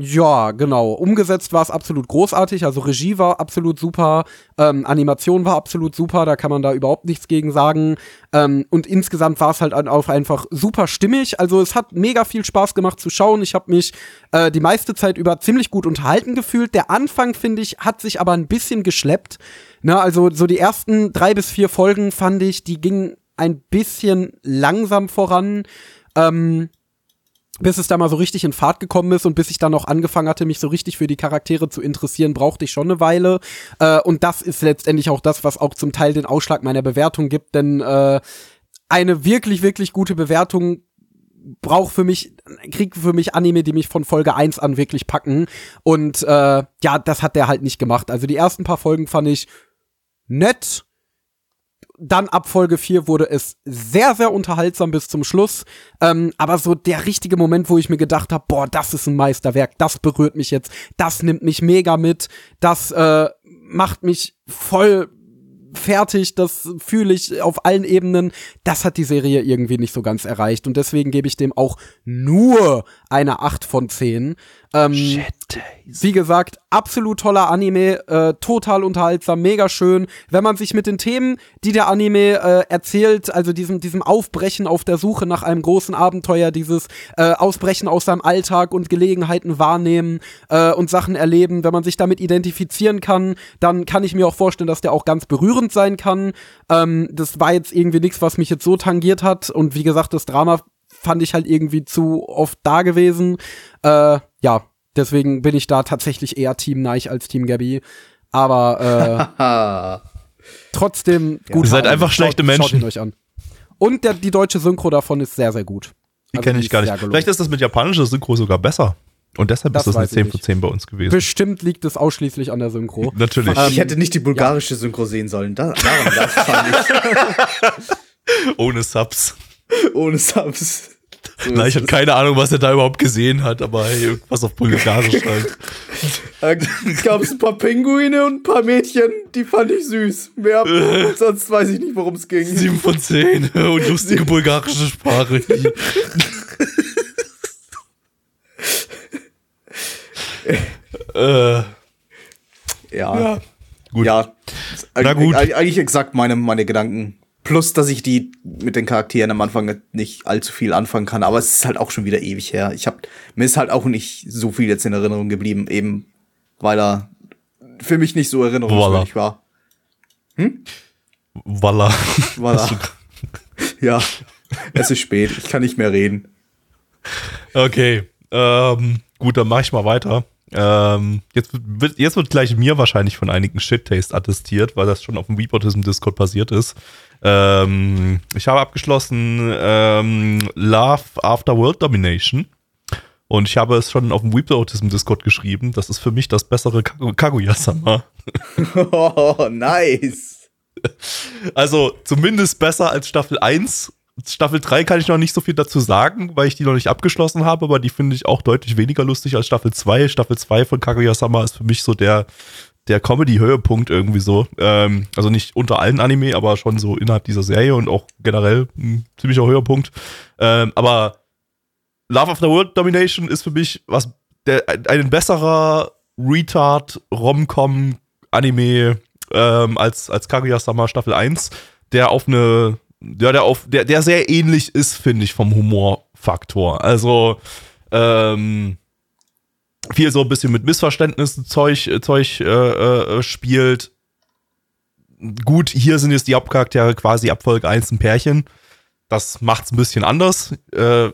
ja, genau. Umgesetzt war es absolut großartig. Also Regie war absolut super, ähm, Animation war absolut super. Da kann man da überhaupt nichts gegen sagen. Ähm, und insgesamt war es halt auch einfach super stimmig. Also es hat mega viel Spaß gemacht zu schauen. Ich habe mich äh, die meiste Zeit über ziemlich gut unterhalten gefühlt. Der Anfang finde ich hat sich aber ein bisschen geschleppt. Na, also so die ersten drei bis vier Folgen fand ich, die gingen ein bisschen langsam voran. Ähm, bis es da mal so richtig in Fahrt gekommen ist und bis ich dann auch angefangen hatte, mich so richtig für die Charaktere zu interessieren, brauchte ich schon eine Weile. Äh, und das ist letztendlich auch das, was auch zum Teil den Ausschlag meiner Bewertung gibt, denn äh, eine wirklich, wirklich gute Bewertung braucht für mich, kriegt für mich Anime, die mich von Folge 1 an wirklich packen. Und äh, ja, das hat der halt nicht gemacht. Also die ersten paar Folgen fand ich nett, dann ab Folge 4 wurde es sehr, sehr unterhaltsam bis zum Schluss. Ähm, aber so der richtige Moment, wo ich mir gedacht habe, boah, das ist ein Meisterwerk, das berührt mich jetzt, das nimmt mich mega mit, das äh, macht mich voll fertig, das fühle ich auf allen Ebenen. Das hat die Serie irgendwie nicht so ganz erreicht. Und deswegen gebe ich dem auch nur eine 8 von 10. Ähm, Shit. Wie gesagt, absolut toller Anime, äh, total unterhaltsam, mega schön. Wenn man sich mit den Themen, die der Anime äh, erzählt, also diesem, diesem Aufbrechen auf der Suche nach einem großen Abenteuer, dieses äh, Ausbrechen aus seinem Alltag und Gelegenheiten wahrnehmen äh, und Sachen erleben, wenn man sich damit identifizieren kann, dann kann ich mir auch vorstellen, dass der auch ganz berührend sein kann. Ähm, das war jetzt irgendwie nichts, was mich jetzt so tangiert hat. Und wie gesagt, das Drama fand ich halt irgendwie zu oft da gewesen. Äh, ja, deswegen bin ich da tatsächlich eher Team Neich als Team Gabby. Aber äh, (laughs) trotzdem gut. Ihr seid einfach schlechte Menschen. Schaut ihn euch an. Und der, die deutsche Synchro davon ist sehr, sehr gut. Die also kenne ich gar nicht. Vielleicht ist das mit japanischer Synchro sogar besser. Und deshalb das ist das eine 10 von 10 bei uns gewesen. Bestimmt liegt es ausschließlich an der Synchro. (laughs) Natürlich. ich hätte nicht die bulgarische ja. Synchro sehen sollen. Da, daran lag ich. (laughs) Ohne Subs. (laughs) Ohne Subs. So Na, ich habe keine Ahnung, was er da überhaupt gesehen hat, aber hey, irgendwas auf Bulgarisch (laughs) halt. Gab es ein paar Pinguine und ein paar Mädchen, die fand ich süß. Mehr, (laughs) sonst weiß ich nicht, worum es ging. Sieben von zehn und lustige bulgarische Sprache. äh, ja. ja. Gut. Ja. Na gut. Eigentlich exakt meine, meine Gedanken. Plus, dass ich die mit den Charakteren am Anfang nicht allzu viel anfangen kann, aber es ist halt auch schon wieder ewig her. Ich hab, mir ist halt auch nicht so viel jetzt in Erinnerung geblieben, eben weil er für mich nicht so erinnerungswürdig war. Hm? Walla. Walla. (laughs) ja, es ist spät, ich kann nicht mehr reden. Okay, ähm, gut, dann mach ich mal weiter. Ähm, jetzt, wird, jetzt wird gleich mir wahrscheinlich von einigen Shit-Taste attestiert, weil das schon auf dem Weepotism-Discord passiert ist. Ähm, ich habe abgeschlossen ähm, Love After World Domination. Und ich habe es schon auf dem Weep Autism Discord geschrieben. Das ist für mich das bessere Kagu- Kaguya-sama. Oh, nice. Also zumindest besser als Staffel 1. Staffel 3 kann ich noch nicht so viel dazu sagen, weil ich die noch nicht abgeschlossen habe, aber die finde ich auch deutlich weniger lustig als Staffel 2. Staffel 2 von Kaguya-sama ist für mich so der, der Comedy-Höhepunkt irgendwie so. Ähm, also nicht unter allen Anime, aber schon so innerhalb dieser Serie und auch generell ein ziemlicher Höhepunkt. Ähm, aber Love After World Domination ist für mich was der, ein, besserer Retard Rom-Com Anime ähm, als als Kaguya-sama Staffel 1, der auf eine ja, der auf der der sehr ähnlich ist, finde ich vom Humorfaktor. Also ähm, viel so ein bisschen mit Missverständnissen Zeug Zeug äh, äh, spielt. Gut, hier sind jetzt die Hauptcharaktere quasi ab Folge 1 ein Pärchen. Das macht's ein bisschen anders. Äh,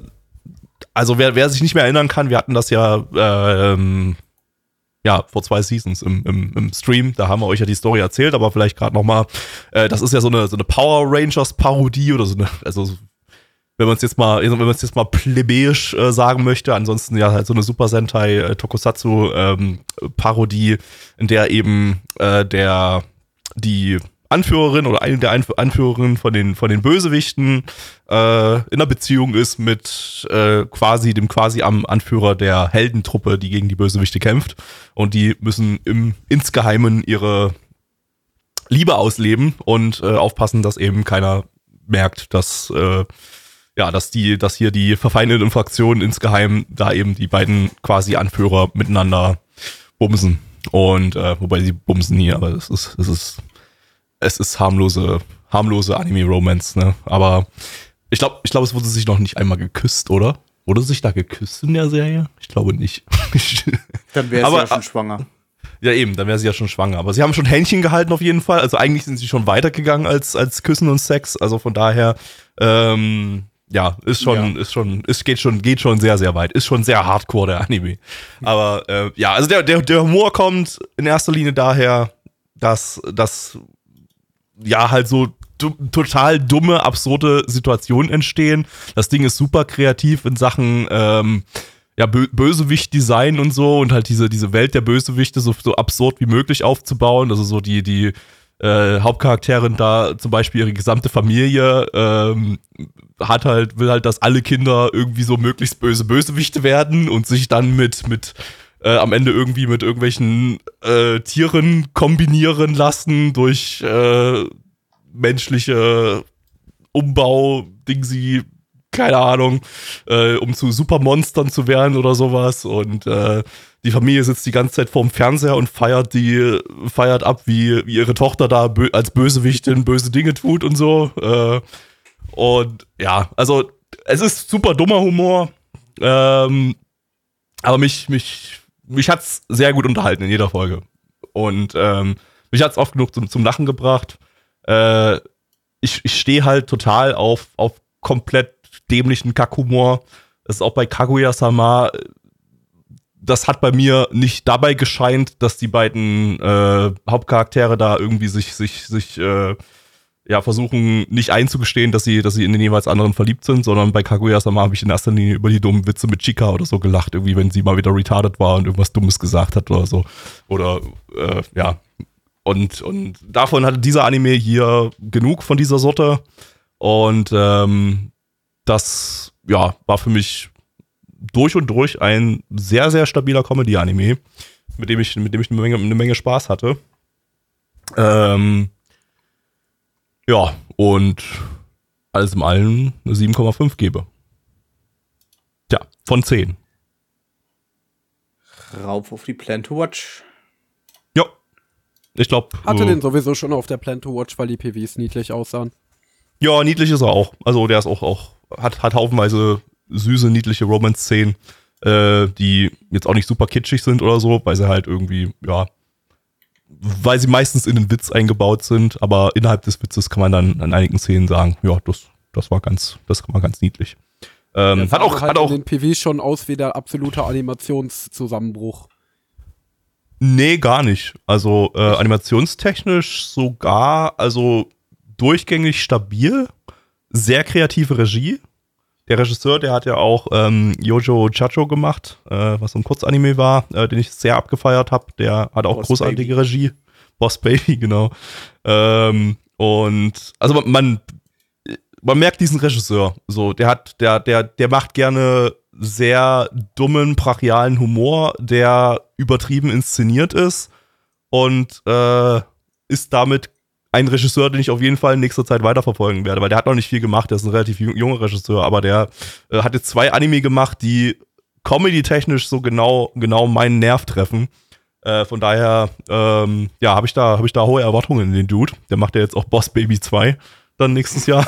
also wer, wer sich nicht mehr erinnern kann, wir hatten das ja ähm, ja vor zwei Seasons im, im, im Stream, da haben wir euch ja die Story erzählt, aber vielleicht gerade noch mal, äh, das ist ja so eine so eine Power Rangers Parodie oder so eine, also so- wenn man es jetzt mal, wenn man es jetzt mal plebejisch äh, sagen möchte, ansonsten ja halt so eine Super Sentai äh, Tokusatsu ähm, Parodie, in der eben äh, der die Anführerin oder eine der Einf Anführerinnen von den von den Bösewichten äh, in einer Beziehung ist mit äh, quasi dem quasi am Anführer der Heldentruppe, die gegen die Bösewichte kämpft. Und die müssen im insgeheimen ihre Liebe ausleben und äh, aufpassen, dass eben keiner merkt, dass äh, ja, dass die, dass hier die verfeindeten Fraktionen insgeheim da eben die beiden quasi Anführer miteinander bumsen. Und äh, wobei sie bumsen nie, aber es ist, es ist, es ist harmlose, harmlose Anime-Romance, ne? Aber ich glaube, ich glaube, es wurde sich noch nicht einmal geküsst, oder? Wurde sich da geküsst in der Serie? Ich glaube nicht. (laughs) Dann wäre sie ja schon schwanger. Ja, eben, dann wäre sie ja schon schwanger. Aber sie haben schon Händchen gehalten auf jeden Fall. Also eigentlich sind sie schon weitergegangen als, als Küssen und Sex. Also von daher, ähm, ja, ist schon, Ja. ist schon, es geht schon, geht schon sehr, sehr weit. Ist schon sehr hardcore, der Anime. Aber äh, ja, also der, der, der Humor kommt in erster Linie daher, dass, dass ja halt so total dumme, absurde Situationen entstehen. Das Ding ist super kreativ in Sachen ähm, ja, Bö Bösewicht-Design und so und halt diese, diese Welt der Bösewichte so, so absurd wie möglich aufzubauen. Also so die, die äh, Hauptcharakterin da zum Beispiel ihre gesamte Familie ähm, hat halt, will halt, dass alle Kinder irgendwie so möglichst böse Bösewichte werden und sich dann mit, mit äh, am Ende irgendwie mit irgendwelchen äh, Tieren kombinieren lassen durch äh, menschliche Umbau, Dingsi, keine Ahnung, äh, um zu Supermonstern zu werden oder sowas. Und äh, die Familie sitzt die ganze Zeit vorm Fernseher und feiert die, feiert ab, wie, wie ihre Tochter da bö als Bösewichtin böse Dinge tut und so. Äh, und ja, also es ist super dummer Humor. Ähm, aber mich, mich, mich hat's sehr gut unterhalten in jeder Folge. Und ähm, mich hat's oft genug zum, zum Lachen gebracht. Äh, ich ich stehe halt total auf, auf komplett dämlichen Kackhumor. Das ist auch bei Kaguya-sama. Das hat bei mir nicht dabei gescheint, dass die beiden äh, Hauptcharaktere da irgendwie sich, sich, sich äh, ja, versuchen nicht einzugestehen, dass sie, dass sie in den jeweils anderen verliebt sind, sondern bei Kaguya-sama habe ich in erster Linie über die dummen Witze mit Chika oder so gelacht, irgendwie, wenn sie mal wieder retarded war und irgendwas Dummes gesagt hat oder so. Oder, äh, ja. Und, und davon hatte dieser Anime hier genug von dieser Sorte. Und ähm, das, ja, war für mich durch und durch ein sehr, sehr stabiler Comedy-Anime, mit dem ich, mit dem ich eine Menge, eine Menge Spaß hatte. Ähm, ja, und alles im allen eine 7,5 gebe. Tja, von 10. Rauf auf die Plan to Watch. Ja. Ich glaube. Hatte äh, den sowieso schon auf der Plan to Watch, weil die PVs niedlich aussahen. Ja, niedlich ist er auch. Also der ist auch, auch hat, hat haufenweise süße, niedliche Romance-Szenen, äh, die jetzt auch nicht super kitschig sind oder so, weil sie halt irgendwie, ja, weil sie meistens in den Witz eingebaut sind, aber innerhalb des Witzes kann man dann an einigen Szenen sagen, ja, das, das war ganz, das war ganz niedlich. Ähm, Der hat auch, halt hat auch, in den PVs schon aus wie der absolute Animationszusammenbruch. Nee, gar nicht. Also äh, animationstechnisch sogar, also durchgängig stabil, sehr kreative Regie, der Regisseur, der hat ja auch ähm, Yojo Chacho gemacht, äh, was so ein Kurzanime war, äh, den ich sehr abgefeiert habe. Der hat auch Boss großartige Baby. Regie. Boss Baby, genau. Ähm, und also man, man, merkt diesen Regisseur. So, der hat, der, der, der macht gerne sehr dummen, brachialen Humor, der übertrieben inszeniert ist und äh, ist damit ein Regisseur, den ich auf jeden Fall in nächster Zeit weiterverfolgen werde, weil der hat noch nicht viel gemacht, der ist ein relativ ju- junger Regisseur, aber der äh, hat jetzt zwei Anime gemacht, die comedy-technisch so genau, genau meinen Nerv treffen. Äh, von daher, ähm, ja, habe ich, da, hab ich da hohe Erwartungen in den Dude. Der macht ja jetzt auch Boss Baby 2 dann nächstes Jahr.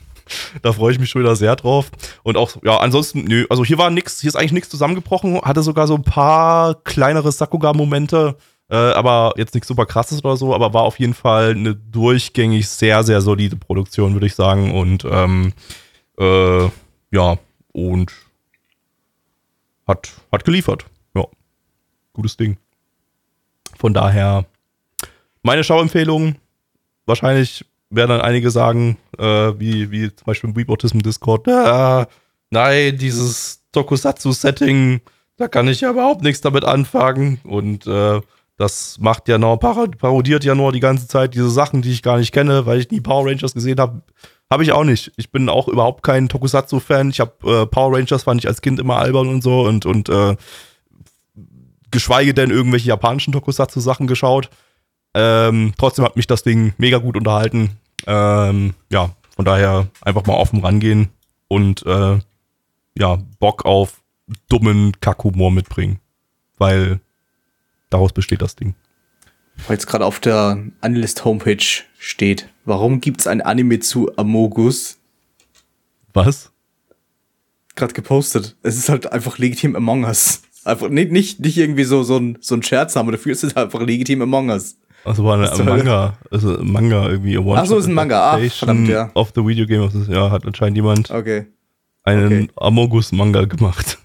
(laughs) da freue ich mich schon wieder sehr drauf. Und auch, ja, ansonsten, nö, also hier war nix, hier ist eigentlich nichts zusammengebrochen, hatte sogar so ein paar kleinere Sakuga-Momente, äh, aber jetzt nichts super krasses oder so, aber war auf jeden Fall eine durchgängig sehr, sehr solide Produktion, würde ich sagen. Und ähm, äh, ja, und hat, hat geliefert. Ja. Gutes Ding. Von daher, meine Schauempfehlung, wahrscheinlich werden dann einige sagen, äh, wie, wie zum Beispiel im Weeportism Discord, ah, nein, dieses Tokusatsu-Setting, da kann ich ja überhaupt nichts damit anfangen. Und äh, das macht ja para- parodiert ja nur die ganze Zeit diese Sachen, die ich gar nicht kenne, weil ich nie Power Rangers gesehen habe. Habe ich auch nicht. Ich bin auch überhaupt kein Tokusatsu-Fan. Ich habe äh, Power Rangers fand ich als Kind immer albern und so und, und äh, geschweige denn irgendwelche japanischen Tokusatsu-Sachen geschaut. Ähm, trotzdem hat mich das Ding mega gut unterhalten. Ähm, ja, von daher einfach mal offen rangehen und äh, ja, Bock auf dummen Kackhumor mitbringen. Weil daraus besteht das Ding. Weil es gerade auf der Anlist Homepage steht. Warum gibt's ein Anime zu Amogus? Was? Gerade gepostet. Es ist halt einfach legitim Among Us. Einfach nicht, nicht, nicht irgendwie so, so, ein, so ein Scherz haben, dafür ist es einfach legitim Among Us. Also war ein? Manga, also ein Manga irgendwie. One Ach so, ist ein Manga. Ah, verdammt, ja. Of the Video Game of the Ja, hat anscheinend jemand Okay, einen okay. Amogus-Manga gemacht.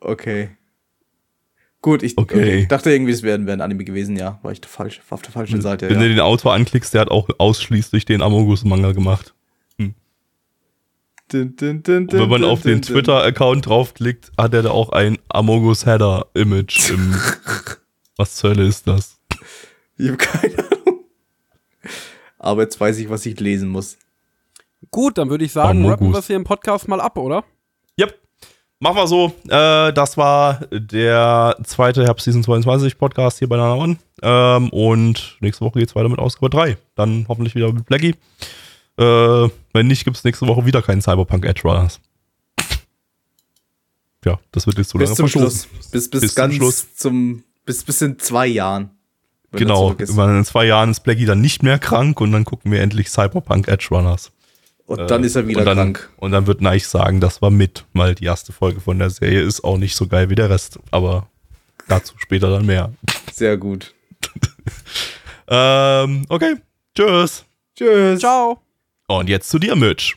okay. Gut, ich Okay. dachte irgendwie, es wäre wär ein Anime gewesen, ja. War ich falsch, war auf der falschen Seite. Wenn Ja. du den Autor anklickst, der hat auch ausschließlich den Amogus-Manga gemacht. Dun, dun, dun, Und wenn man dun, auf den dun, dun. Twitter-Account draufklickt, hat er da auch ein Amogus-Header-Image im. (laughs) Was zur Hölle ist das? Ich habe keine Ahnung. Aber jetzt weiß ich, was ich lesen muss. Gut, dann würde ich sagen, Amogus. rappen wir es hier im Podcast mal ab, oder? Machen wir so. Äh, das war der zweite Herbst Season 22 Podcast hier bei Nana One. Ähm, und nächste Woche geht's weiter mit Ausgabe 3. Dann hoffentlich wieder mit Blackie. Äh, wenn nicht, gibt's nächste Woche wieder keinen Cyberpunk Edge Runners. Ja, das wird jetzt so Bis lange zum. Schluss. Bis, bis, Bis zum ganz Schluss. zum, bis, bis in zwei Jahren. Genau, in zwei Jahren ist Blackie dann nicht mehr krank und dann gucken wir endlich Cyberpunk Edge Runners. Und dann ist er wieder und dann, krank. Und dann wird Neich sagen, das war mit, weil die erste Folge von der Serie ist auch nicht so geil wie der Rest. Aber dazu später dann mehr. Sehr gut. (laughs) Ähm, okay, tschüss. Tschüss. Ciao. Und jetzt zu dir, Mitch.